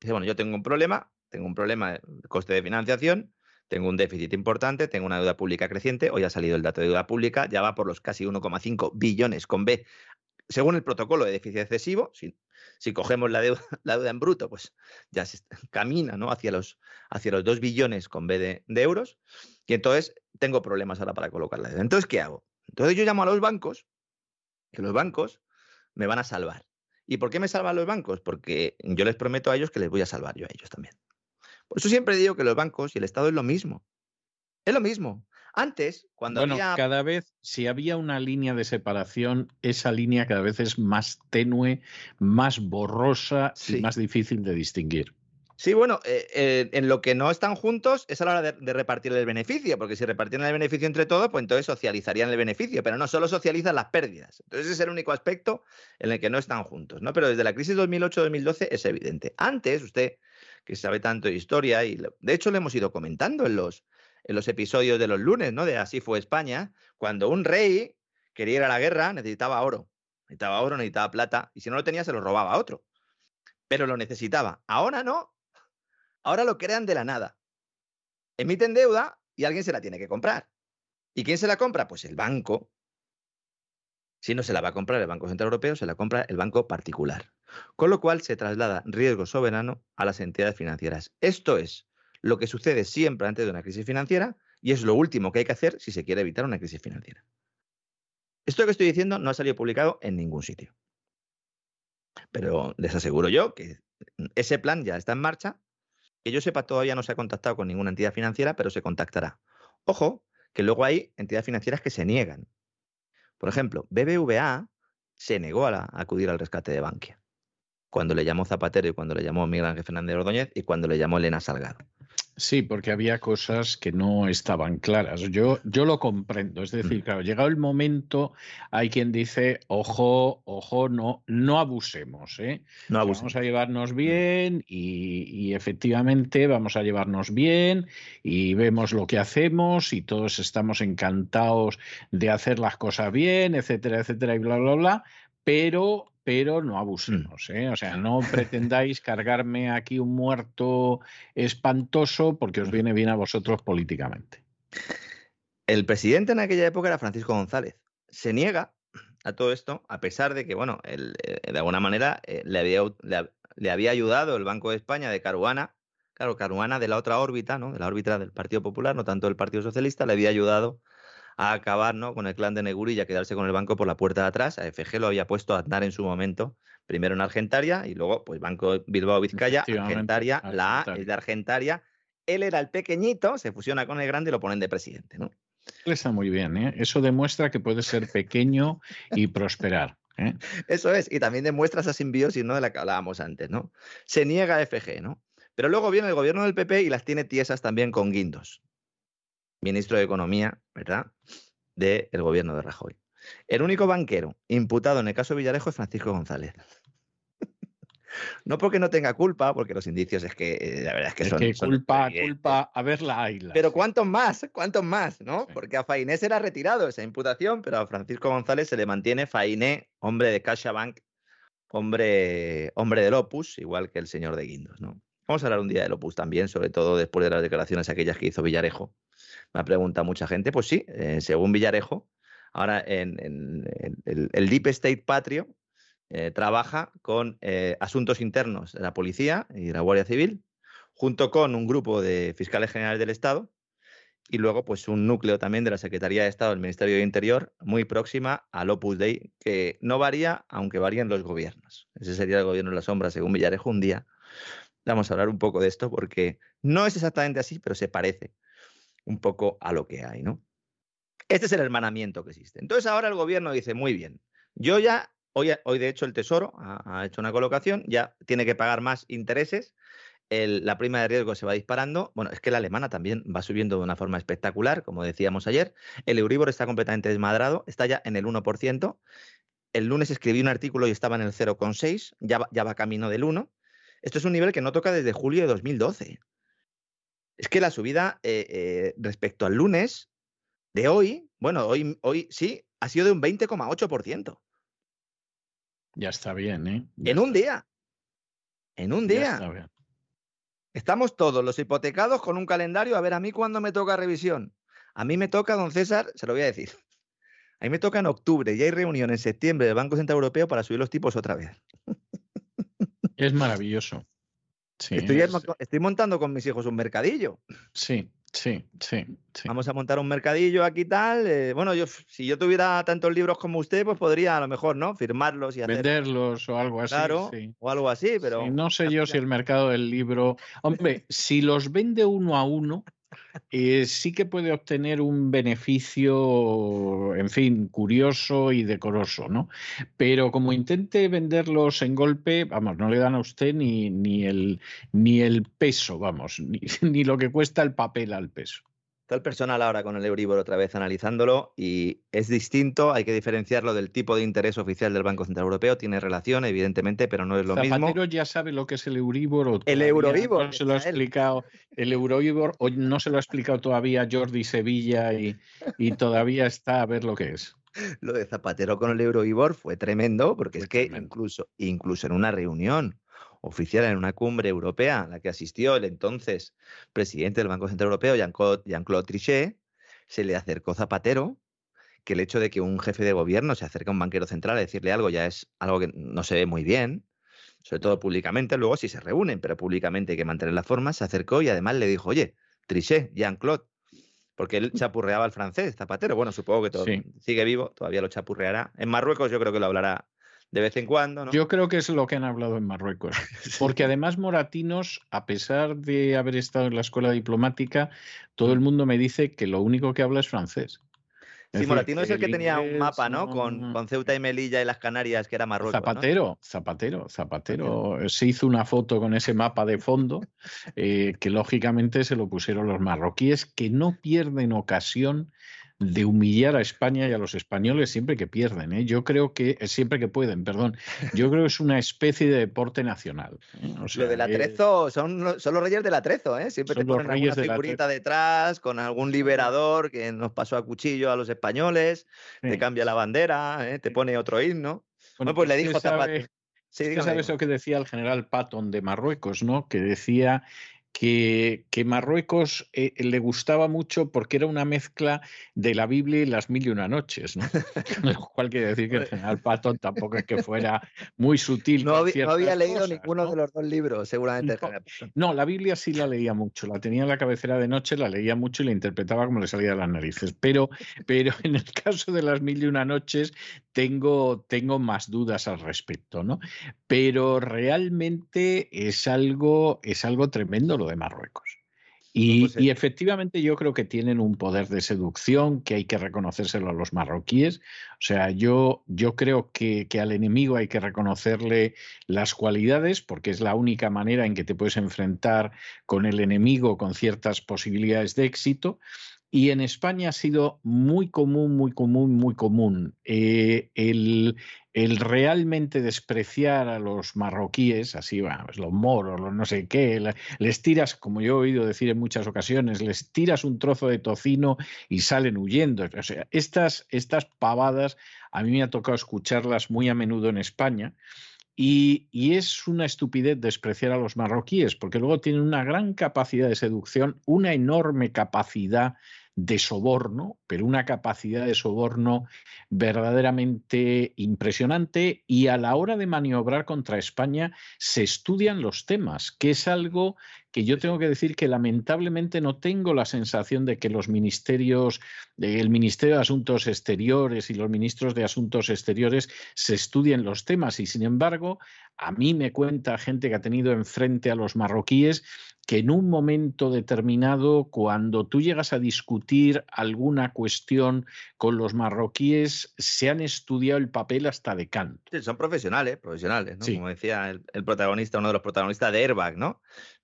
Speaker 4: Dice, bueno, yo tengo un problema, tengo un problema de coste de financiación, tengo un déficit importante, tengo una deuda pública creciente, hoy ha salido el dato de deuda pública, ya va por los casi 1,5 billones con B. Según el protocolo de déficit excesivo, si, cogemos la deuda, la deuda, en bruto, pues ya se camina ¿no? hacia, los, hacia los 2 billones con B de, de euros, y entonces tengo problemas ahora para colocar la deuda. Entonces, ¿qué hago? Entonces yo llamo a los bancos, que los bancos me van a salvar. ¿Y por qué me salvan los bancos? Porque yo les prometo a ellos que les voy a salvar yo a ellos también. Por eso siempre digo que los bancos y el Estado es lo mismo. Es lo mismo. Antes, cuando
Speaker 1: bueno, cada vez, si había una línea de separación, esa línea cada vez es más tenue, más borrosa y más difícil de distinguir.
Speaker 4: Sí, bueno, eh, eh, en lo que no están juntos es a la hora de, repartir el beneficio, porque si repartieran el beneficio entre todos, pues entonces socializarían el beneficio, pero no solo socializan las pérdidas. Entonces ese es el único aspecto en el que no están juntos, ¿no? Pero desde la crisis 2008-2012 es evidente. Antes, usted que sabe tanto de historia, y de hecho lo hemos ido comentando en los, en los episodios de los lunes, ¿no? De Así fue España, cuando un rey quería ir a la guerra necesitaba oro. necesitaba oro, necesitaba plata, y si no lo tenía se lo robaba a otro. Pero lo necesitaba. Ahora no. Ahora lo crean de la nada. Emiten deuda y alguien se la tiene que comprar. ¿Y quién se la compra? Pues el banco. Si no se la va a comprar el Banco Central Europeo, se la compra el banco particular. Con lo cual se traslada riesgo soberano a las entidades financieras. Esto es lo que sucede siempre antes de una crisis financiera y es lo último que hay que hacer si se quiere evitar una crisis financiera. Esto que estoy diciendo no ha salido publicado en ningún sitio. Pero les aseguro yo que ese plan ya está en marcha. Que yo sepa, todavía no se ha contactado con ninguna entidad financiera, pero se contactará. Ojo, que luego hay entidades financieras que se niegan. Por ejemplo, BBVA se negó a, acudir al rescate de Bankia. Cuando le llamó Zapatero y cuando le llamó Miguel Ángel Fernández Ordóñez y cuando le llamó Elena Salgado.
Speaker 1: Sí, porque había cosas que no estaban claras. Yo, yo lo comprendo. Es decir, claro, llegado el momento, hay quien dice, ojo, ojo, no, no abusemos. ¿eh?
Speaker 4: No
Speaker 1: abusemos. Vamos a llevarnos bien y, y, efectivamente vamos a llevarnos bien y vemos lo que hacemos y todos estamos encantados de hacer las cosas bien, etcétera, etcétera, y bla, bla, bla. Pero pero no abusemos. ¿eh? O sea, no pretendáis cargarme aquí un muerto espantoso porque os viene bien a vosotros políticamente.
Speaker 4: El presidente en aquella época era Francisco González. Se niega a todo esto, a pesar de que, bueno, él, eh, de alguna manera eh, le, había, le, le, había ayudado el Banco de España de Caruana, claro, Caruana de la otra órbita, ¿no? De la órbita del Partido Popular, no tanto del Partido Socialista, le había ayudado a acabar ¿no? con el clan de Neguri y a quedarse con el banco por la puerta de atrás. A FG lo había puesto a andar en su momento, primero en Argentaria y luego pues Banco Bilbao Vizcaya, Argentaria, la A es de Argentaria. Él era el pequeñito, se fusiona con el grande y lo ponen de presidente. ¿no?
Speaker 1: Está muy bien, ¿eh? eso demuestra que puede ser pequeño y prosperar. ¿eh?
Speaker 4: Eso es, y también demuestra esa simbiosis ¿no? de la que hablábamos antes. ¿no? Se niega a FG, ¿no? Pero luego viene el gobierno del PP y las tiene tiesas también con guindos ministro de Economía, ¿verdad? Del gobierno de Rajoy. El único banquero imputado en el caso Villarejo es Francisco González. No porque no tenga culpa, porque los indicios es que eh, la verdad es que
Speaker 1: es
Speaker 4: son.
Speaker 1: Que
Speaker 4: son
Speaker 1: culpa, culpa, a ver la isla.
Speaker 4: Pero ¿cuántos más? ¿Cuántos más? ¿No? Sí. Porque a Fainé se le ha retirado esa imputación, pero a Francisco González se le mantiene Fainé, hombre de CaixaBank, hombre, hombre del Opus, igual que el señor de Guindos, ¿no? Vamos a hablar un día del Opus también, sobre todo después de las declaraciones aquellas que hizo Villarejo, me ha preguntado mucha gente, pues sí, eh, según Villarejo, ahora en, el, Deep State Patrio eh, trabaja con eh, asuntos internos de la policía y de la Guardia Civil, junto con un grupo de fiscales generales del Estado y luego pues un núcleo también de la Secretaría de Estado del Ministerio de Interior muy próxima al Opus Dei, que no varía, aunque varían los gobiernos. Ese sería el gobierno de la sombra, según Villarejo, un día. Vamos a hablar un poco de esto porque no es exactamente así, pero se parece un poco a lo que hay, ¿no? Este es el hermanamiento que existe. Entonces ahora el gobierno dice, muy bien, yo ya, hoy, de hecho el Tesoro ha, hecho una colocación, ya tiene que pagar más intereses, la prima de riesgo se va disparando. Bueno, es que la alemana también va subiendo de una forma espectacular, como decíamos ayer. El Euribor está completamente desmadrado, está ya en el 1%. El lunes escribí un artículo y estaba en el 0,6, ya, ya va camino del 1. Esto es un nivel que no toca desde julio de 2012 es que la subida eh, eh, respecto al lunes de hoy, bueno, hoy, hoy sí, ha sido de un 20,8%.
Speaker 1: Ya está bien, ¿eh? Ya
Speaker 4: en un día. En un día. Estamos todos los hipotecados con un calendario. A ver, a mí cuándo me toca revisión. A mí me toca, don César, se lo voy a decir. A mí me toca en octubre y hay reunión en septiembre del Banco Central Europeo para subir los tipos otra vez.
Speaker 1: Es maravilloso.
Speaker 4: Sí, estoy, es... estoy, montando con mis hijos un mercadillo.
Speaker 1: Sí, sí, sí. sí.
Speaker 4: Vamos a montar un mercadillo aquí tal. Eh, bueno, yo si yo tuviera tantos libros como usted, pues podría a lo mejor, ¿no? Firmarlos y hacer...
Speaker 1: venderlos o algo así.
Speaker 4: Claro,
Speaker 1: sí.
Speaker 4: o algo así, pero.
Speaker 1: No sé yo si el mercado del libro. Hombre, si los vende uno a uno, eh, sí que puede obtener un beneficio, en fin, curioso y decoroso, ¿no? Pero como intente venderlos en golpe, vamos, no le dan a usted ni, ni, el, ni el peso, vamos, ni, ni lo que cuesta el papel al peso.
Speaker 4: Está el personal ahora con el Euribor otra vez analizándolo y es distinto, hay que diferenciarlo del tipo de interés oficial del Banco Central Europeo, tiene relación evidentemente, pero no es lo
Speaker 1: Zapatero
Speaker 4: mismo.
Speaker 1: ya sabe lo que es el Euribor o
Speaker 4: el Euribor
Speaker 1: no se lo ha explicado el Euribor o no se lo ha explicado todavía Jordi Sevilla y, y todavía está a ver lo que es.
Speaker 4: Lo de Zapatero con el Euribor fue tremendo, porque es que incluso, incluso en una reunión oficial en una cumbre europea a la que asistió el entonces presidente del Banco Central Europeo, Jean-Claude Trichet, se le acercó Zapatero que el hecho de que un jefe de gobierno se acerque a un banquero central a decirle algo ya es algo que no se ve muy bien, sobre todo públicamente, luego si se reúnen, pero públicamente hay que mantener la forma, se acercó y además le dijo, oye, Trichet, Jean-Claude, porque él chapurreaba al francés, Zapatero, bueno, supongo que todo, sigue vivo, todavía lo chapurreará. En Marruecos yo creo que lo hablará de vez en cuando. ¿no?
Speaker 1: Yo creo que es lo que han hablado en Marruecos. Porque además Moratinos, a pesar de haber estado en la escuela diplomática, todo el mundo me dice que lo único que habla es francés.
Speaker 4: Sí, Moratino es el que tenía un mapa, ¿no? Con, con, Ceuta y Melilla y las Canarias, que era Marruecos.
Speaker 1: Zapatero, Zapatero, Zapatero. Se hizo una foto con ese mapa de fondo, eh, que lógicamente se lo pusieron los marroquíes, que no pierden ocasión de humillar a España y a los españoles siempre que pierden. ¿eh? Yo creo que, eh, siempre que pueden, perdón, yo creo que es una especie de deporte nacional.
Speaker 4: ¿eh? Lo del atrezo, son, son, los reyes del atrezo, ¿eh? siempre te ponen alguna figurita detrás con algún liberador que nos pasó a cuchillo a los españoles, te cambia la bandera, te pone otro himno. Bueno, pues le dijo
Speaker 1: Zapatero. Sí, ¿Sabes lo que decía el general Patton de Marruecos, no? Que decía que, Marruecos eh, le gustaba mucho porque era una mezcla de la Biblia y las mil y una noches, ¿no? Lo cual quiere decir que el general Patton tampoco es que fuera muy sutil.
Speaker 4: No, había, leído ninguno de los dos libros, seguramente.
Speaker 1: No, la Biblia sí la leía mucho, la tenía en la cabecera de noche, la leía mucho y la interpretaba como le salía de las narices. Pero, pero en el caso de las mil y una noches tengo, tengo más dudas al respecto, ¿no? Pero realmente es algo, es algo tremendo de Marruecos. Pues y, efectivamente yo creo que tienen un poder de seducción que hay que reconocérselo a los marroquíes. O sea, yo, yo creo que, que, al enemigo hay que reconocerle las cualidades porque es la única manera en que te puedes enfrentar con el enemigo con ciertas posibilidades de éxito. Y en España ha sido muy común, muy común, muy común eh, el, realmente despreciar a los marroquíes, así, bueno, pues los moros, los no sé qué, les tiras, como yo he oído decir en muchas ocasiones, les tiras un trozo de tocino y salen huyendo. O sea, estas, estas pavadas a mí me ha tocado escucharlas muy a menudo en España. Y, es una estupidez despreciar a los marroquíes, porque luego tienen una gran capacidad de seducción, una enorme capacidad de soborno, pero una capacidad de soborno verdaderamente impresionante y a la hora de maniobrar contra España se estudian los temas, que es algo que yo tengo que decir que lamentablemente no tengo la sensación de que los ministerios, el Ministerio de Asuntos Exteriores y los ministros de Asuntos Exteriores se estudien los temas y sin embargo a mí me cuenta gente que ha tenido enfrente a los marroquíes que en un momento determinado, cuando tú llegas a discutir alguna cuestión con los marroquíes, se han estudiado el papel hasta de Kant.
Speaker 4: son profesionales, profesionales, ¿no? Como decía el, protagonista, uno de los protagonistas de Airbag, ¿no?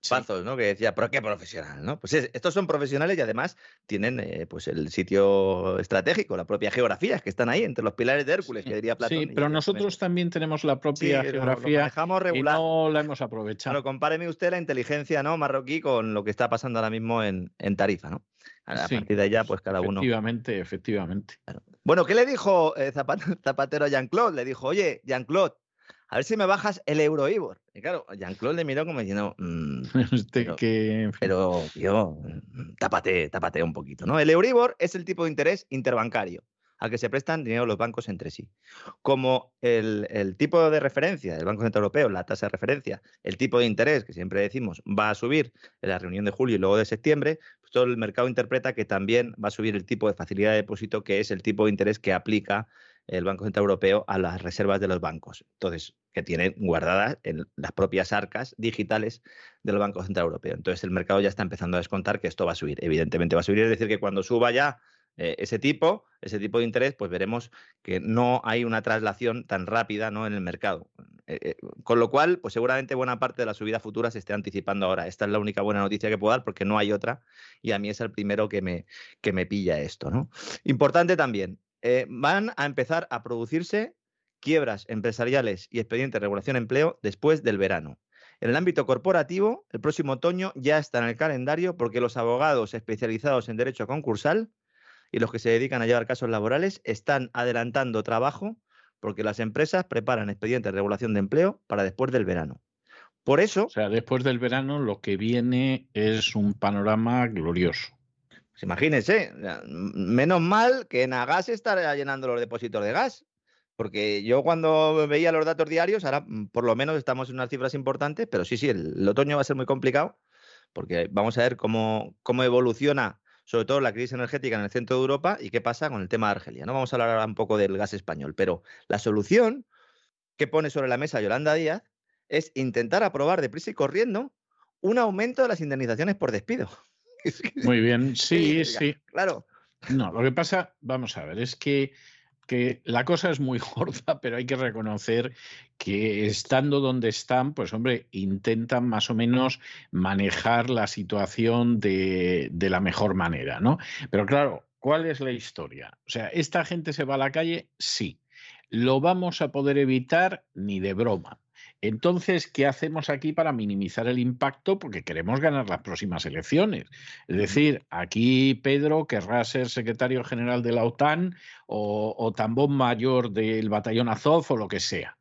Speaker 4: Pazos, ¿no? Que decía, ¿pero qué profesional, no? Pues estos son profesionales y además tienen eh, pues el sitio estratégico, la propia geografía, que están ahí entre los pilares de Hércules, que diría Platón.
Speaker 1: Sí, pero nosotros también tenemos la propia geografía y no la hemos aprovechado.
Speaker 4: Pero compáreme usted la inteligencia, ¿no? Marroquí con lo que está pasando ahora mismo en, Tarifa, ¿no? A, partir de allá, pues cada uno.
Speaker 1: Efectivamente, efectivamente.
Speaker 4: Bueno, ¿qué le dijo eh, Zapatero a Jean-Claude? Le dijo, oye, Jean-Claude, a ver si me bajas el Euroibor. Y claro, Jean-Claude le miró como diciendo, mm, pero, que... pero, tío, tápate, tápate un poquito, ¿no? El Euribor es el tipo de interés interbancario al que se prestan dinero los bancos entre sí. Como el, tipo de referencia del Banco Central Europeo, la tasa de referencia, el tipo de interés, que siempre decimos, va a subir en la reunión de julio y luego de septiembre, pues todo el mercado interpreta que también va a subir el tipo de facilidad de depósito, que es el tipo de interés que aplica el Banco Central Europeo a las reservas de los bancos. Entonces, que tienen guardadas en las propias arcas digitales del Banco Central Europeo. Entonces, el mercado ya está empezando a descontar que esto va a subir. Evidentemente va a subir, es decir, que cuando suba ya eh, ese tipo, ese tipo de interés, pues veremos que no hay una traslación tan rápida ¿no? en el mercado. Eh, eh, con lo cual, pues seguramente buena parte de la subida futura se esté anticipando ahora. Esta es la única buena noticia que puedo dar porque no hay otra y a mí es el primero que me, que me pilla esto. ¿no? Importante también, van a empezar a producirse quiebras empresariales y expedientes de regulación de empleo después del verano. En el ámbito corporativo, el próximo otoño ya está en el calendario porque los abogados especializados en derecho concursal y los que se dedican a llevar casos laborales están adelantando trabajo porque las empresas preparan expedientes de regulación de empleo para después del verano. Por eso...
Speaker 1: O sea, después del verano lo que viene es un panorama glorioso.
Speaker 4: Pues imagínense, menos mal que en Agas está llenando los depósitos de gas. Porque yo cuando veía los datos diarios, ahora mm, por lo menos estamos en unas cifras importantes, pero sí, sí, el, otoño va a ser muy complicado, porque vamos a ver cómo, cómo evoluciona sobre todo la crisis energética en el centro de Europa y qué pasa con el tema de Argelia. No vamos a hablar ahora un poco del gas español, pero la solución que pone sobre la mesa Yolanda Díaz es intentar aprobar deprisa y corriendo un aumento de las indemnizaciones por despido.
Speaker 1: Muy bien, sí, sí.
Speaker 4: Claro.
Speaker 1: No, lo que pasa, vamos a ver, es que que la cosa es muy gorda, pero hay que reconocer que estando donde están, pues hombre, intentan más o menos manejar la situación de, de la mejor manera, ¿no? Pero claro, ¿cuál es la historia? O sea, ¿esta gente se va a la calle? Sí. ¿Lo vamos a poder evitar? Ni de broma. Entonces, ¿qué hacemos aquí para minimizar el impacto? Porque queremos ganar las próximas elecciones. Es decir, aquí Pedro querrá ser secretario general de la OTAN o, o tambón mayor del batallón Azov o lo que sea.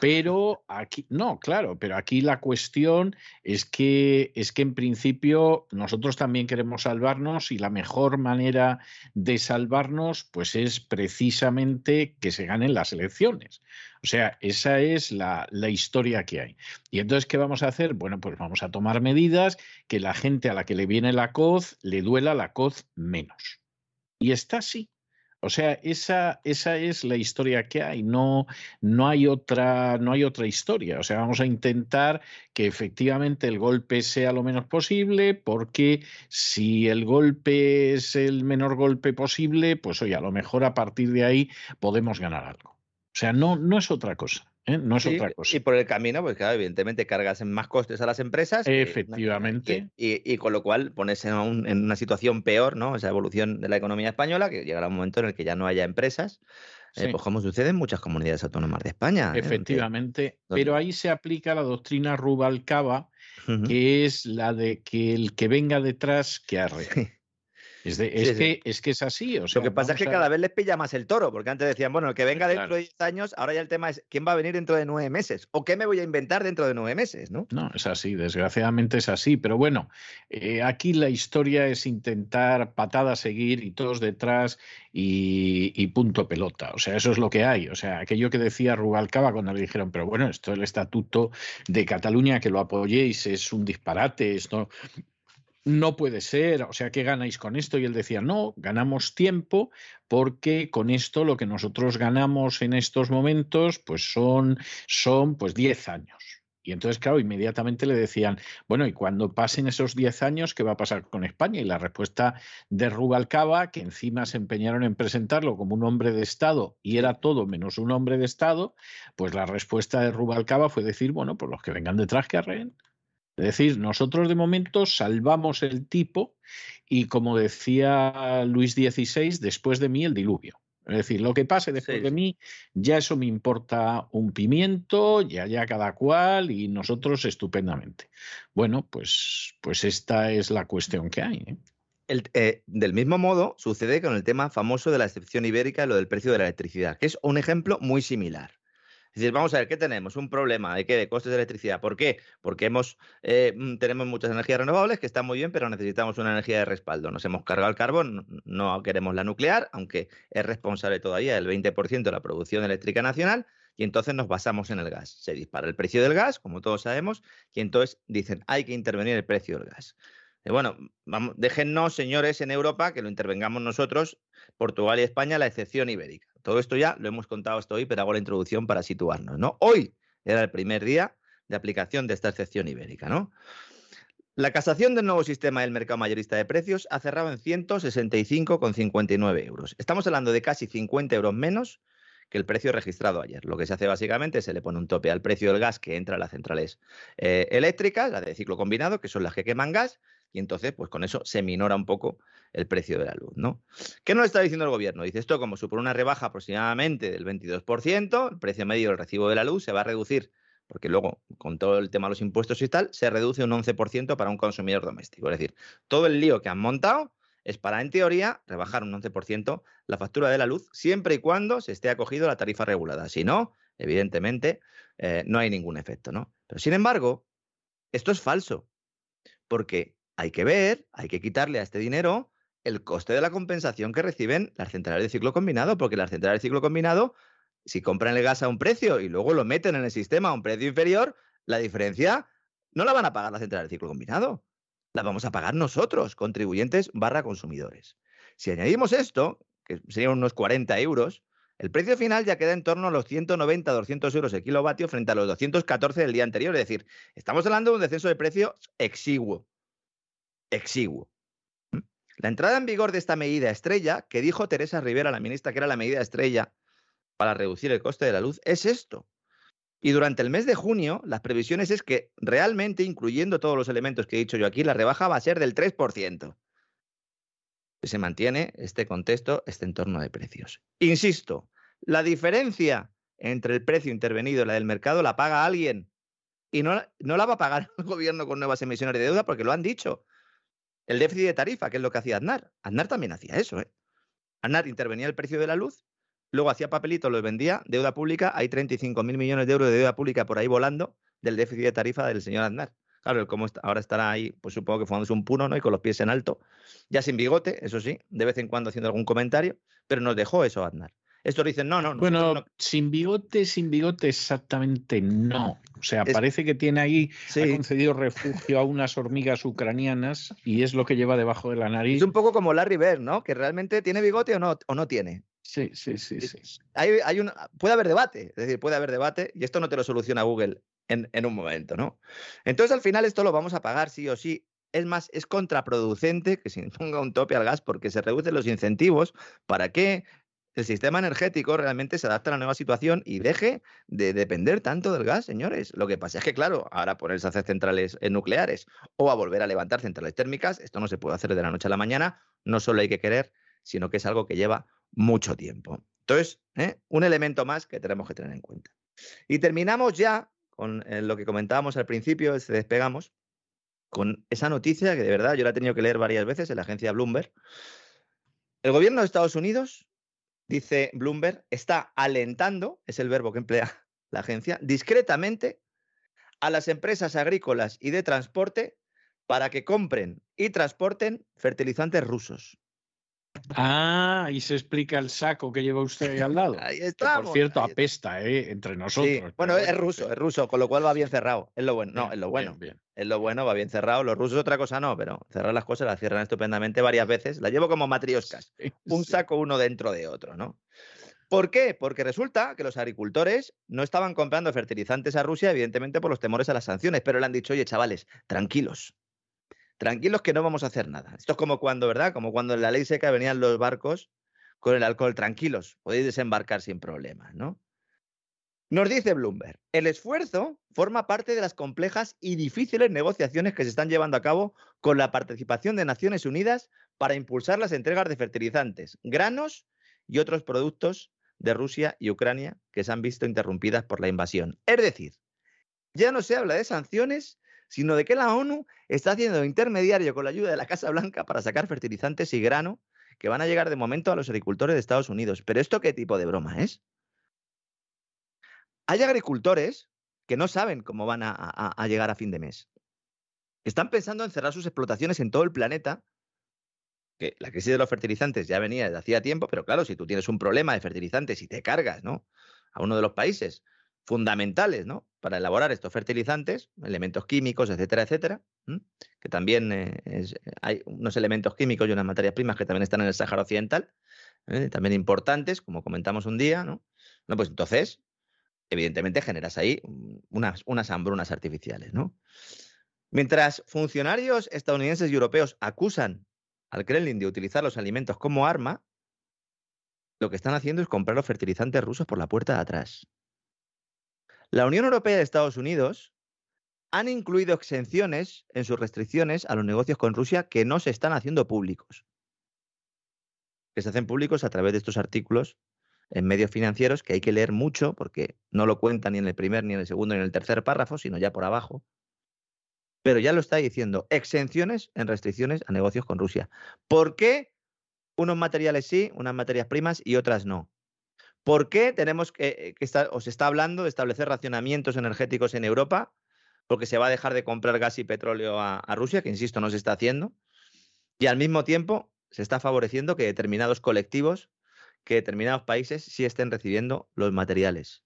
Speaker 1: Pero aquí, no, claro, pero aquí la cuestión es que, es que en principio nosotros también queremos salvarnos y la mejor manera de salvarnos pues es precisamente que se ganen las elecciones. O sea, esa es la, la historia que hay. Y entonces, ¿qué vamos a hacer? Bueno, pues vamos a tomar medidas que la gente a la que le viene la coz le duela la coz menos. Y está así. O sea, esa, esa es la historia que hay, no, no, hay otra, no hay otra historia. O sea, vamos a intentar que efectivamente el golpe sea lo menos posible, porque si el golpe es el menor golpe posible, pues oye, a lo mejor a partir de ahí podemos ganar algo. O sea, no, no es otra cosa. ¿Eh? No es otra cosa.
Speaker 4: Y por el camino, pues claro, evidentemente cargas en más costes a las empresas.
Speaker 1: Efectivamente.
Speaker 4: Y, con lo cual pones en, una situación peor, ¿no? Esa evolución de la economía española, que llegará un momento en el que ya no haya empresas. Eh, pues como sucede en muchas comunidades autónomas de España.
Speaker 1: ¿eh? Efectivamente. Pero ahí se aplica la doctrina Rubalcaba, que es la de que el que venga detrás que arre. Es, que, es que es así. O
Speaker 4: Lo que pasa es que cada vez les pilla más el toro, porque antes decían, bueno, el que venga dentro de 10 años, ahora ya el tema es quién va a venir dentro de nueve meses o qué me voy a inventar dentro de nueve meses, ¿no?
Speaker 1: No, es así, desgraciadamente es así. Pero bueno, eh, aquí la historia es intentar patada seguir y todos detrás y, punto pelota. O sea, eso es lo que hay. O sea, aquello que decía Rubalcaba cuando le dijeron, pero bueno, esto es el estatuto de Cataluña, que lo apoyéis, es un disparate, esto no puede ser, o sea, ¿qué ganáis con esto? Y él decía, no, ganamos tiempo porque con esto lo que nosotros ganamos en estos momentos pues son, son pues 10 años. Y entonces, claro, inmediatamente le decían, bueno, y cuando pasen esos 10 años, ¿qué va a pasar con España? Y la respuesta de Rubalcaba, que encima se empeñaron en presentarlo como un hombre de Estado y era todo menos un hombre de Estado, pues la respuesta de Rubalcaba fue decir, bueno, pues los que vengan detrás que arreen. Es decir, nosotros de momento salvamos el tipo y como decía Luis XVI, después de mí el diluvio. Es decir, lo que pase después de mí, ya eso me importa un pimiento, ya ya cada cual y nosotros estupendamente. Bueno, pues, pues esta es la cuestión que hay. ¿eh?
Speaker 4: Eh, del mismo modo, sucede con el tema famoso de la excepción ibérica, lo del precio de la electricidad, que es un ejemplo muy similar. Es decir, vamos a ver, ¿qué tenemos? Un problema de qué? De costes de electricidad. ¿Por qué? Porque eh, mm, tenemos muchas energías renovables, que están muy bien, pero necesitamos una energía de respaldo. Nos hemos cargado el carbón, no queremos la nuclear, aunque es responsable todavía del 20% de la producción eléctrica nacional, y entonces nos basamos en el gas. Se dispara el precio del gas, como todos sabemos, y entonces dicen, hay que intervenir el precio del gas. bueno, vamos, déjennos, señores, en Europa, que lo intervengamos nosotros, Portugal y España, la excepción ibérica. Todo esto ya lo hemos contado hasta hoy, pero hago la introducción para situarnos. ¿no? Hoy era el primer día de aplicación de esta excepción ibérica. La casación del nuevo sistema del mercado mayorista de precios ha cerrado en 165,59 euros. Estamos hablando de casi 50 euros menos que el precio registrado ayer. Lo que se hace básicamente es se le pone un tope al precio del gas que entra a las centrales eh, eléctricas, las de ciclo combinado, que son las que queman gas, y entonces, pues con eso se minora un poco el precio de la luz, ¿no? ¿Qué nos está diciendo el gobierno? Dice esto, como supone una rebaja aproximadamente del 22%, el precio medio del recibo de la luz se va a reducir, porque luego, con todo el tema de los impuestos y tal, se reduce un 11% para un consumidor doméstico. Es decir, todo el lío que han montado es para, en teoría, rebajar un 11% la factura de la luz, siempre y cuando se esté acogido a la tarifa regulada. Si no, evidentemente, eh, no hay ningún efecto, ¿no? Pero sin embargo, esto es falso, porque hay que ver, hay que quitarle a este dinero el coste de la compensación que reciben las centrales de ciclo combinado, porque las centrales de ciclo combinado, si compran el gas a un precio y luego lo meten en el sistema a un precio inferior, la diferencia no la van a pagar las centrales de ciclo combinado, la vamos a pagar nosotros, contribuyentes barra consumidores. Si añadimos esto, que serían unos 40 euros, el precio final ya queda en torno a los 190-200 euros el kilovatio frente a los 214 del día anterior. Es decir, estamos hablando de un descenso de precio exiguo. Exiguo. La entrada en vigor de esta medida estrella, que dijo Teresa Rivera, la ministra, que era la medida estrella para reducir el coste de la luz, es esto. Y durante el mes de junio, las previsiones es que realmente, incluyendo todos los elementos que he dicho yo aquí, la rebaja va a ser del 3% se mantiene este contexto, este entorno de precios. Insisto, la diferencia entre el precio intervenido y la del mercado la paga alguien y no, no la va a pagar el gobierno con nuevas emisiones de deuda porque lo han dicho. El déficit de tarifa, que es lo que hacía Aznar. Aznar también hacía eso. ¿eh? Aznar intervenía el precio de la luz, luego hacía papelitos, los vendía, deuda pública, hay 35 mil millones de euros de deuda pública por ahí volando del déficit de tarifa del señor Aznar. Claro, como ahora estará ahí, pues supongo que fumándose un puno, ¿no? Y con los pies en alto, ya sin bigote, eso sí, de vez en cuando haciendo algún comentario, pero nos dejó eso Aznar. Estos dicen, no, no.
Speaker 1: Bueno, sin bigote, sin bigote, exactamente no. O sea, parece que tiene ahí, ha concedido refugio a unas hormigas ucranianas y es lo que lleva debajo de la nariz.
Speaker 4: Es un poco como Larry Bird, ¿no? Que realmente tiene bigote o no, o no tiene.
Speaker 1: Sí, sí, sí, sí.
Speaker 4: Hay, hay un, puede haber debate, es decir, puede haber debate y esto no te lo soluciona Google en, un momento, ¿no? Entonces al final esto lo vamos a pagar sí o sí. Es más, es contraproducente que se ponga un tope al gas porque se reducen los incentivos para que el sistema energético realmente se adapte a la nueva situación y deje de depender tanto del gas, señores. Lo que pasa es que, claro, ahora ponerse a hacer centrales eh, nucleares o a volver a levantar centrales térmicas, esto no se puede hacer de la noche a la mañana. No solo hay que querer, sino que es algo que lleva mucho tiempo. Entonces, ¿eh? un elemento más que tenemos que tener en cuenta. Y terminamos ya con eh, lo que comentábamos al principio, se despegamos, con esa noticia que de verdad yo la he tenido que leer varias veces en la agencia Bloomberg. El gobierno de Estados Unidos, dice Bloomberg, está alentando, es el verbo que emplea la agencia, discretamente a las empresas agrícolas y de transporte para que compren y transporten fertilizantes rusos.
Speaker 1: Ah, y se explica el saco que lleva usted ahí al lado.
Speaker 4: Ahí está.
Speaker 1: Por cierto, apesta, ¿eh? Entre nosotros.
Speaker 4: Bueno, es ruso, es ruso, con lo cual va bien cerrado. Es lo bueno. No, es lo bueno. Es lo bueno, va bien cerrado. Los rusos otra cosa no, pero cerrar las cosas las cierran estupendamente varias veces. La llevo como matrioscas. un saco uno dentro de otro, ¿no? ¿Por qué? Porque resulta que los agricultores no estaban comprando fertilizantes a Rusia, evidentemente por los temores a las sanciones, pero le han dicho, oye, chavales, tranquilos, tranquilos que no vamos a hacer nada. Esto es como cuando, ¿verdad? Como cuando en la ley seca venían los barcos con el alcohol tranquilos, podéis desembarcar sin problemas, ¿no? Nos dice Bloomberg, el esfuerzo forma parte de las complejas y difíciles negociaciones que se están llevando a cabo con la participación de Naciones Unidas para impulsar las entregas de fertilizantes, granos y otros productos de Rusia y Ucrania que se han visto interrumpidas por la invasión. Es decir, ya no se habla de sanciones, sino de que la ONU está haciendo intermediario con la ayuda de la Casa Blanca para sacar fertilizantes y grano que van a llegar de momento a los agricultores de Estados Unidos. Pero ¿esto qué tipo de broma es? Hay agricultores que no saben cómo van a, llegar a fin de mes. Están pensando en cerrar sus explotaciones en todo el planeta que la crisis de los fertilizantes ya venía desde hacía tiempo, pero claro, si tú tienes un problema de fertilizantes y te cargas, ¿no? A uno de los países fundamentales ¿no? para elaborar estos fertilizantes, elementos químicos, etcétera, etcétera, que también eh, hay unos elementos químicos y unas materias primas que también están en el Sáhara Occidental, ¿eh? también importantes, como comentamos un día, ¿no? No, pues entonces, evidentemente generas ahí unas, unas hambrunas artificiales, ¿no? Mientras funcionarios estadounidenses y europeos acusan al Kremlin de utilizar los alimentos como arma, lo que están haciendo es comprar los fertilizantes rusos por la puerta de atrás. La Unión Europea y Estados Unidos han incluido exenciones en sus restricciones a los negocios con Rusia que no se están haciendo públicos. Que se hacen públicos a través de estos artículos en medios financieros que hay que leer mucho porque no lo cuentan ni en el primer, ni en el segundo, ni en el tercer párrafo, sino ya por abajo. pero ya lo está diciendo, exenciones en restricciones a negocios con Rusia. ¿Por qué unos materiales sí, unas materias primas y otras no? ¿Por qué tenemos que, que os está hablando de establecer racionamientos energéticos en Europa? Porque se va a dejar de comprar gas y petróleo a, a Rusia, que insisto, no se está haciendo. Y al mismo tiempo se está favoreciendo que determinados colectivos, que determinados países sí estén recibiendo los materiales.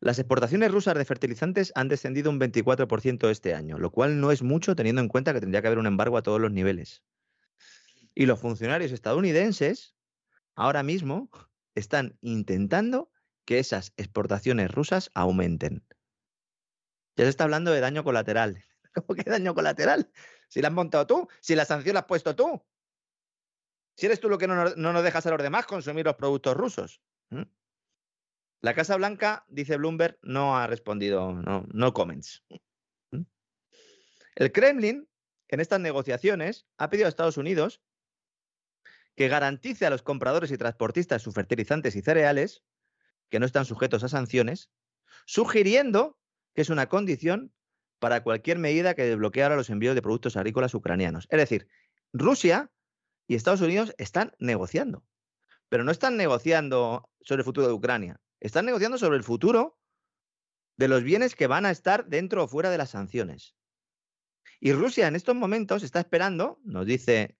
Speaker 4: Las exportaciones rusas de fertilizantes han descendido un 24% este año, lo cual no es mucho teniendo en cuenta que tendría que haber un embargo a todos los niveles. Y los funcionarios estadounidenses ahora mismo están intentando que esas exportaciones rusas aumenten. Ya se está hablando de daño colateral. ¿Cómo que daño colateral? Si la has montado tú, si la sanción la has puesto tú. Si eres tú lo que no, no nos dejas a los demás consumir los productos rusos. La Casa Blanca, dice Bloomberg, no ha respondido, no, no comments. ¿Mm? El Kremlin, en estas negociaciones, ha pedido a Estados Unidos que garantice a los compradores y transportistas sus fertilizantes y cereales, que no están sujetos a sanciones, sugiriendo que es una condición para cualquier medida que desbloqueara los envíos de productos agrícolas ucranianos. Es decir, Rusia y Estados Unidos están negociando, pero no están negociando sobre el futuro de Ucrania, están negociando sobre el futuro de los bienes que van a estar dentro o fuera de las sanciones. Y Rusia en estos momentos está esperando, nos dice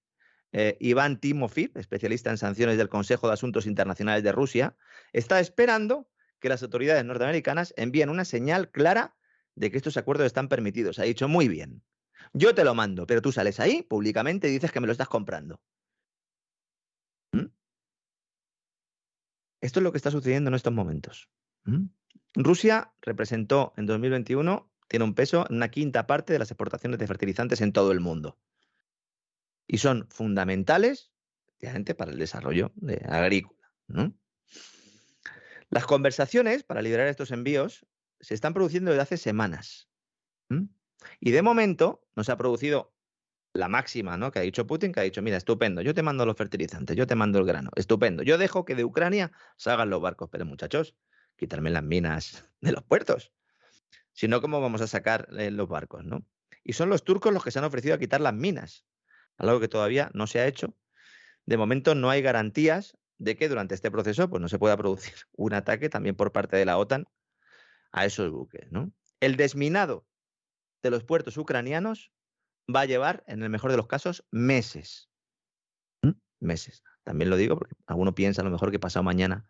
Speaker 4: eh, Iván Timofev, especialista en sanciones del Consejo de Asuntos Internacionales de Rusia, está esperando que las autoridades norteamericanas envíen una señal clara de que estos acuerdos están permitidos. Ha dicho, muy bien, yo te lo mando, pero tú sales ahí públicamente y dices que me lo estás comprando. Esto es lo que está sucediendo en estos momentos. Rusia representó en 2021, tiene un peso en una quinta parte de las exportaciones de fertilizantes en todo el mundo. Y son fundamentales, para el desarrollo agrícola. Las conversaciones para liberar estos envíos se están produciendo desde hace semanas. Y de momento no se ha producido la máxima, ¿no? Que ha dicho Putin, que ha dicho, mira, estupendo, yo te mando los fertilizantes, yo te mando el grano, estupendo. Yo dejo que de Ucrania salgan los barcos, pero muchachos, quitarme las minas de los puertos. Si no, ¿cómo vamos a sacar eh, los barcos, no? Y son los turcos los que se han ofrecido a quitar las minas, algo que todavía no se ha hecho. De momento no hay garantías de que durante este proceso pues, no se pueda producir un ataque también por parte de la OTAN a esos buques, ¿no? El desminado de los puertos ucranianos va a llevar, en el mejor de los casos, meses. ¿Mm? Meses. También lo digo porque alguno piensa a lo mejor que pasado mañana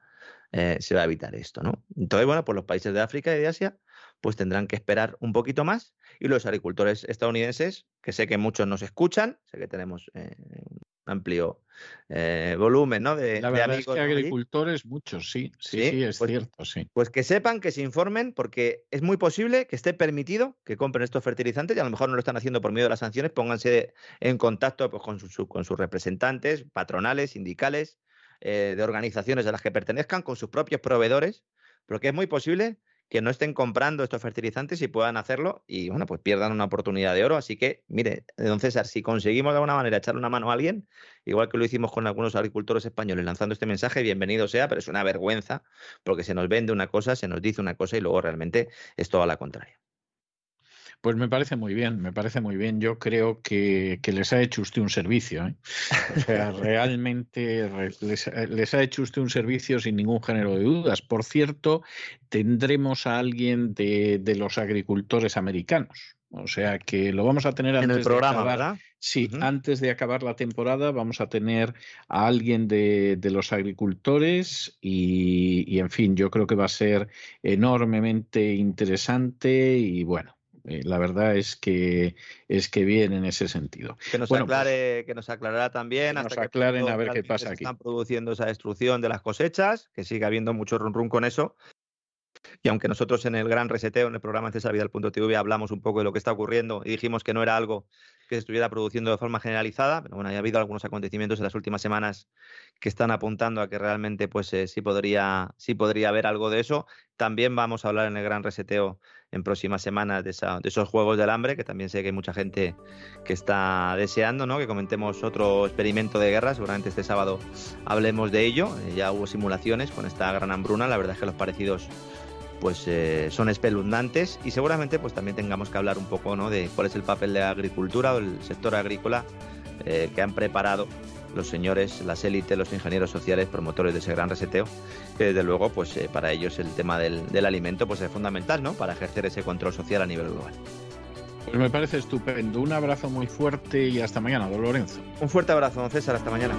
Speaker 4: eh, se va a evitar esto, ¿no? Entonces, bueno, pues los países de África y de Asia pues tendrán que esperar un poquito más y los agricultores estadounidenses, que sé que muchos nos escuchan, sé que tenemos eh, amplio eh, volumen ¿no? de,
Speaker 1: La verdad es que agricultores, muchos, sí, sí, sí, es
Speaker 4: pues,
Speaker 1: cierto, sí.
Speaker 4: Pues que sepan, que se informen, porque es muy posible que esté permitido que compren estos fertilizantes y a lo mejor no lo están haciendo por miedo a las sanciones, pónganse en contacto pues, con, con sus representantes, patronales, sindicales, eh, de organizaciones a las que pertenezcan, con sus propios proveedores, porque es muy posible que no estén comprando estos fertilizantes y puedan hacerlo y, bueno, pues pierdan una oportunidad de oro. Así que, mire, César, si conseguimos de alguna manera echarle una mano a alguien, igual que lo hicimos con algunos agricultores españoles lanzando este mensaje, bienvenido sea, pero es una vergüenza porque se nos vende una cosa, se nos dice una cosa y luego realmente es todo a la contraria.
Speaker 1: Pues me parece muy bien, me parece muy bien. Yo creo que, les ha hecho usted un servicio. ¿eh? O sea, realmente les, ha hecho usted un servicio sin ningún género de dudas. Por cierto, tendremos a alguien de, los agricultores americanos. O sea que lo vamos a tener
Speaker 4: antes
Speaker 1: en el
Speaker 4: programa,
Speaker 1: de acabar.
Speaker 4: ¿verdad?
Speaker 1: Sí, antes de acabar la temporada vamos a tener a alguien de, los agricultores y, y, en fin, yo creo que va a ser enormemente interesante y bueno, eh, la verdad es que es que bien en ese sentido.
Speaker 4: Que nos
Speaker 1: Bueno,
Speaker 4: aclare, que nos aclarará también.
Speaker 1: que
Speaker 4: hasta
Speaker 1: nos aclaren a ver qué pasa aquí.
Speaker 4: Están produciendo esa destrucción de las cosechas, que sigue habiendo mucho run run con eso. Y aunque nosotros en el gran reseteo, en el programa en cesarvidal.tv, hablamos un poco de lo que está ocurriendo y dijimos que no era algo que se estuviera produciendo de forma generalizada, pero bueno, ya ha habido algunos acontecimientos en las últimas semanas que están apuntando a que realmente pues eh, sí, podría, sí podría haber algo de eso. También vamos a hablar en el gran reseteo en próximas semanas de, esa- de esos juegos del hambre, que también sé que hay mucha gente que está deseando, ¿no? Que comentemos otro experimento de guerra, seguramente este sábado hablemos de ello. Eh, ya hubo simulaciones con esta gran hambruna, la verdad es que los parecidos pues eh, son espeluznantes y seguramente pues también tengamos que hablar un poco ¿no? de cuál es el papel de la agricultura o el sector agrícola eh, que han preparado los señores, las élites, los ingenieros sociales, promotores de ese gran reseteo, que desde luego pues eh, para ellos el tema del, del, alimento pues es fundamental, ¿no? Para ejercer ese control social a nivel global.
Speaker 1: Pues me parece estupendo. Un abrazo muy fuerte y hasta mañana, don Lorenzo.
Speaker 4: Un fuerte abrazo, don César, hasta mañana.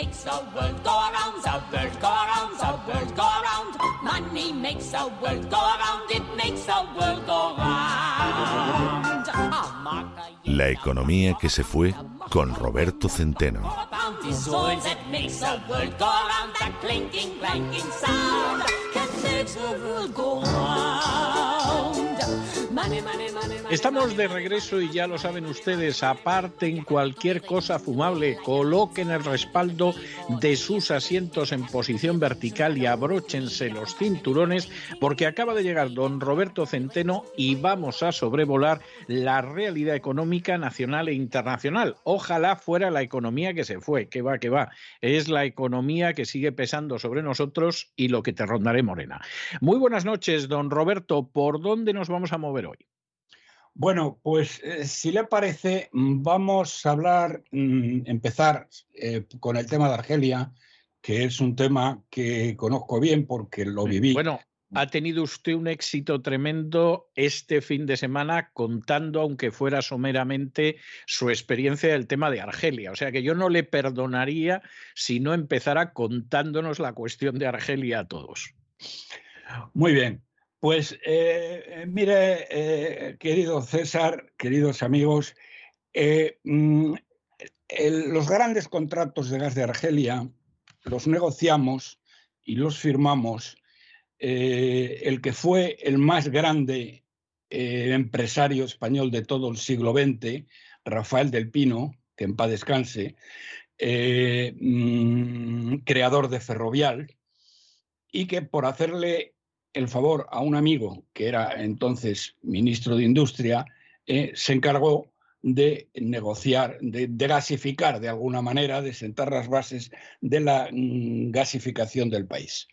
Speaker 4: makes the world go around, the world go around, the world go around. Money makes the world go around, it makes the world go round.
Speaker 5: La economía que se fue con Roberto Centeno.
Speaker 1: Estamos de regreso y ya lo saben ustedes, aparten cualquier cosa fumable, coloquen el respaldo de sus asientos en posición vertical y abróchense los cinturones porque acaba de llegar don Roberto Centeno y vamos a sobrevolar la realidad económica nacional e internacional. Ojalá fuera la economía que se fue, que va, que va. Es la economía que sigue pesando sobre nosotros y lo que te rondaré morena. Muy buenas noches, don Roberto. ¿Por dónde nos vamos a mover hoy?
Speaker 6: Bueno, pues eh, si le parece, mm, vamos a hablar, mm, empezar eh, con el tema de Argelia, que es un tema que conozco bien porque lo viví.
Speaker 1: Bueno, ha tenido usted un éxito tremendo este fin de semana contando, aunque fuera someramente, su experiencia del tema de Argelia. O sea que yo no le perdonaría si no empezara contándonos la cuestión de Argelia a todos.
Speaker 6: Muy bien. Pues eh, eh, mire, eh, querido César, queridos amigos, mm, los grandes contratos de gas de Argelia los negociamos y los firmamos el que fue el más grande empresario español de todo el siglo XX, Rafael del Pino, que en paz descanse, mm, creador de Ferrovial, y que por hacerle el favor a un amigo que era entonces ministro de Industria, eh, se encargó de negociar, de, gasificar de alguna manera, de sentar las bases de la mm, gasificación del país.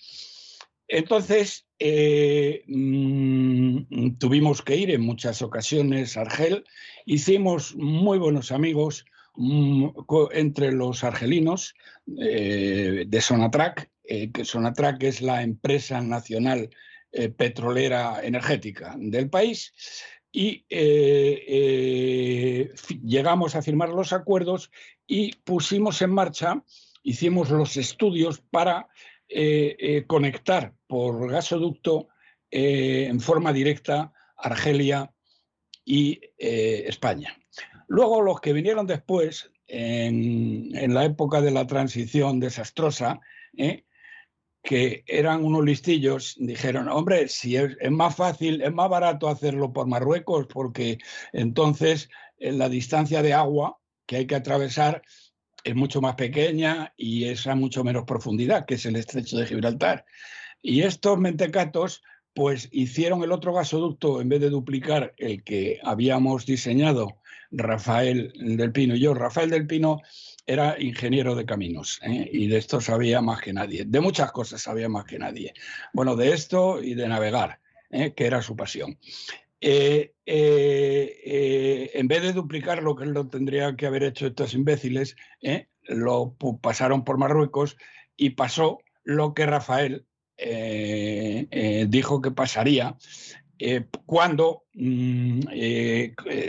Speaker 6: Entonces, eh, mm, tuvimos que ir en muchas ocasiones a Argel, hicimos muy buenos amigos mm, entre los argelinos eh, de Sonatrac, que Sonatrac es la empresa nacional eh, petrolera energética del país y eh, eh, llegamos a firmar los acuerdos y pusimos en marcha, hicimos los estudios para conectar por gasoducto en forma directa Argelia y España. Luego los que vinieron después, en, en, la época de la transición desastrosa, que eran unos listillos, dijeron, hombre, si es, más fácil, es más barato hacerlo por Marruecos, porque entonces eh, la distancia de agua que hay que atravesar es mucho más pequeña y es a mucho menos profundidad, que es el estrecho de Gibraltar. Y estos mentecatos, pues hicieron el otro gasoducto, en vez de duplicar el que habíamos diseñado Rafael del Pino y yo. Rafael del Pino era ingeniero de caminos ¿eh? y de esto sabía más que nadie. De muchas cosas sabía más que nadie. Bueno, de esto y de navegar, ¿eh? que era su pasión. Eh, en vez de duplicar lo que lo tendría que haber hecho estos imbéciles, lo pasaron por Marruecos y pasó lo que Rafael dijo que pasaría cuando mm,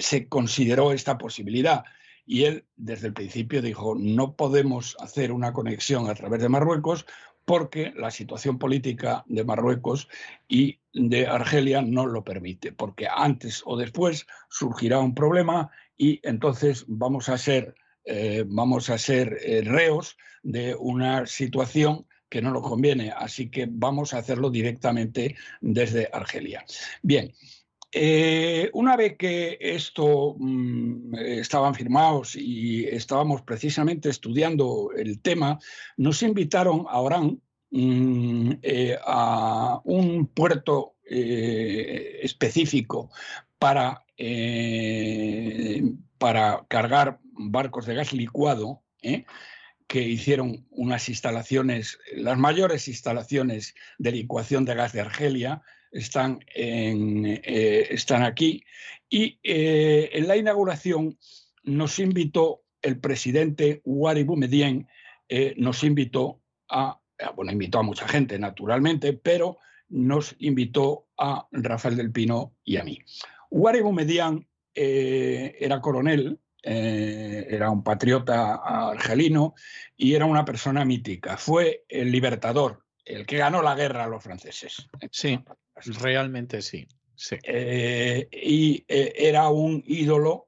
Speaker 6: se consideró esta posibilidad. Y él desde el principio dijo, no podemos hacer una conexión a través de Marruecos porque la situación política de Marruecos y de Argelia no lo permite, porque antes o después surgirá un problema y entonces vamos a ser, eh, vamos a ser eh, reos de una situación que no nos conviene, así que vamos a hacerlo directamente desde Argelia. Bien, eh, una vez que esto mm, estaban firmados y estábamos precisamente estudiando el tema, nos invitaron a Orán mm, eh, a un puerto eh, específico para, para cargar barcos de gas licuado que hicieron unas instalaciones, las mayores instalaciones de licuación de gas de Argelia, están, eh, están aquí. Y eh, en la inauguración nos invitó el presidente Ouari Boumediene, eh, nos invitó a, bueno, invitó a mucha gente, naturalmente, pero nos invitó a Rafael del Pino y a mí. Ouari Boumediene era coronel era un patriota argelino y era una persona mítica. Fue el libertador, el que ganó la guerra a los franceses.
Speaker 1: Sí, realmente sí.
Speaker 6: Eh, y eh, era un ídolo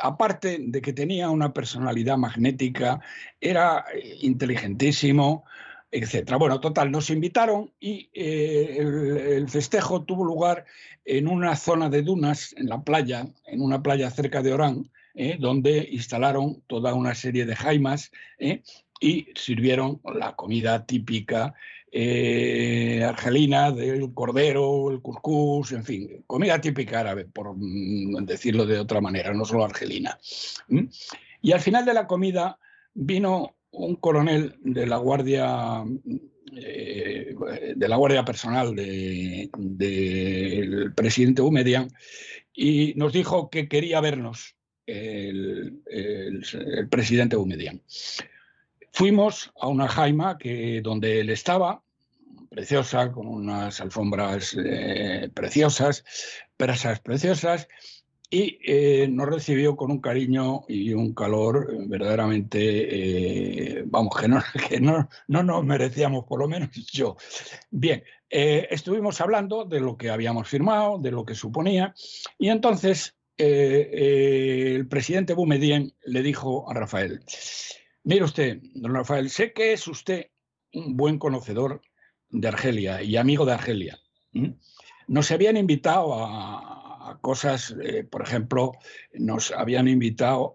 Speaker 6: aparte de que tenía una personalidad magnética, era inteligentísimo, etc. Bueno, total, nos invitaron y el, festejo tuvo lugar en una zona de dunas, en la playa, en una playa cerca de Orán, ¿eh? donde instalaron toda una serie de jaimas ¿eh? y sirvieron la comida típica eh, argelina del cordero, el cuscús, en fin, comida típica árabe, por mm, decirlo de otra manera, no solo argelina. Y al final de la comida vino un coronel de la Guardia de la Guardia Personal del presidente Humedian y nos dijo que quería vernos el, presidente Boumediene. Fuimos a una jaima que, donde él estaba, preciosa, con unas alfombras eh, preciosas, presas preciosas, y eh, nos recibió con un cariño y un calor verdaderamente, eh, vamos, que, no, que no, no, nos merecíamos, por lo menos yo. Bien, estuvimos hablando de lo que habíamos firmado, de lo que suponía, y entonces el presidente Boumediene le dijo a Rafael, mire usted, don Rafael, sé que es usted un buen conocedor de Argelia y amigo de Argelia. Nos habían invitado a, cosas, eh, por ejemplo, nos habían invitado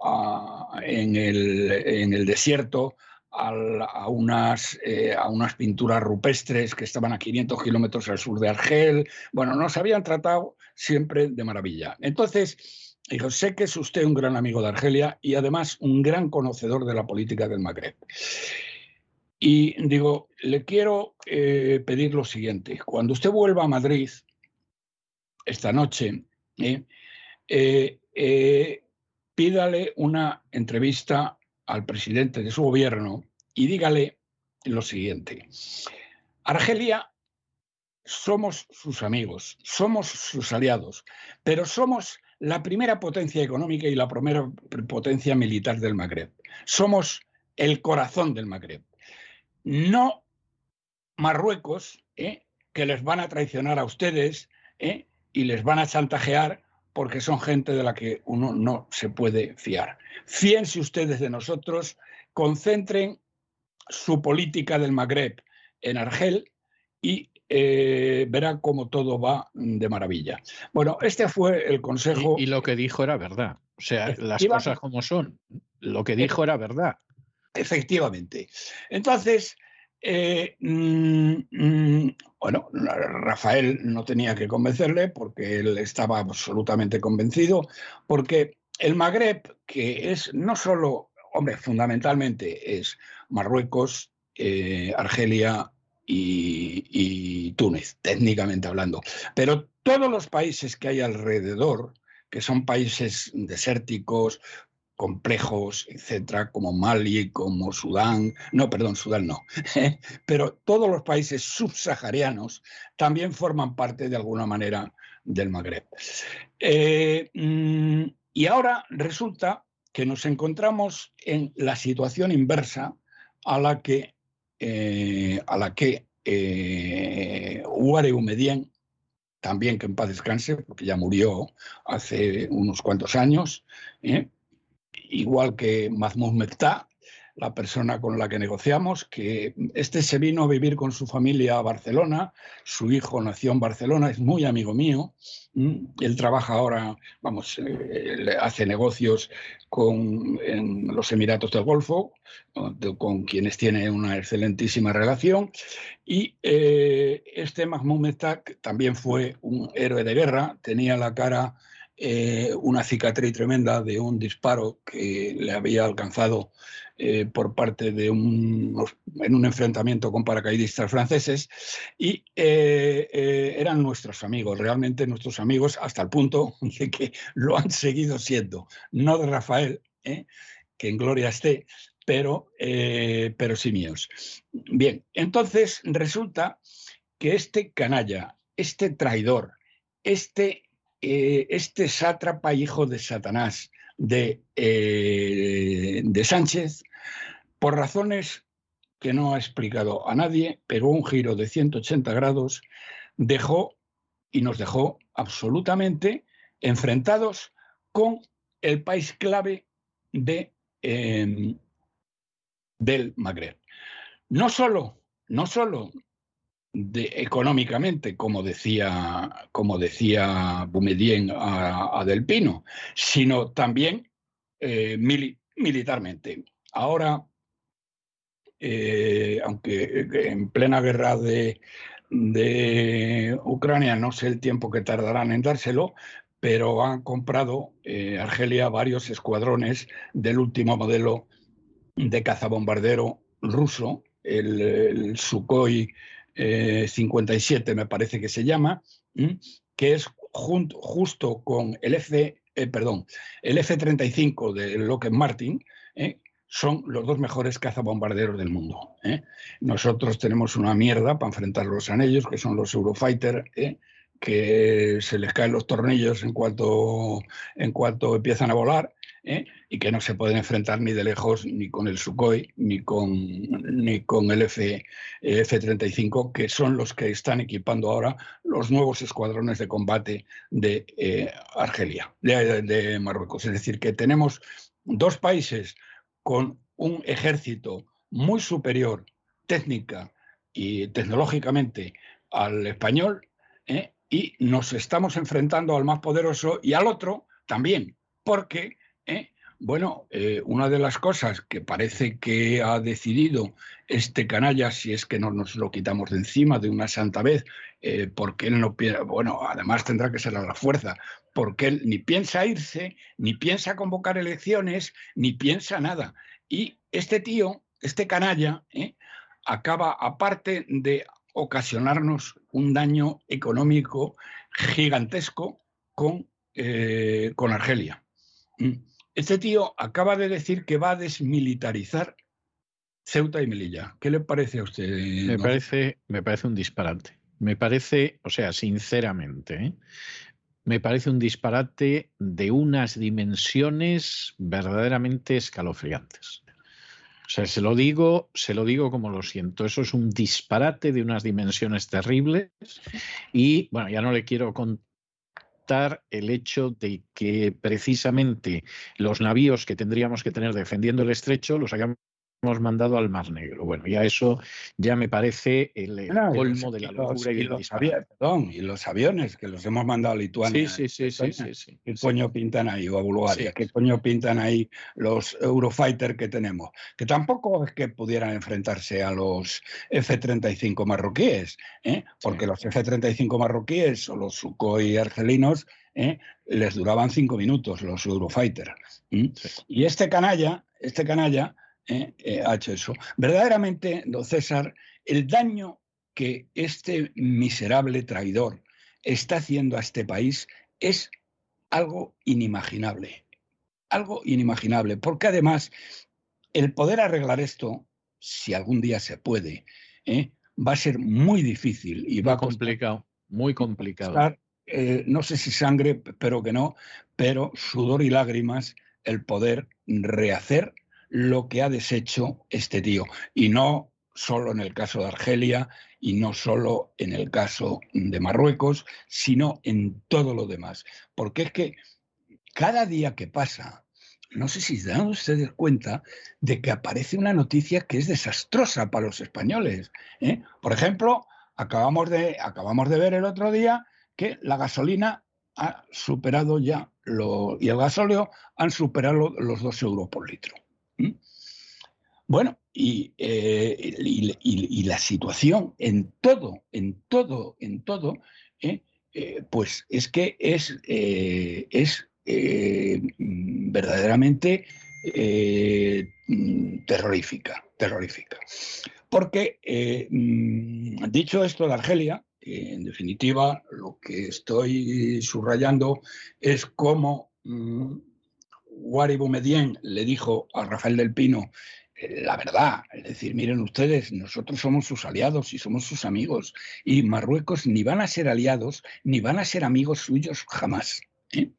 Speaker 6: en, el, desierto a, unas, a unas pinturas rupestres que estaban a 500 kilómetros al sur de Argel. Bueno, nos habían tratado siempre de maravilla. Entonces, dijo, sé que es usted un gran amigo de Argelia y además un gran conocedor de la política del Magreb. Y digo, le quiero eh, pedir lo siguiente. Cuando usted vuelva a Madrid esta noche, eh, eh, pídale una entrevista al presidente de su gobierno y dígale lo siguiente. Argelia somos sus amigos, somos sus aliados, pero somos la primera potencia económica y la primera potencia militar del Magreb. Somos el corazón del Magreb. No Marruecos, ¿eh? que les van a traicionar a ustedes ¿eh? y les van a chantajear porque son gente de la que uno no se puede fiar. Fíense ustedes de nosotros, concentren su política del Magreb en Argel y eh, verá cómo todo va de maravilla. Bueno, este fue el consejo.
Speaker 1: Y, lo que dijo era verdad. O sea, las cosas como son. Lo que dijo era verdad.
Speaker 6: Efectivamente. Entonces, eh, mm, mm, bueno, Rafael no tenía que convencerle porque él estaba absolutamente convencido, porque el Magreb, que es no solo, hombre, fundamentalmente es Marruecos, eh, Argelia, y, Túnez, técnicamente hablando. Pero todos los países que hay alrededor, que son países desérticos, complejos, etcétera, como Mali, como Sudán, no, perdón, Sudán no, pero todos los países subsaharianos también forman parte de alguna manera del Magreb. Eh, mm, y ahora resulta que nos encontramos en la situación inversa a la que eh, a la que eh, Uare también que en paz descanse, porque ya murió hace unos cuantos años, ¿eh? igual que Mahmoud Mekta, la persona con la que negociamos, que este se vino a vivir con su familia a Barcelona, su hijo nació en Barcelona, es muy amigo mío, él trabaja ahora, vamos, eh, hace negocios con, en los Emiratos del Golfo, con quienes tiene una excelentísima relación, y eh, este Mahmoud Mestak también fue un héroe de guerra, tenía la cara eh, una cicatriz tremenda de un disparo que le había alcanzado eh, por parte de un, en un enfrentamiento con paracaidistas franceses. Y eh, eran nuestros amigos, realmente nuestros amigos hasta el punto de que lo han seguido siendo, no de Rafael, que en gloria esté, pero, pero sí míos. Bien, entonces resulta que este canalla, este traidor, este eh, este sátrapa hijo de Satanás de, eh, de Sánchez, por razones que no ha explicado a nadie, pero un giro de 180 grados, dejó y nos dejó absolutamente enfrentados con el país clave de, em, del Magreb. No solo, no solo económicamente, como decía, como decía Boumedien a, Del Pino, sino también eh, militarmente. Ahora, eh, aunque en plena guerra de, Ucrania no sé el tiempo que tardarán en dárselo, pero han comprado eh, Argelia varios escuadrones del último modelo de cazabombardero ruso, el, el Sukhoi 57 eh, me parece que se llama, que es justo con el F, eh, perdón, el F-35 de Lockheed Martin, ¿eh? son los dos mejores cazabombarderos del mundo. Nosotros tenemos una mierda para enfrentarlos a ellos, que son los Eurofighter, que se les caen los tornillos en cuanto, en cuanto empiezan a volar ¿eh? y que no se pueden enfrentar ni de lejos ni con el Sukhoi ni con, ni con el F, F-35, que son los que están equipando ahora los nuevos escuadrones de combate de eh, Argelia, de, Marruecos. Es decir, que tenemos dos países con un ejército muy superior técnica y tecnológicamente al español, ¿eh? y nos estamos enfrentando al más poderoso y al otro también, porque ¿eh? Bueno, eh, una de las cosas que parece que ha decidido este canalla, si es que no nos lo quitamos de encima de una santa vez, eh, porque él no piensa, bueno, además tendrá que ser a la fuerza, porque él ni piensa irse, ni piensa convocar elecciones, ni piensa nada. Y este tío, este canalla, acaba, aparte de ocasionarnos un daño económico gigantesco con, con Argelia. Este tío acaba de decir que va a desmilitarizar Ceuta y Melilla. ¿Qué le parece a usted?
Speaker 1: Me, parece, me parece un disparate. Me parece, o sea, sinceramente, ¿eh? me parece un disparate de unas dimensiones verdaderamente escalofriantes. O sea, se lo digo, se lo digo como lo siento. Eso es un disparate de unas dimensiones terribles. Y bueno, ya no le quiero contar el hecho de que precisamente los navíos que tendríamos que tener defendiendo el estrecho los hayamos hemos mandado al Mar Negro. Bueno, ya eso ya me parece el, colmo de la locura y,
Speaker 6: los, perdón, y los aviones que los hemos mandado a Lituania.
Speaker 1: Sí, sí, sí, sí, sí,
Speaker 6: ¿Qué coño pintan ahí? O a Bulgaria. ¿Qué coño pintan ahí los Eurofighter que tenemos? Que tampoco es que pudieran enfrentarse a los F-35 marroquíes, ¿eh? porque los F-35 marroquíes o los Sukhoi argelinos ¿eh? les duraban cinco minutos los Eurofighter. Y este canalla, este canalla hecho eso. Verdaderamente, don César, el daño que este miserable traidor está haciendo a este país es algo inimaginable. Algo inimaginable, porque además el poder arreglar esto, si algún día se puede, ¿eh? va a ser muy difícil y va a
Speaker 1: complicado, muy complicado.
Speaker 6: no sé si sangre, pero que no, pero sudor y lágrimas el poder rehacer lo que ha deshecho este tío. Y no solo en el caso de Argelia y no solo en el caso de Marruecos, sino en todo lo demás. Porque es que cada día que pasa, no sé si se dan ustedes cuenta de que aparece una noticia que es desastrosa para los españoles. ¿eh? Por ejemplo, acabamos de, acabamos de ver el otro día que la gasolina ha superado ya lo, y el gasóleo han superado los dos euros por litro. ¿Mm? Bueno, eh, y, la situación en todo, en todo, en todo, ¿eh? eh, pues es que es, es verdaderamente terrorífica, terrorífica. Porque, mm, dicho esto de Argelia, en definitiva lo que estoy subrayando es cómo mmm, Boumediene le dijo a Rafael del Pino eh, la verdad, es decir, miren ustedes, nosotros somos sus aliados y somos sus amigos, y Marruecos ni van a ser aliados ni van a ser amigos suyos jamás. ¿eh?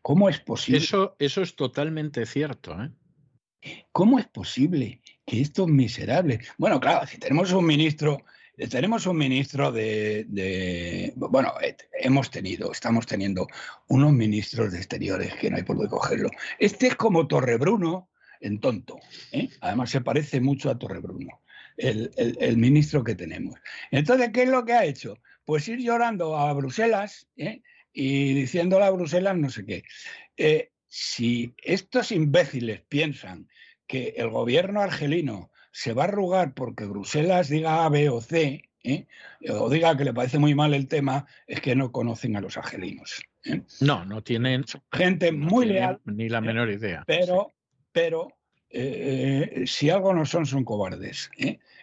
Speaker 6: ¿Cómo es posible?
Speaker 1: Eso, eso es totalmente cierto. ¿eh?
Speaker 6: ¿Cómo es posible que estos miserables... Bueno, claro, si tenemos un ministro tenemos un ministro de, bueno, eh, hemos tenido, estamos teniendo unos ministros de exteriores que no hay por dónde cogerlo. Este es como Torrebruno en tonto. ¿eh? Además se parece mucho a Torrebruno, el, el, ministro que tenemos. Entonces, ¿qué es lo que ha hecho? Pues ir llorando a Bruselas ¿eh? y diciéndole a Bruselas no sé qué. si estos imbéciles piensan que el gobierno argelino se va a arrugar porque Bruselas diga A, B o C, ¿eh? o diga que le parece muy mal el tema, es que no conocen a los argelinos.
Speaker 1: ¿eh? No, no tienen
Speaker 6: gente muy leal.
Speaker 1: Ni la menor idea.
Speaker 6: Pero, pero eh, si algo no son, son cobardes.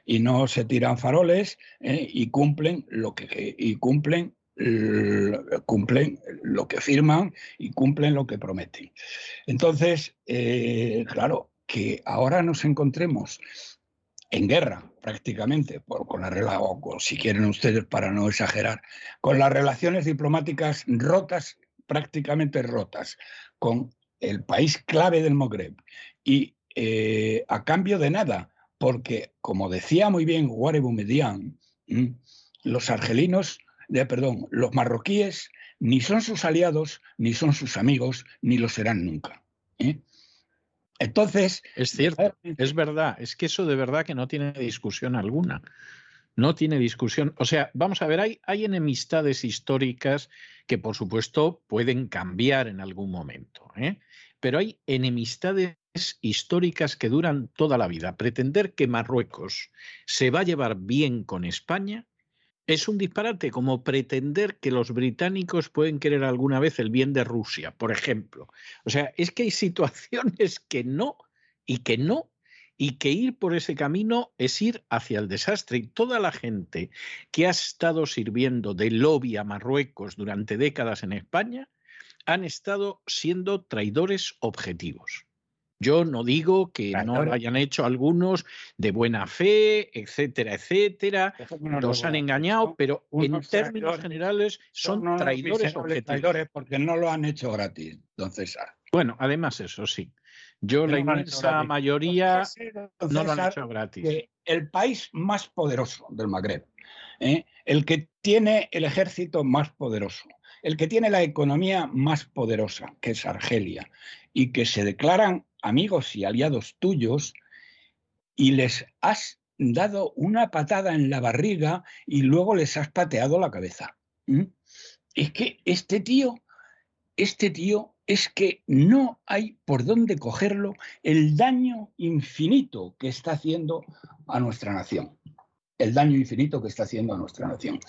Speaker 6: Y no se tiran faroles y cumplen lo que y cumplen cumplen lo que firman y cumplen lo que prometen. Entonces, claro, que ahora nos encontremos en guerra prácticamente, por, con o si quieren ustedes para no exagerar, con las relaciones diplomáticas rotas, prácticamente rotas, con el país clave del Magreb y eh, a cambio de nada, porque como decía muy bien Guarebu Median, los argelinos, de, perdón, los marroquíes ni son sus aliados, ni son sus amigos, ni lo serán nunca. ¿eh? Entonces.
Speaker 1: Es cierto, es verdad. Es que eso de verdad que no tiene discusión alguna. No tiene discusión. O sea, vamos a ver, hay, hay enemistades históricas que, por supuesto, pueden cambiar en algún momento. ¿eh? Pero hay enemistades históricas que duran toda la vida. Pretender que Marruecos se va a llevar bien con España es un disparate, como pretender que los británicos pueden querer alguna vez el bien de Rusia, por ejemplo. O sea, es que hay situaciones que no y que no, y que ir por ese camino es ir hacia el desastre. Y toda la gente que ha estado sirviendo de lobby a Marruecos durante décadas en España han estado siendo traidores objetivos. Yo no digo que no lo hayan hecho algunos de buena fe, etcétera, etcétera, los han engañado, pero en términos generales son traidores
Speaker 6: traidores porque no lo han hecho gratis, don César.
Speaker 1: Bueno, además eso sí. Yo la inmensa mayoría no lo han hecho gratis.
Speaker 6: el país más poderoso del Magreb, ¿eh? el que tiene el ejército más poderoso, el que tiene la economía más poderosa, que es Argelia, y que se declaran amigos y aliados tuyos y les has dado una patada en la barriga y luego les has pateado la cabeza. Es que este tío, este tío es que no hay por dónde cogerlo el daño infinito que está haciendo a nuestra nación. El daño infinito que está haciendo a nuestra nación.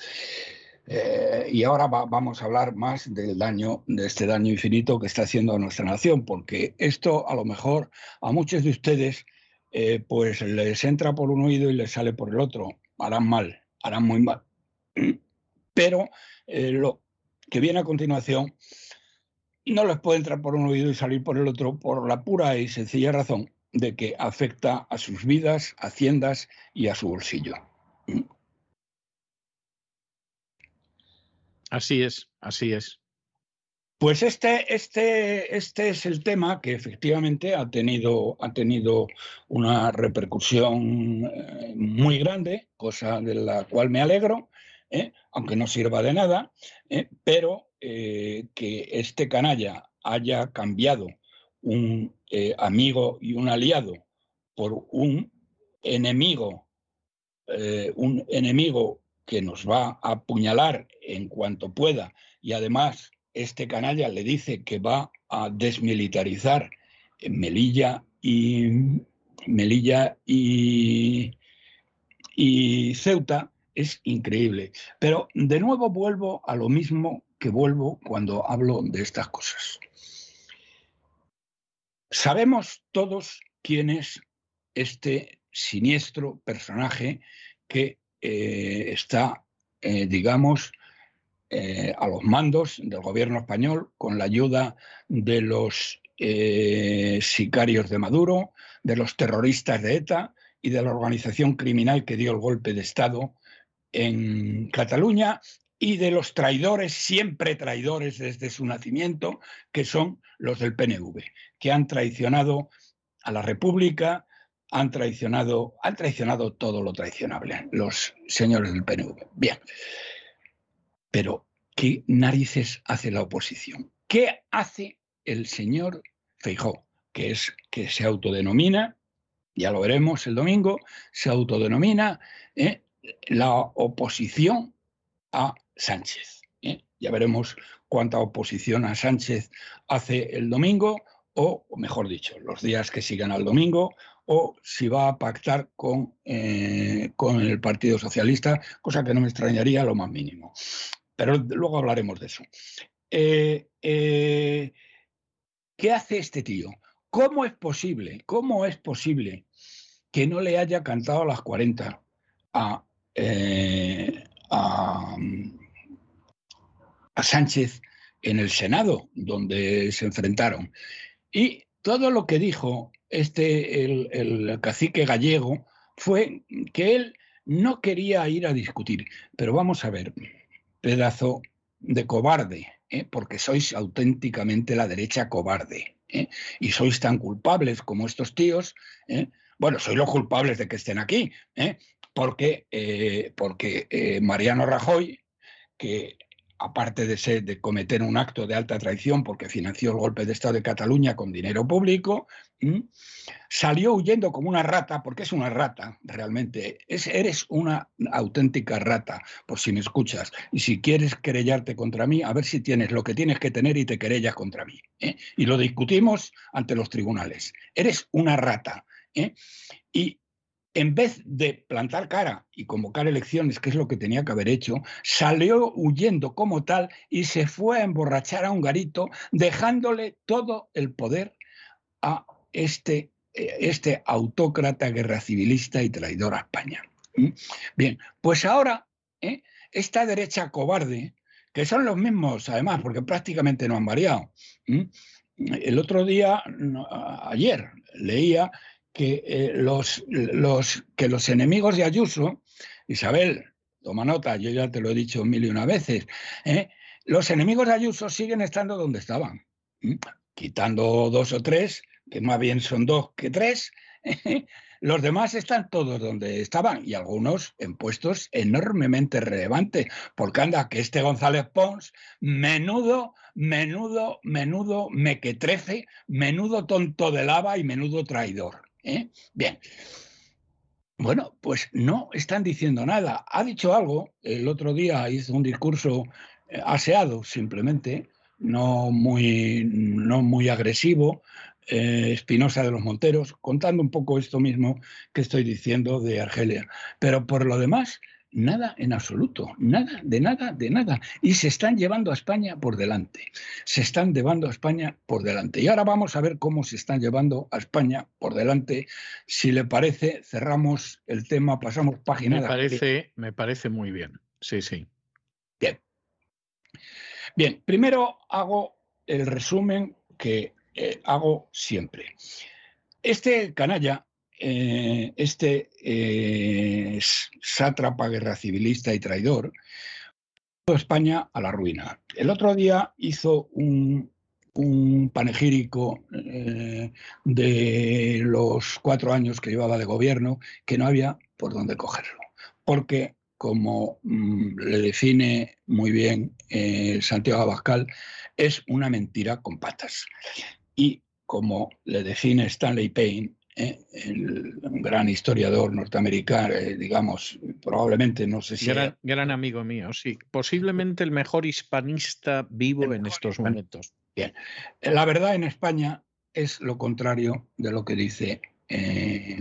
Speaker 6: Eh, y ahora vamos a hablar más del daño, de este daño infinito que está haciendo a nuestra nación, porque esto a lo mejor a muchos de ustedes eh, pues les entra por un oído y les sale por el otro. Harán mal, harán muy mal. Pero eh, lo que viene a continuación no les puede entrar por un oído y salir por el otro por la pura y sencilla razón de que afecta a sus vidas, haciendas y a su bolsillo.
Speaker 1: Así es, así es.
Speaker 6: Pues este, este, este es el tema que efectivamente ha tenido, ha tenido una repercusión eh, muy grande, cosa de la cual me alegro, ¿eh? aunque no sirva de nada, ¿eh? pero que este canalla haya cambiado un amigo y un aliado por un enemigo, un enemigo que nos va a apuñalar en cuanto pueda y además este canalla le dice que va a desmilitarizar Melilla y Melilla y, y Ceuta, es increíble. Pero de nuevo vuelvo a lo mismo que vuelvo cuando hablo de estas cosas. Sabemos todos quién es este siniestro personaje que eh, está, eh, digamos, eh, a los mandos del gobierno español con la ayuda de los sicarios de Maduro, de los terroristas de ETA y de la organización criminal que dio el golpe de Estado en Cataluña y de los traidores, siempre traidores desde su nacimiento, que son los del PNV, que han traicionado a la República, han traicionado, han traicionado todo lo traicionable, los señores del PNV. Bien. Pero, ¿qué narices hace la oposición? ¿Qué hace el señor Feijó, que es que se autodenomina, ya lo veremos el domingo, se autodenomina eh, la oposición a Sánchez. ¿eh? Ya veremos cuánta oposición a Sánchez hace el domingo, o mejor dicho, los días que sigan al domingo, o si va a pactar con, eh, con el Partido Socialista, cosa que no me extrañaría lo más mínimo. Pero luego hablaremos de eso. Eh, ¿Qué hace este tío? ¿Cómo es posible? ¿Cómo es posible que no le haya cantado a las 40 a, a, Sánchez en el Senado, donde se enfrentaron. Y todo lo que dijo este, el, cacique gallego fue que él no quería ir a discutir. Pero vamos a ver, pedazo de cobarde, ¿eh? porque sois auténticamente la derecha cobarde. ¿eh? Y sois tan culpables como estos tíos. ¿eh? Bueno, sois los culpables de que estén aquí, porque, porque Mariano Rajoy, que aparte de, ser, de cometer un acto de alta traición porque financió el golpe de Estado de Cataluña con dinero público, salió huyendo como una rata, porque es una rata realmente, es, eres una auténtica rata, por si me escuchas, y si quieres querellarte contra mí, a ver si tienes lo que tienes que tener y te querellas contra mí. ¿eh? Y lo discutimos ante los tribunales. Eres una rata. ¿eh? Y en vez de plantar cara y convocar elecciones, que es lo que tenía que haber hecho, salió huyendo como tal y se fue a emborrachar a un garito, dejándole todo el poder a este, este autócrata guerra civilista y traidor a España. ¿Mm? Bien, pues ahora ¿eh? esta derecha cobarde, que son los mismos además, porque prácticamente no han variado. El otro día, ayer, leía que, eh, los, los, que los enemigos de Ayuso, Isabel, toma nota, yo ya te lo he dicho mil y una veces, ¿eh? los enemigos de Ayuso siguen estando donde estaban, quitando dos o tres, que más bien son dos que tres, los demás están todos donde estaban y algunos en puestos enormemente relevantes, porque anda que este González Pons, menudo, menudo, menudo mequetrefe, menudo tonto de lava y menudo traidor. ¿eh? Bien. Bueno, pues no están diciendo nada. Ha dicho algo, el otro día hizo un discurso eh, aseado simplemente, no muy, no muy agresivo, eh, Espinosa de los Monteros, contando un poco esto mismo que estoy diciendo de Argelia. Pero por lo demás, Nada en absoluto, nada, de nada, de nada. Y se están llevando a España por delante. Se están llevando a España por delante. Y ahora vamos a ver cómo se están llevando a España por delante. Si le parece, cerramos el tema, pasamos página.
Speaker 1: Me parece, me parece muy bien. Sí, sí.
Speaker 6: Bien. Bien, primero hago el resumen que eh, hago siempre. Este canalla eh, este eh, sátrapa guerra civilista y traidor España a la ruina. El otro día hizo un, panegírico de los cuatro años que llevaba de gobierno que no había por dónde cogerlo. Porque, como mm, le define muy bien Santiago Abascal, es una mentira con patas. Y como le define Stanley Payne, ¿eh? el, un gran historiador norteamericano, eh, digamos, probablemente, no sé si...
Speaker 1: Gran, gran, amigo mío, sí. Posiblemente el mejor hispanista vivo en estos momentos.
Speaker 6: Bien. La verdad en España es lo contrario de lo que dice... Eh,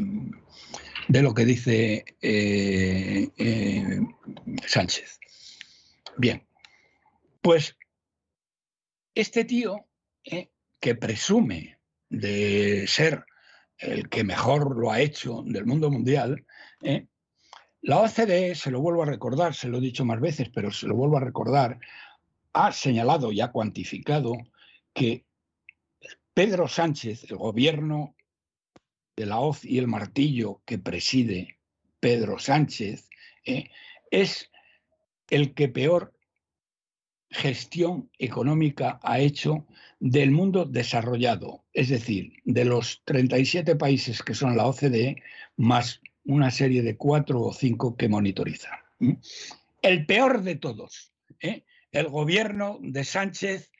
Speaker 6: de lo que dice Sánchez. Bien, pues este tío eh, que presume de ser el que mejor lo ha hecho del mundo mundial, eh, la OCDE, se lo vuelvo a recordar, se lo he dicho más veces, pero se lo vuelvo a recordar, ha señalado y ha cuantificado que Pedro Sánchez, el gobierno de la hoz y el martillo que preside Pedro Sánchez, eh, es el que peor gestión económica ha hecho del mundo desarrollado, es decir, de los 37 países que son la OCDE, más una serie de cuatro o cinco que monitoriza. El peor de todos, ¿eh? el gobierno de Sánchez,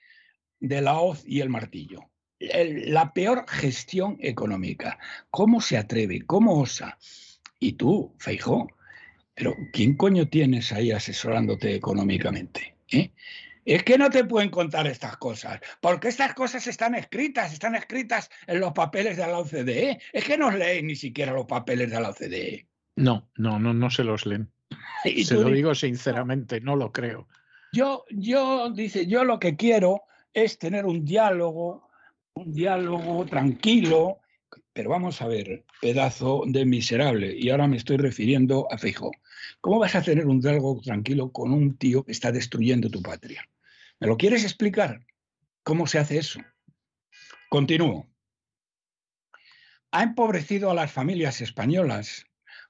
Speaker 6: de la hoz y el martillo. la peor gestión económica. ¿Cómo se atreve? ¿Cómo osa? Y tú, Feijó, pero ¿quién coño tienes ahí asesorándote económicamente? ¿Eh? Es que no te pueden contar estas cosas, porque estas cosas están escritas, están escritas en los papeles de la OCDE. Es que no leen ni siquiera los papeles de la OCDE.
Speaker 1: No, no, no, no se los leen. se lo digo sinceramente, no lo creo.
Speaker 6: Yo, yo, dice, yo lo que quiero es tener un diálogo, un diálogo tranquilo, pero vamos a ver, pedazo de miserable, y ahora me estoy refiriendo a Feijóo. ¿Cómo vas a tener un diálogo tranquilo con un tío que está destruyendo tu patria? ¿Me lo quieres explicar? ¿Cómo se hace eso? Continúo. Ha empobrecido a las familias españolas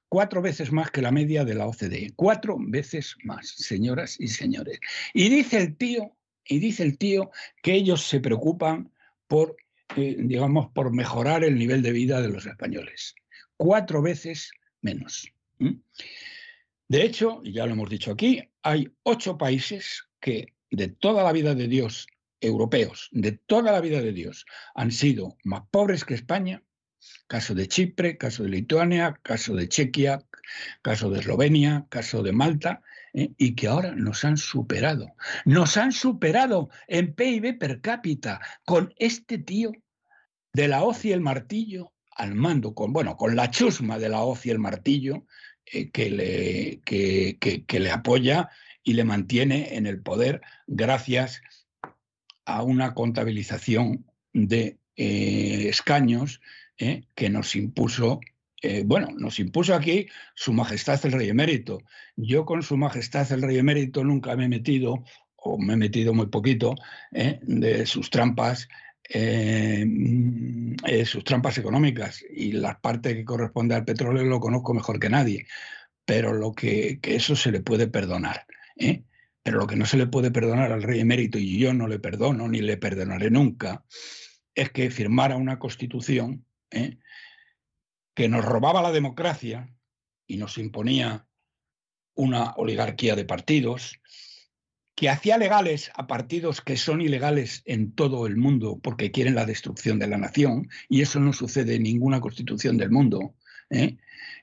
Speaker 6: cuatro veces más que la media de la OCDE. Cuatro veces más, señoras y señores. Y dice el tío, y dice el tío que ellos se preocupan por, digamos, por mejorar el nivel de vida de los españoles. Cuatro veces menos. De hecho, ya lo hemos dicho aquí, hay ocho países que de toda la vida de Dios, europeos, de toda la vida de Dios, han sido más pobres que España. Caso de Chipre, caso de Lituania, caso de Chequia, caso de Eslovenia, caso de Malta, ¿eh? y que ahora nos han superado. Nos han superado en PIB per cápita con este tío de la hoz y el martillo al mando, con, bueno, con la chusma de la hoz y el martillo eh, que, le, que le apoya y le mantiene en el poder gracias a una contabilización de eh, escaños que nos impuso, eh, bueno, nos impuso aquí Su Majestad el Rey Emérito. Yo con Su Majestad el Rey Emérito nunca me he metido, o me he metido muy poquito, de sus trampas sus trampas económicas y la parte que corresponde al petróleo lo conozco mejor que nadie, pero lo que, que eso se le puede perdonar. ¿eh? Pero lo que no se le puede perdonar al rey emérito, y yo no le perdono ni le perdonaré nunca, es que firmara una constitución ¿eh? Que nos robaba la democracia y nos imponía una oligarquía de partidos, que hacía legales a partidos que son ilegales en todo el mundo porque quieren la destrucción de la nación, y eso no sucede en ninguna constitución del mundo, ¿eh?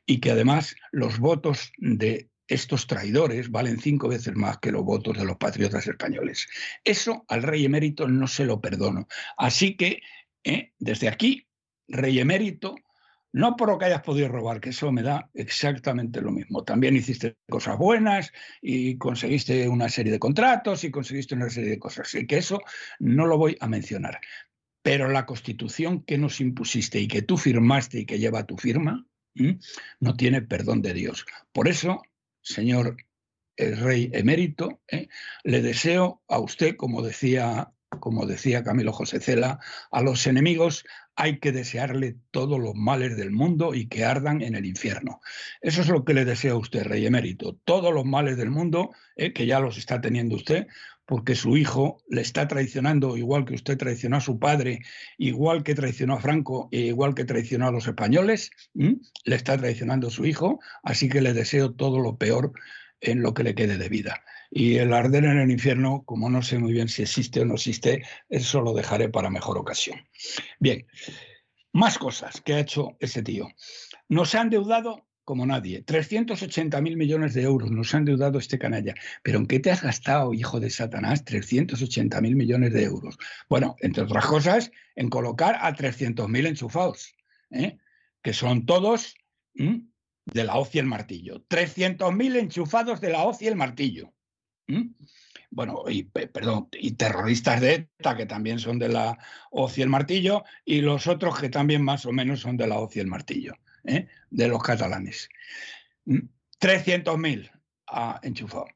Speaker 6: y que además los votos de estos traidores valen cinco veces más que los votos de los patriotas españoles. Eso al rey emérito no se lo perdono. Así que, eh, desde aquí, rey emérito, no por lo que hayas podido robar, que eso me da exactamente lo mismo. También hiciste cosas buenas y conseguiste una serie de contratos y conseguiste una serie de cosas. Y que eso no lo voy a mencionar. Pero la constitución que nos impusiste y que tú firmaste y que lleva tu firma, no tiene perdón de Dios. Por eso señor el rey emérito, ¿eh? le deseo a usted, como decía, como decía Camilo José Cela, a los enemigos hay que desearle todos los males del mundo y que ardan en el infierno. Eso es lo que le deseo a usted, rey emérito, todos los males del mundo, ¿eh? que ya los está teniendo usted, porque su hijo le está traicionando igual que usted traicionó a su padre, igual que traicionó a Franco e igual que traicionó a los españoles, le está traicionando su hijo, así que le deseo todo lo peor en lo que le quede de vida. Y el arder en el infierno, como no sé muy bien si existe o no existe, eso lo dejaré para mejor ocasión. Bien, más cosas que ha hecho ese tío. Nos ha endeudado como nadie. 380 mil millones de euros nos han deudado este canalla. ¿Pero en qué te has gastado, hijo de Satanás, 380 mil millones de euros? Bueno, entre otras cosas, en colocar a 300 mil enchufados, ¿eh? que son todos de la hoz y el martillo. 300.000 enchufados de la hoz y el martillo. Bueno, y perdón, y terroristas de ETA que también son de la hoz y el martillo, y los otros que también más o menos son de la hoz y el martillo, ¿eh? de los catalanes. 300.000 ha enchufado.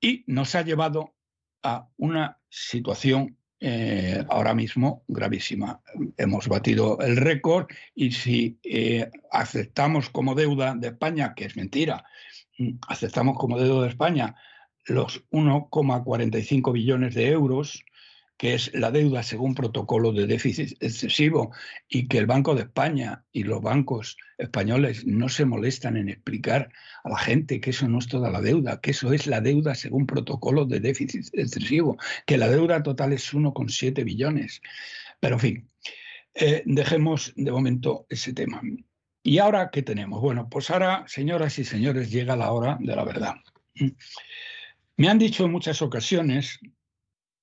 Speaker 6: Y nos ha llevado a una situación eh, ahora mismo gravísima. Hemos batido el récord y si eh, aceptamos como deuda de España, que es mentira, aceptamos como deuda de España los 1,45 billones de euros, que es la deuda según protocolo de déficit excesivo, y que el Banco de España y los bancos españoles no se molestan en explicar a la gente que eso no es toda la deuda, que eso es la deuda según protocolo de déficit excesivo, que la deuda total es 1,7 billones. Pero en fin, eh, dejemos de momento ese tema. ¿Y ahora qué tenemos? Bueno, pues ahora, señoras y señores, llega la hora de la verdad. Me han dicho en muchas ocasiones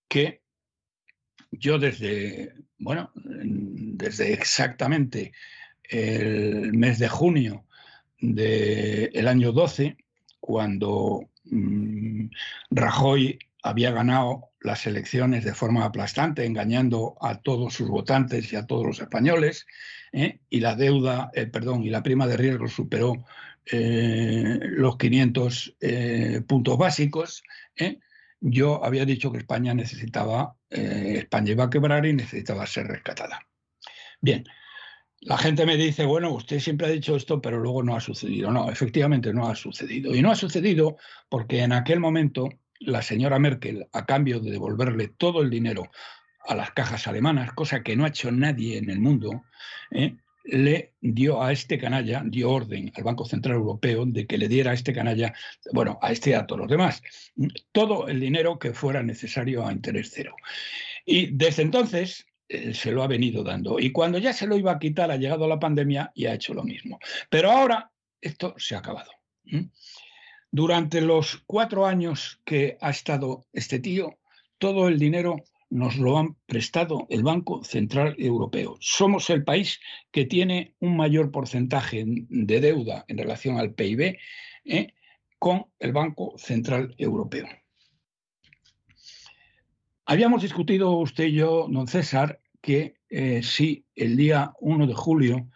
Speaker 6: que yo desde, bueno, desde exactamente el mes de junio del año 12, cuando mm, Rajoy había ganado las elecciones de forma aplastante, engañando a todos sus votantes y a todos los españoles, ¿eh? y la deuda, eh, perdón, y la prima de riesgo superó eh, los 500 puntos básicos, yo había dicho que España necesitaba, España iba a quebrar y necesitaba ser rescatada. Bien, la gente me dice, bueno, usted siempre ha dicho esto, pero luego no ha sucedido. No, efectivamente no ha sucedido. Y no ha sucedido porque en aquel momento la señora Merkel, a cambio de devolverle todo el dinero a las cajas alemanas, cosa que no ha hecho nadie en el mundo, ¿eh? Le dio a este canalla, dio orden al Banco Central Europeo de que le diera a este canalla, bueno, a este y a todos los demás, todo el dinero que fuera necesario a interés cero. Y desde entonces eh, se lo ha venido dando. Y cuando ya se lo iba a quitar, ha llegado la pandemia y ha hecho lo mismo. Pero ahora esto se ha acabado. Durante los cuatro años que ha estado este tío, todo el dinero nos lo han prestado el Banco Central Europeo. Somos el país que tiene un mayor porcentaje de deuda en relación al PIB ¿eh? con el Banco Central Europeo. Habíamos discutido usted y yo, don César, que eh, si el día 1 de julio,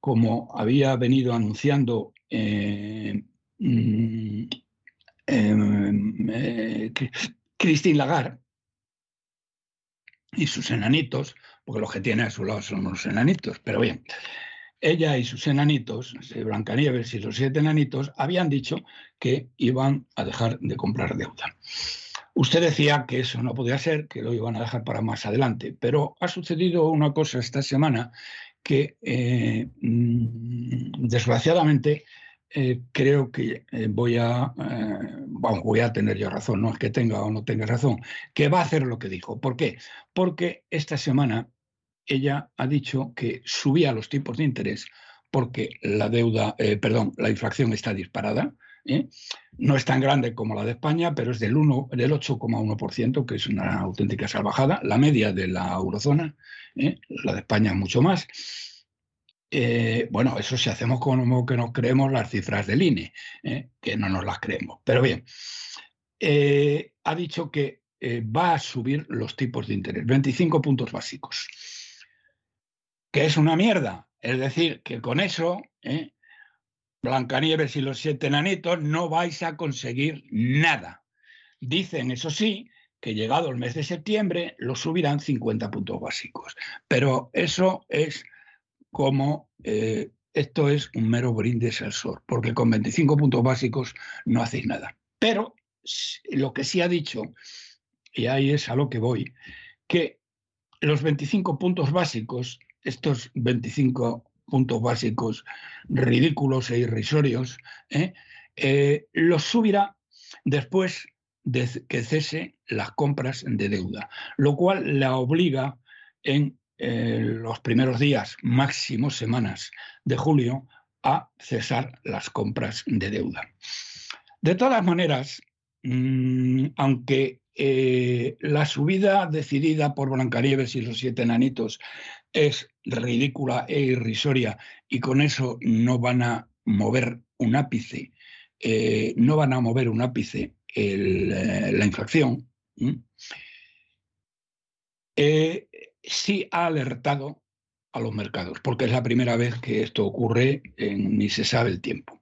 Speaker 6: como había venido anunciando eh, mm, em, eh, Christine Lagarde y sus enanitos, porque los que tiene a su lado son los enanitos, pero bien, ella y sus enanitos, Blancanieves y los siete enanitos, habían dicho que iban a dejar de comprar deuda. Usted decía que eso no podía ser, que lo iban a dejar para más adelante, pero ha sucedido una cosa esta semana que eh, mm, desgraciadamente eh, creo que eh, voy a, voy a tener yo razón, no es que tenga o no tenga razón, que va a hacer lo que dijo. ¿Por qué? Porque esta semana ella ha dicho que subía los tipos de interés porque la deuda, perdón, la inflación está disparada, ¿eh? No es tan grande como la de España, pero es del, del 8,1%, que es una auténtica salvajada. La media de la eurozona, ¿eh? la de España es mucho más. Eh, bueno, eso si hacemos como que nos creemos las cifras del INE, que no nos las creemos. Pero bien, ha dicho que va a subir los tipos de interés, 25 puntos básicos. Que es una mierda. Es decir, que con eso Blancanieves y los siete enanitos, no vais a conseguir nada. Dicen, eso sí, que llegado el mes de septiembre lo subirán 50 puntos básicos. Pero eso es como, eh, esto es un mero brindis al sol, porque con 25 puntos básicos no hacéis nada. Pero lo que sí ha dicho, y ahí es a lo que voy, que los 25 puntos básicos, estos 25 puntos básicos ridículos e irrisorios, ¿eh? Eh, los subirá después de que cese las compras de deuda, lo cual la obliga en eh, los primeros días, máximo semanas de julio, a cesar las compras de deuda. De todas maneras, mm, aunque la subida decidida por Blancanieves y los siete enanitos es ridícula e irrisoria y con eso no van a mover un ápice, eh, no van a mover un ápice eh, la inflación, sí ha alertado a los mercados, porque es la primera vez que esto ocurre en ni se sabe el tiempo.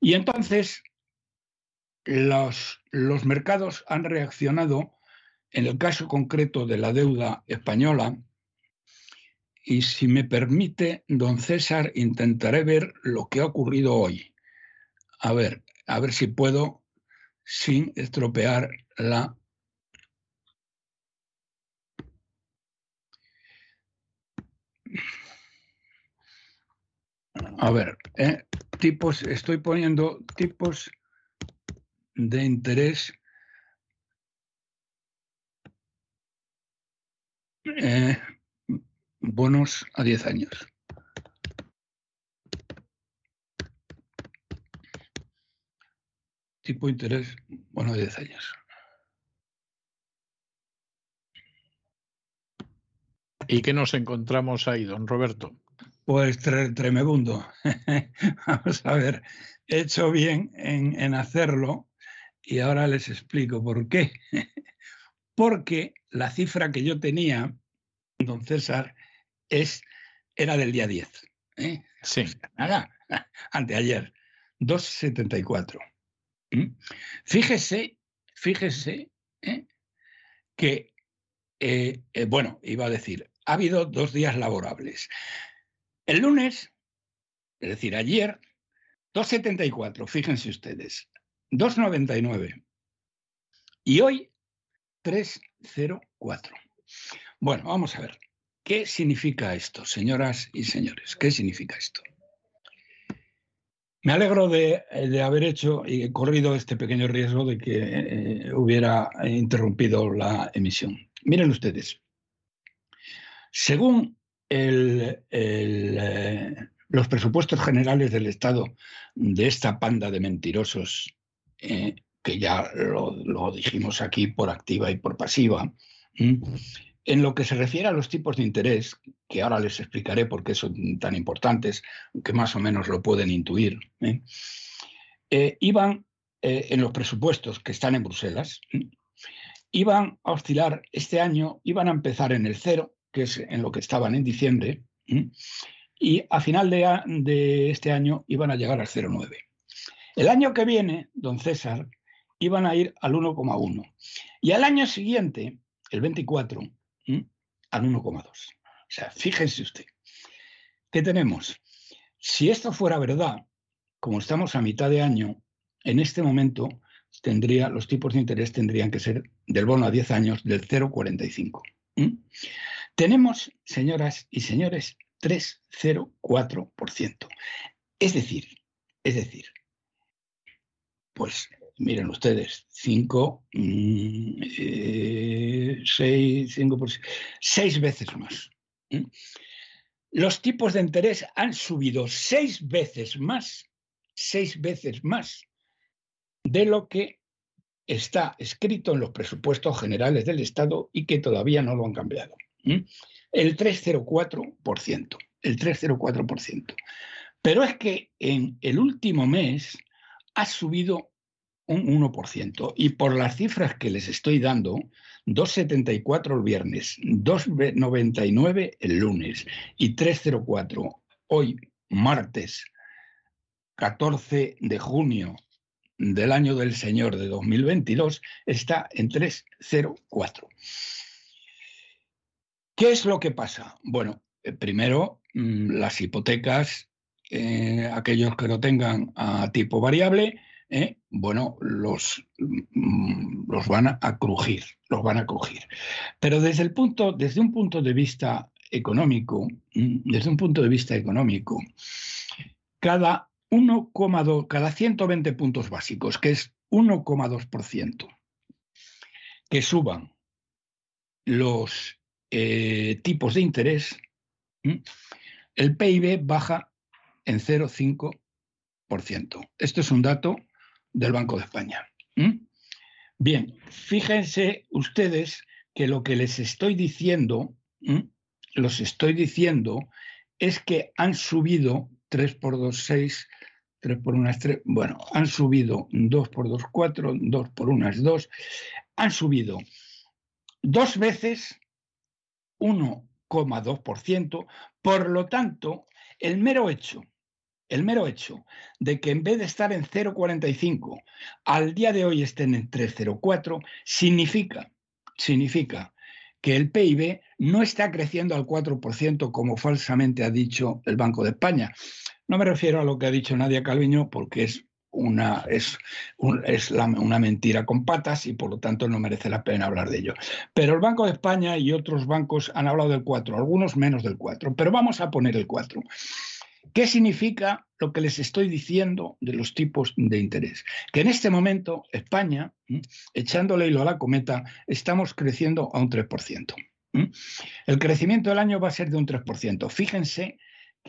Speaker 6: Y entonces los, los mercados han reaccionado, en el caso concreto de la deuda española, y si me permite, don César, intentaré ver lo que ha ocurrido hoy. A ver, a ver si puedo, sin estropear la A ver, eh, tipos, estoy poniendo tipos de interés eh, bonos a 10 años. Tipo interés, bono a 10 años.
Speaker 1: ¿Y qué nos encontramos ahí, don Roberto?
Speaker 6: Pues tremebundo. Vamos a ver, he hecho bien en, hacerlo y ahora les explico por qué. Porque la cifra que yo tenía, don César, es, era del día 10. ¿eh?
Speaker 1: Sí.
Speaker 6: Nada, anteayer, 2,74. ¿Mm? Fíjese, fíjese ¿eh? que, eh, bueno, iba a decir, ha habido dos días laborables. El lunes, es decir, ayer, 2,74, fíjense ustedes, 2,99. Y hoy, 3,04. Bueno, vamos a ver. ¿Qué significa esto, señoras y señores? ¿Qué significa esto? Me alegro de, haber hecho y corrido este pequeño riesgo de que eh, hubiera interrumpido la emisión. Miren ustedes, según eh, los presupuestos generales del Estado de esta panda de mentirosos, eh, que ya lo, dijimos aquí por activa y por pasiva, en lo que se refiere a los tipos de interés, que ahora les explicaré por qué son tan importantes, que más o menos lo pueden intuir, ¿eh? iban en los presupuestos que están en Bruselas, iban a oscilar este año, iban a empezar en el cero que es en lo que estaban en diciembre, y a final de, este año iban a llegar al 0,9. El año que viene, don César, iban a ir al 1,1. Y al año siguiente, el 24, al 1,2. O sea, fíjense usted, ¿qué tenemos? Si esto fuera verdad, como estamos a mitad de año, en este momento tendría, los tipos de interés tendrían que ser del bono a 10 años del 0,45. Tenemos, señoras y señores, 3,04%. Es decir, es decir, pues miren ustedes, 5, 6, 5 6 veces más. Los tipos de interés han subido 6 veces más, 6 veces más de lo que está escrito en los presupuestos generales del Estado y que todavía no lo han cambiado. El 304%, el 304%. Pero es que en el último mes ha subido un 1%. Y por las cifras que les estoy dando, 2,74 el viernes, 2,99 el lunes y 3,04 hoy, martes 14 de junio del año del Señor de 2022, está en 3,04. ¿Qué es lo que pasa? Bueno, eh, primero, mm, las hipotecas, eh, aquellos que lo tengan a tipo variable, eh, bueno, los, mm, los van a crujir, los van a crujir. Pero desde el punto, desde un punto de vista económico, mm, desde un punto de vista económico, cada 1,2, cada 120 puntos básicos, que es 1,2%, que suban los eh, tipos de interés, el PIB baja en 0,5%. Esto es un dato del Banco de España. Bien, fíjense ustedes que lo que les estoy diciendo, los estoy diciendo, es que han subido 3 por 2, 6, 3 por 1 es 3, bueno, han subido 2 por 2, 4, 2 por 1 es 2, han subido dos veces 1,2%, por lo tanto, el mero hecho, el mero hecho de que en vez de estar en 0,45, al día de hoy estén en 3,04, significa, significa que el PIB no está creciendo al 4% como falsamente ha dicho el Banco de España. No me refiero a lo que ha dicho Nadia Calviño porque es una, es, es una mentira con patas y por lo tanto no merece la pena hablar de ello. Pero el Banco de España y otros bancos han hablado del 4, algunos menos del 4, pero vamos a poner el 4. ¿Qué significa lo que les estoy diciendo de los tipos de interés? Que en este momento España, echándole hilo a la cometa, estamos creciendo a un 3%. El crecimiento del año va a ser de un 3%. Fíjense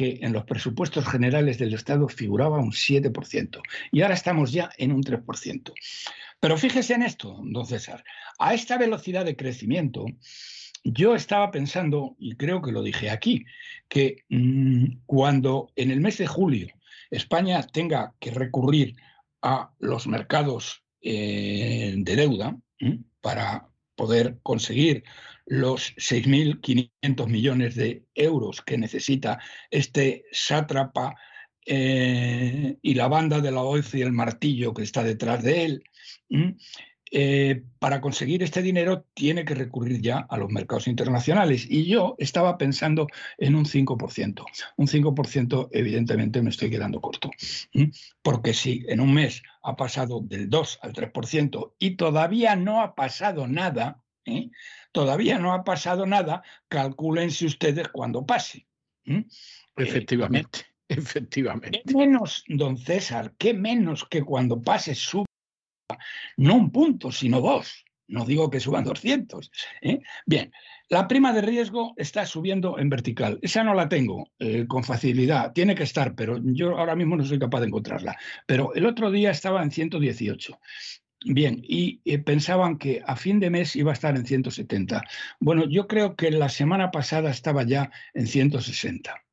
Speaker 6: que en los presupuestos generales del Estado figuraba un 7% y ahora estamos ya en un 3%. Pero fíjese en esto, don César, a esta velocidad de crecimiento, yo estaba pensando, y creo que lo dije aquí, que mm, cuando en el mes de julio España tenga que recurrir a los mercados eh, de deuda para poder conseguir los 6.500 millones de euros que necesita este sátrapa eh, y la banda de la hoz y el martillo que está detrás de él, eh, para conseguir este dinero tiene que recurrir ya a los mercados internacionales. Y yo estaba pensando en un 5%. Un 5% evidentemente me estoy quedando corto. Porque si en un mes ha pasado del 2 al 3% y todavía no ha pasado nada, ¿eh? Todavía no ha pasado nada, calcúlense ustedes cuando pase.
Speaker 1: Eh, efectivamente, efectivamente.
Speaker 6: ¿Qué menos, don César, qué menos que cuando pase su no un punto, sino dos. No digo que suban 200. ¿eh? Bien, la prima de riesgo está subiendo en vertical. Esa no la tengo eh, con facilidad. Tiene que estar, pero yo ahora mismo no soy capaz de encontrarla. Pero el otro día estaba en 118. Bien, y eh, pensaban que a fin de mes iba a estar en 170. Bueno, yo creo que la semana pasada estaba ya en 160.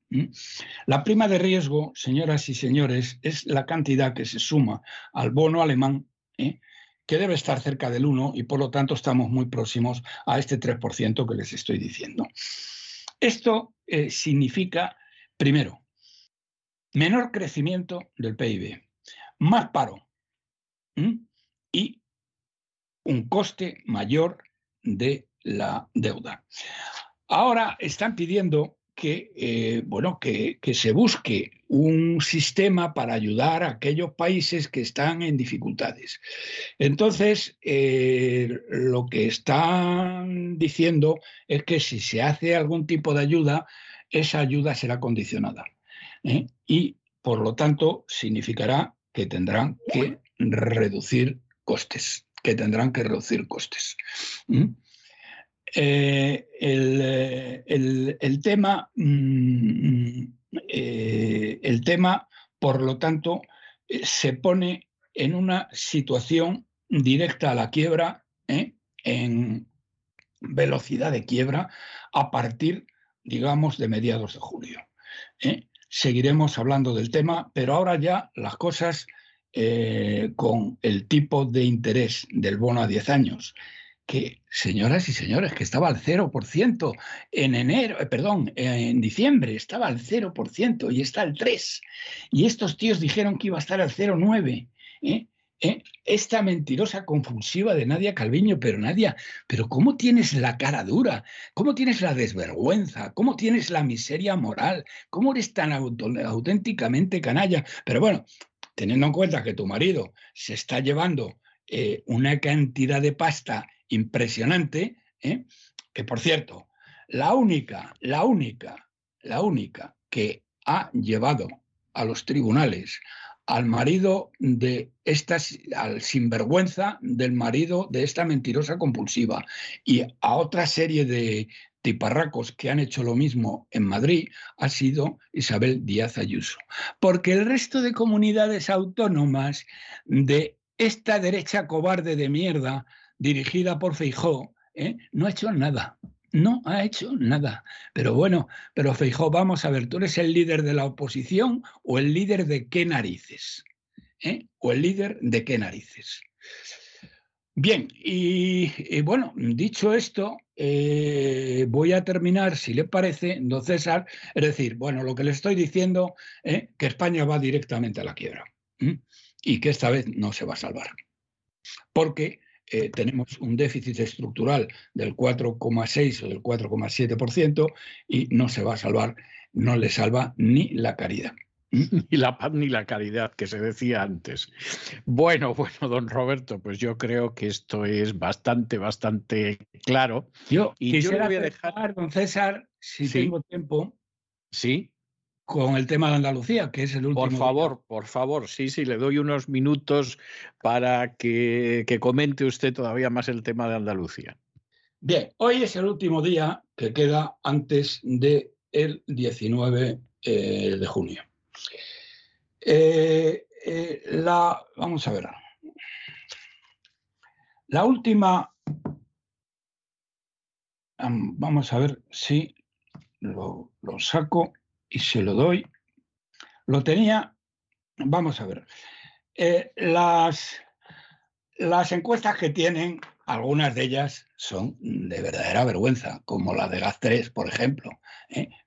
Speaker 6: La prima de riesgo, señoras y señores, es la cantidad que se suma al bono alemán ¿eh? que debe estar cerca del 1 y por lo tanto estamos muy próximos a este 3% que les estoy diciendo. Esto eh, significa, primero, menor crecimiento del PIB, más paro y un coste mayor de la deuda. Ahora están pidiendo que, eh, bueno, que, se busque un sistema para ayudar a aquellos países que están en dificultades. Entonces, eh, lo que están diciendo es que si se hace algún tipo de ayuda, esa ayuda será condicionada. ¿eh? Y, por lo tanto, significará que tendrán que reducir costes, que tendrán que reducir costes. Eh, eh, el, tema, mm, eh, el tema, por lo tanto, se pone en una situación directa a la quiebra, en velocidad de quiebra, a partir, digamos, de mediados de julio. Seguiremos hablando del tema, pero ahora ya las cosas con el tipo de interés del bono a 10 años que, señoras y señores, que estaba al 0% en enero, eh, perdón, en diciembre estaba al 0% y está al 3%. Y estos tíos dijeron que iba a estar al 0,9%. ¿eh? ¿Eh? Esta mentirosa confusiva de Nadia Calviño, pero Nadia, pero ¿cómo tienes la cara dura? ¿Cómo tienes la desvergüenza? ¿Cómo tienes la miseria moral? ¿Cómo eres tan auténticamente canalla? Pero bueno, teniendo en cuenta que tu marido se está llevando una cantidad de pasta impresionante, ¿eh? que por cierto, la única, la única, la única que ha llevado a los tribunales al marido de esta, al sinvergüenza del marido de esta mentirosa compulsiva y a otra serie de tiparracos que han hecho lo mismo en Madrid ha sido Isabel Díaz Ayuso. Porque el resto de comunidades autónomas de esta derecha cobarde de mierda dirigida por Feijó, ¿eh? no ha hecho nada. No ha hecho nada. Pero bueno, pero Feijó, vamos a ver, ¿tú eres el líder de la oposición o el líder de qué narices? ¿Eh? ¿O el líder de qué narices? Bien, y, bueno, dicho esto, eh, voy a terminar, si le parece, don César, es decir, bueno, lo que le estoy diciendo, es que España va directamente a la quiebra y que esta vez no se va a salvar. Porque eh, tenemos un déficit estructural del 4,6 o del 4,7% y no se va a salvar, no le salva ni la caridad.
Speaker 1: Ni la paz ni la caridad que se decía antes. Bueno, bueno, don Roberto, pues yo creo que esto es bastante, bastante claro.
Speaker 6: Yo y yo le voy a dejar, don César, si tengo tiempo.
Speaker 1: Sí
Speaker 6: con el tema de Andalucía, que es el último.
Speaker 1: Por favor, por favor, sí, sí, le doy unos minutos para que, comente usted todavía más el tema de Andalucía.
Speaker 6: Bien, hoy es el último día que queda antes del el 19 eh, de junio. Eh, eh, la, vamos a ver. La última. Vamos a ver si lo saco y se lo doy. Lo tenía, vamos a ver, eh, las, las encuestas que tienen, algunas de ellas son de verdadera vergüenza, como la de GAZ3, por ejemplo,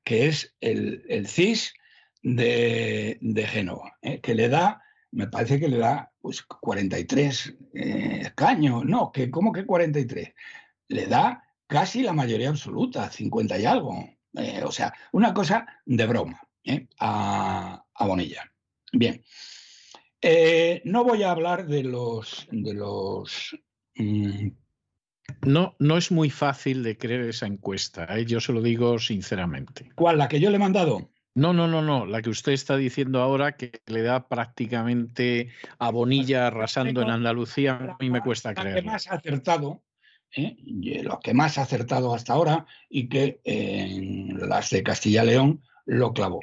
Speaker 6: que es el, CIS de, de Génova, ¿eh? que le da, me parece que le da pues, 43 escaños, no, que ¿cómo que 43? Le da casi la mayoría absoluta, 50 y algo. Eh, o sea, una cosa de broma ¿eh? a, Bonilla. Bien. Eh, no voy a hablar de los. De los
Speaker 1: mm, No, no es muy fácil de creer esa encuesta, yo se lo digo sinceramente.
Speaker 6: ¿Cuál? ¿La que yo le he mandado?
Speaker 1: No, no, no, no. La que usted está diciendo ahora que le da prácticamente a Bonilla arrasando en Andalucía, a mí me cuesta creer.
Speaker 6: La que más acertado ¿eh? lo que más ha acertado hasta ahora y que en las de Castilla León lo clavó.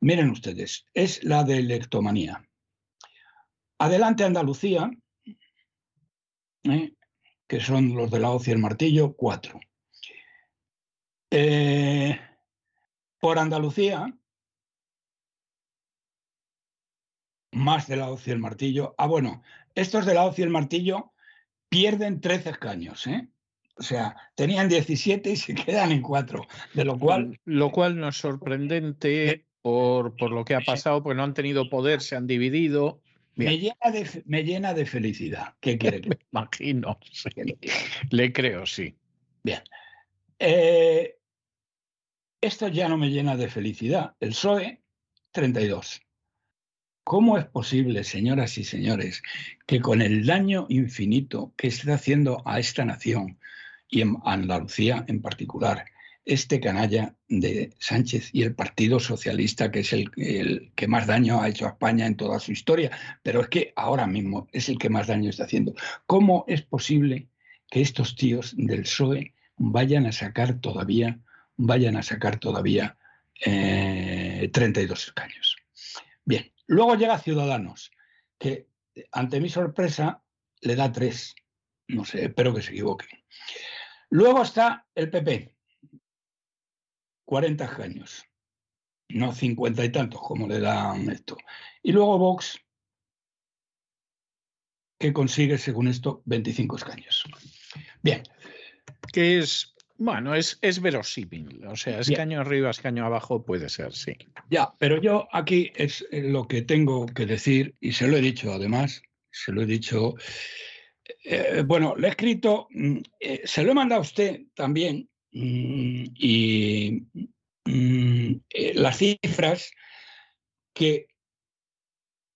Speaker 6: Miren ustedes, es la de electomanía. Adelante Andalucía, ¿eh? que son los de la hoz y el martillo, cuatro. Eh, por Andalucía, más de la hoz y el martillo. Ah, bueno, estos de la hoz y el martillo pierden 13 escaños, ¿eh? O sea, tenían 17 y se quedan en 4, de lo cual...
Speaker 1: Lo cual no es sorprendente eh, por, por lo que ha pasado, porque no han tenido poder, se han dividido.
Speaker 6: Me llena, de, me llena, de, felicidad. ¿Qué quiere que...
Speaker 1: me imagino. Le creo, sí.
Speaker 6: Bien. Eh, esto ya no me llena de felicidad. El PSOE, 32. ¿Cómo es posible, señoras y señores, que con el daño infinito que está haciendo a esta nación y en Andalucía en particular, este canalla de Sánchez y el Partido Socialista, que es el, que más daño ha hecho a España en toda su historia, pero es que ahora mismo es el que más daño está haciendo. ¿Cómo es posible que estos tíos del PSOE vayan a sacar todavía, vayan a sacar todavía 32 eh, escaños? Bien, Luego llega Ciudadanos, que ante mi sorpresa le da tres. No sé, espero que se equivoque. Luego está el PP, 40 años, no 50 y tantos como le dan esto. Y luego Vox, que consigue, según esto, 25 escaños. Bien.
Speaker 1: Que es bueno, es, es verosímil. O sea, escaño arriba, escaño abajo puede ser, sí.
Speaker 6: Ya, pero yo aquí es eh, lo que tengo que decir, y se lo he dicho además, se lo he dicho. Eh, bueno, le he escrito, mm, eh, se lo he mandado a usted también, mm, y mm, las cifras que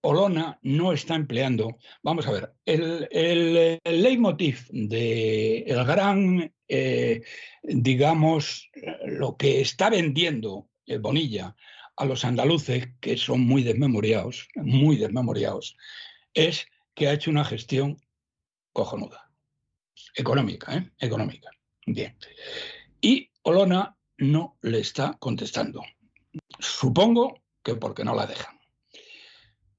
Speaker 6: Olona no está empleando. Vamos a ver, el, el, el leitmotiv del el gran eh, digamos, lo que está vendiendo Bonilla a los andaluces, que son muy desmemoriados, muy desmemoriados, es que ha hecho una gestión cojonuda. Económica, ¿eh? Económica. Bien. Y Olona no le está contestando. Supongo que porque no la dejan.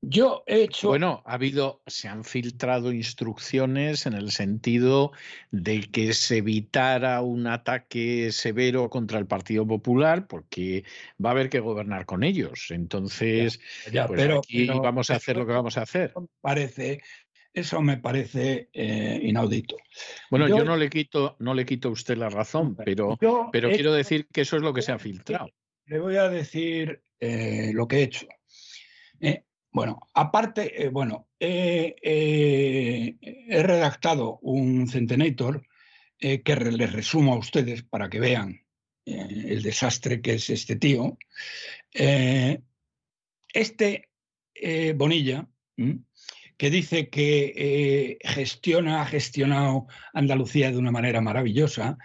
Speaker 6: Yo he hecho.
Speaker 1: Bueno, ha habido, se han filtrado instrucciones en el sentido de que se evitara un ataque severo contra el Partido Popular, porque va a haber que gobernar con ellos. Entonces,
Speaker 6: Ya,
Speaker 1: pues
Speaker 6: pero,
Speaker 1: aquí
Speaker 6: pero
Speaker 1: vamos a hacer lo que vamos a hacer.
Speaker 6: eso me parece, eso me parece eh, inaudito.
Speaker 1: Bueno,
Speaker 6: yo-
Speaker 1: yo no le quito, no le quito a usted la razón, pero, pero
Speaker 6: he
Speaker 1: quiero
Speaker 6: hecho-
Speaker 1: decir que eso es lo que se ha filtrado.
Speaker 6: Le voy a decir eh, lo que he hecho. Eh, bueno, aparte, eh, bueno, he redactado un Centenator eh, que les resumo a ustedes para que vean eh, el desastre que es este tío. Este Bonilla, que dice que gestiona, ha gestionado Andalucía de una manera maravillosa,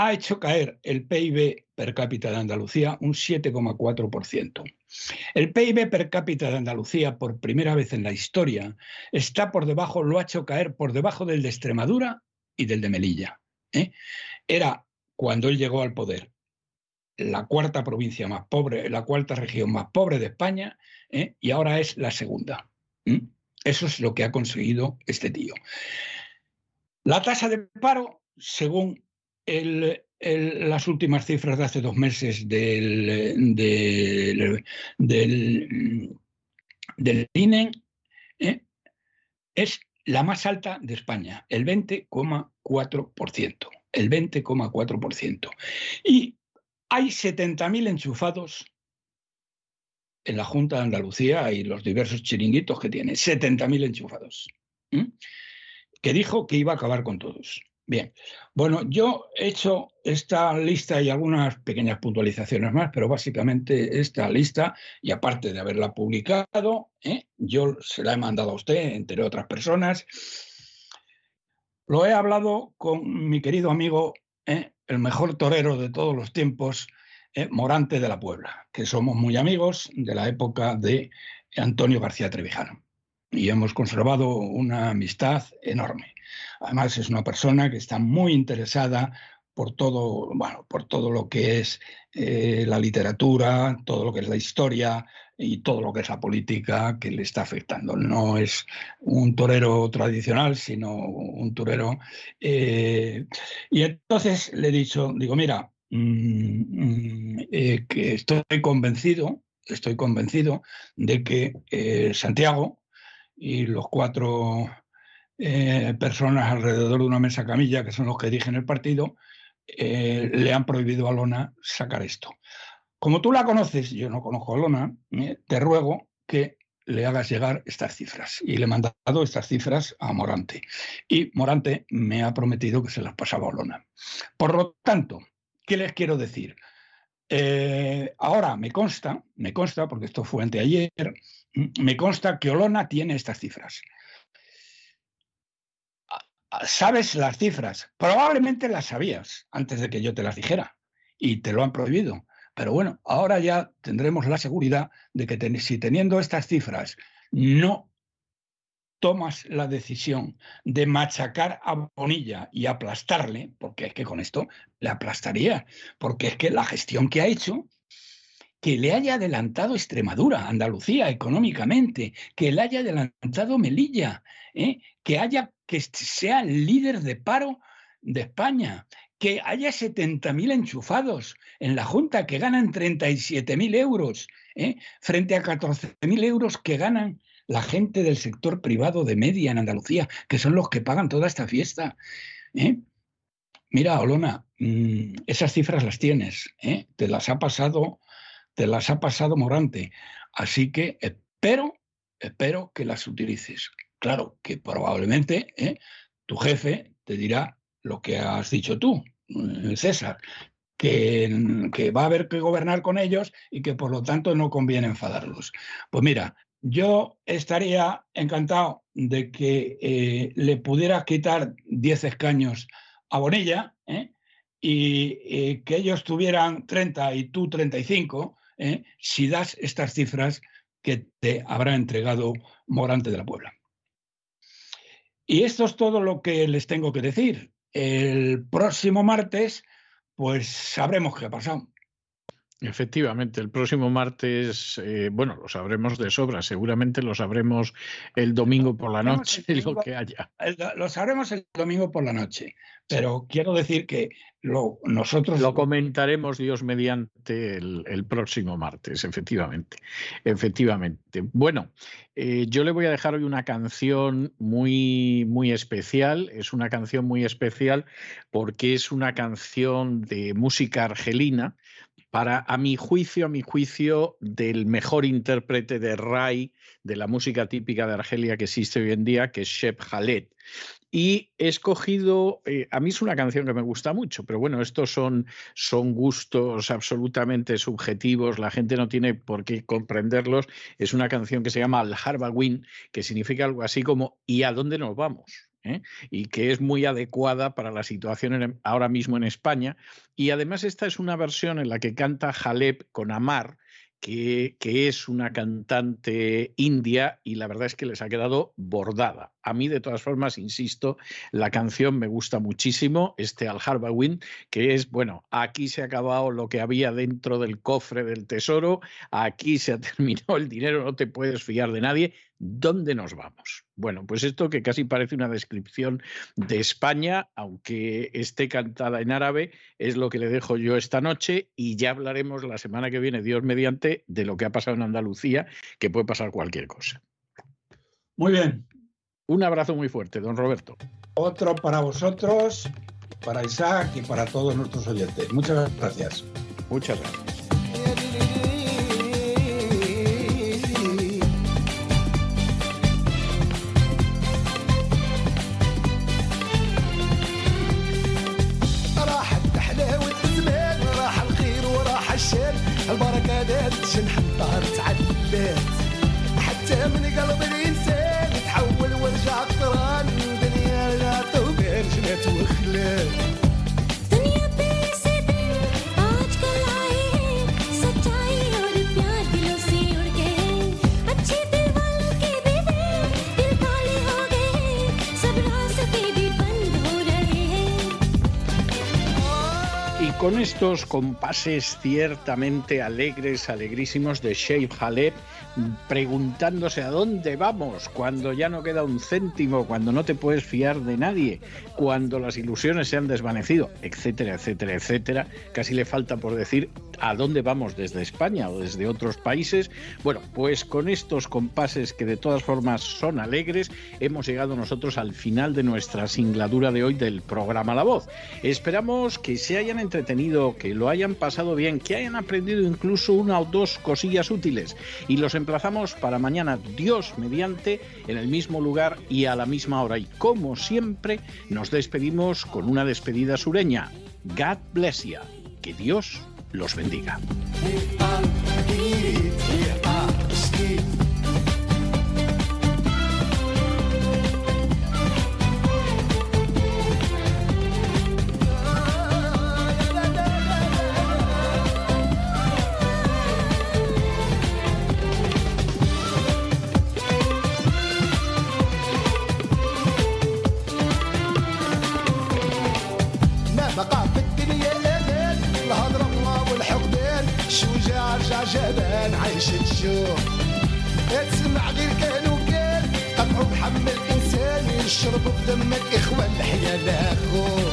Speaker 6: ha hecho caer el PIB per cápita de Andalucía un 7,4%. El PIB per cápita de Andalucía, por primera vez en la historia, está por debajo, lo ha hecho caer por debajo del de Extremadura y del de Melilla. ¿eh? Era cuando él llegó al poder la cuarta provincia más pobre, la cuarta región más pobre de España, ¿eh? y ahora es la segunda. ¿m? Eso es lo que ha conseguido este tío. La tasa de paro, según el- las últimas cifras de hace dos meses del, del, del, del INE, ¿eh? es la más alta de España, el 20,4%. El 20,4%. Y hay 70.000 enchufados en la Junta de Andalucía y los diversos chiringuitos que tiene. 70.000 enchufados. Que dijo que iba a acabar con todos. Bien, bueno, yo he hecho esta lista y algunas pequeñas puntualizaciones más, pero básicamente esta lista, y aparte de haberla publicado, ¿eh? yo se la he mandado a usted, entre otras personas, lo he hablado con mi querido amigo, ¿eh? el mejor torero de todos los tiempos, ¿eh? Morante de la Puebla, que somos muy amigos de la época de Antonio García Trevijano. Y hemos conservado una amistad enorme. Además, es una persona que está muy interesada por todo, bueno, por todo lo que es eh, la literatura, todo lo que es la historia y todo lo que es la política que le está afectando. No es un torero tradicional, sino un torero. eh, y entonces le he dicho, digo, mira, mm, eh, que estoy convencido, estoy convencido de que Santiago y los cuatro eh, personas alrededor de una mesa camilla, que son los que dirigen el partido, eh, le han prohibido a Lona sacar esto. Como tú la conoces, yo no conozco a Lona, eh, te ruego que le hagas llegar estas cifras. Y le he mandado estas cifras a Morante. Y Morante me ha prometido que se las pasaba a Olona. Por lo tanto, ¿qué les quiero decir? Ahora me consta, me consta, porque esto fue anteayer, me consta que Olona tiene estas cifras. ¿Sabes las cifras? Probablemente las sabías antes de que yo te las dijera y te lo han prohibido. Pero bueno, ahora ya tendremos la seguridad de que si teniendo estas cifras no tomas la decisión de machacar a Bonilla y aplastarle, porque es que con esto le aplastaría, porque es que la gestión que ha hecho, que le haya adelantado Extremadura, Andalucía económicamente, que le haya adelantado Melilla, ¿eh? que haya que sea el líder de paro de España, que haya 70.000 enchufados en la Junta que ganan 37.000 euros, ¿eh? frente a 14.000 euros que ganan la gente del sector privado de media en Andalucía, que son los que pagan toda esta fiesta. ¿eh? Mira, Olona, mm, esas cifras las tienes, ¿eh? te las ha pasado, te las ha pasado Morante, así que espero, espero que las utilices. Claro que probablemente ¿eh? tu jefe te dirá lo que has dicho tú, eh, César, que, va a haber que gobernar con ellos y que por lo tanto no conviene enfadarlos. Pues mira, yo estaría encantado de que eh, le pudieras quitar 10 escaños a Bonilla y que ellos tuvieran 30 y tú 35, ¿eh? si das estas cifras que te habrá entregado Morante de la Puebla. Y esto es todo lo que les tengo que decir. El próximo martes, pues sabremos qué ha pasado.
Speaker 1: Efectivamente, el próximo martes, eh, bueno, lo sabremos de sobra, seguramente lo sabremos el domingo por la noche, lo que haya.
Speaker 6: Lo sabremos el domingo por la noche, pero quiero decir que lo, nosotros...
Speaker 1: Lo comentaremos, Dios, mediante el, próximo martes, efectivamente. Efectivamente. Bueno, eh, yo le voy a dejar hoy una canción muy, muy especial. Es una canción muy especial porque es una canción de música argelina para, a mi juicio, a mi juicio, del mejor intérprete de Rai, de la música típica de Argelia que existe hoy en día, que es Shep Khaled. Y he escogido, eh, a mí es una canción que me gusta mucho, pero bueno, estos son, son gustos absolutamente subjetivos, la gente no tiene por qué comprenderlos. Es una canción que se llama Al Harbawin, que significa algo así como ¿y a dónde nos vamos? ¿Eh? y que es muy adecuada para la situación ahora mismo en España. Y además esta es una versión en la que canta Jaleb con Amar, que, es una cantante india y la verdad es que les ha quedado bordada. A mí, de todas formas, insisto, la canción me gusta muchísimo, este Al Harbawin, que es, bueno, aquí se ha acabado lo que había dentro del cofre del tesoro, aquí se ha terminado el dinero, no te puedes fiar de nadie. ¿Dónde nos vamos? Bueno, pues esto que casi parece una descripción de España, aunque esté cantada en árabe, es lo que le dejo yo esta noche y ya hablaremos la semana que viene, Dios mediante, de lo que ha pasado en Andalucía, que puede pasar cualquier cosa.
Speaker 6: Muy bien.
Speaker 1: Un abrazo muy fuerte, don Roberto.
Speaker 6: Otro para vosotros, para Isaac y para todos nuestros oyentes. Muchas gracias.
Speaker 1: Muchas gracias. Estos compases ciertamente alegres, alegrísimos de Sheikh Haleb, preguntándose a dónde vamos cuando ya no queda un céntimo, cuando no te puedes fiar de nadie, cuando las ilusiones se han desvanecido, etcétera, etcétera, etcétera. Casi le falta por decir a dónde vamos desde España o desde otros países. Bueno, pues con estos compases que de todas formas son alegres, hemos llegado nosotros al final de nuestra singladura de hoy del programa La Voz. Esperamos que se hayan entretenido, que lo hayan pasado bien, que hayan aprendido incluso una o dos cosillas útiles y los emplazamos para mañana, Dios mediante, en el mismo lugar y a la misma hora. Y como siempre, nos despedimos con una despedida sureña. God bless you. Que Dios los bendiga. جبان عايش تشوف. تسمع غير كان وكان قطعوا بحمل الانسان يشربوا بدمك اخوان الحياة لأخوه.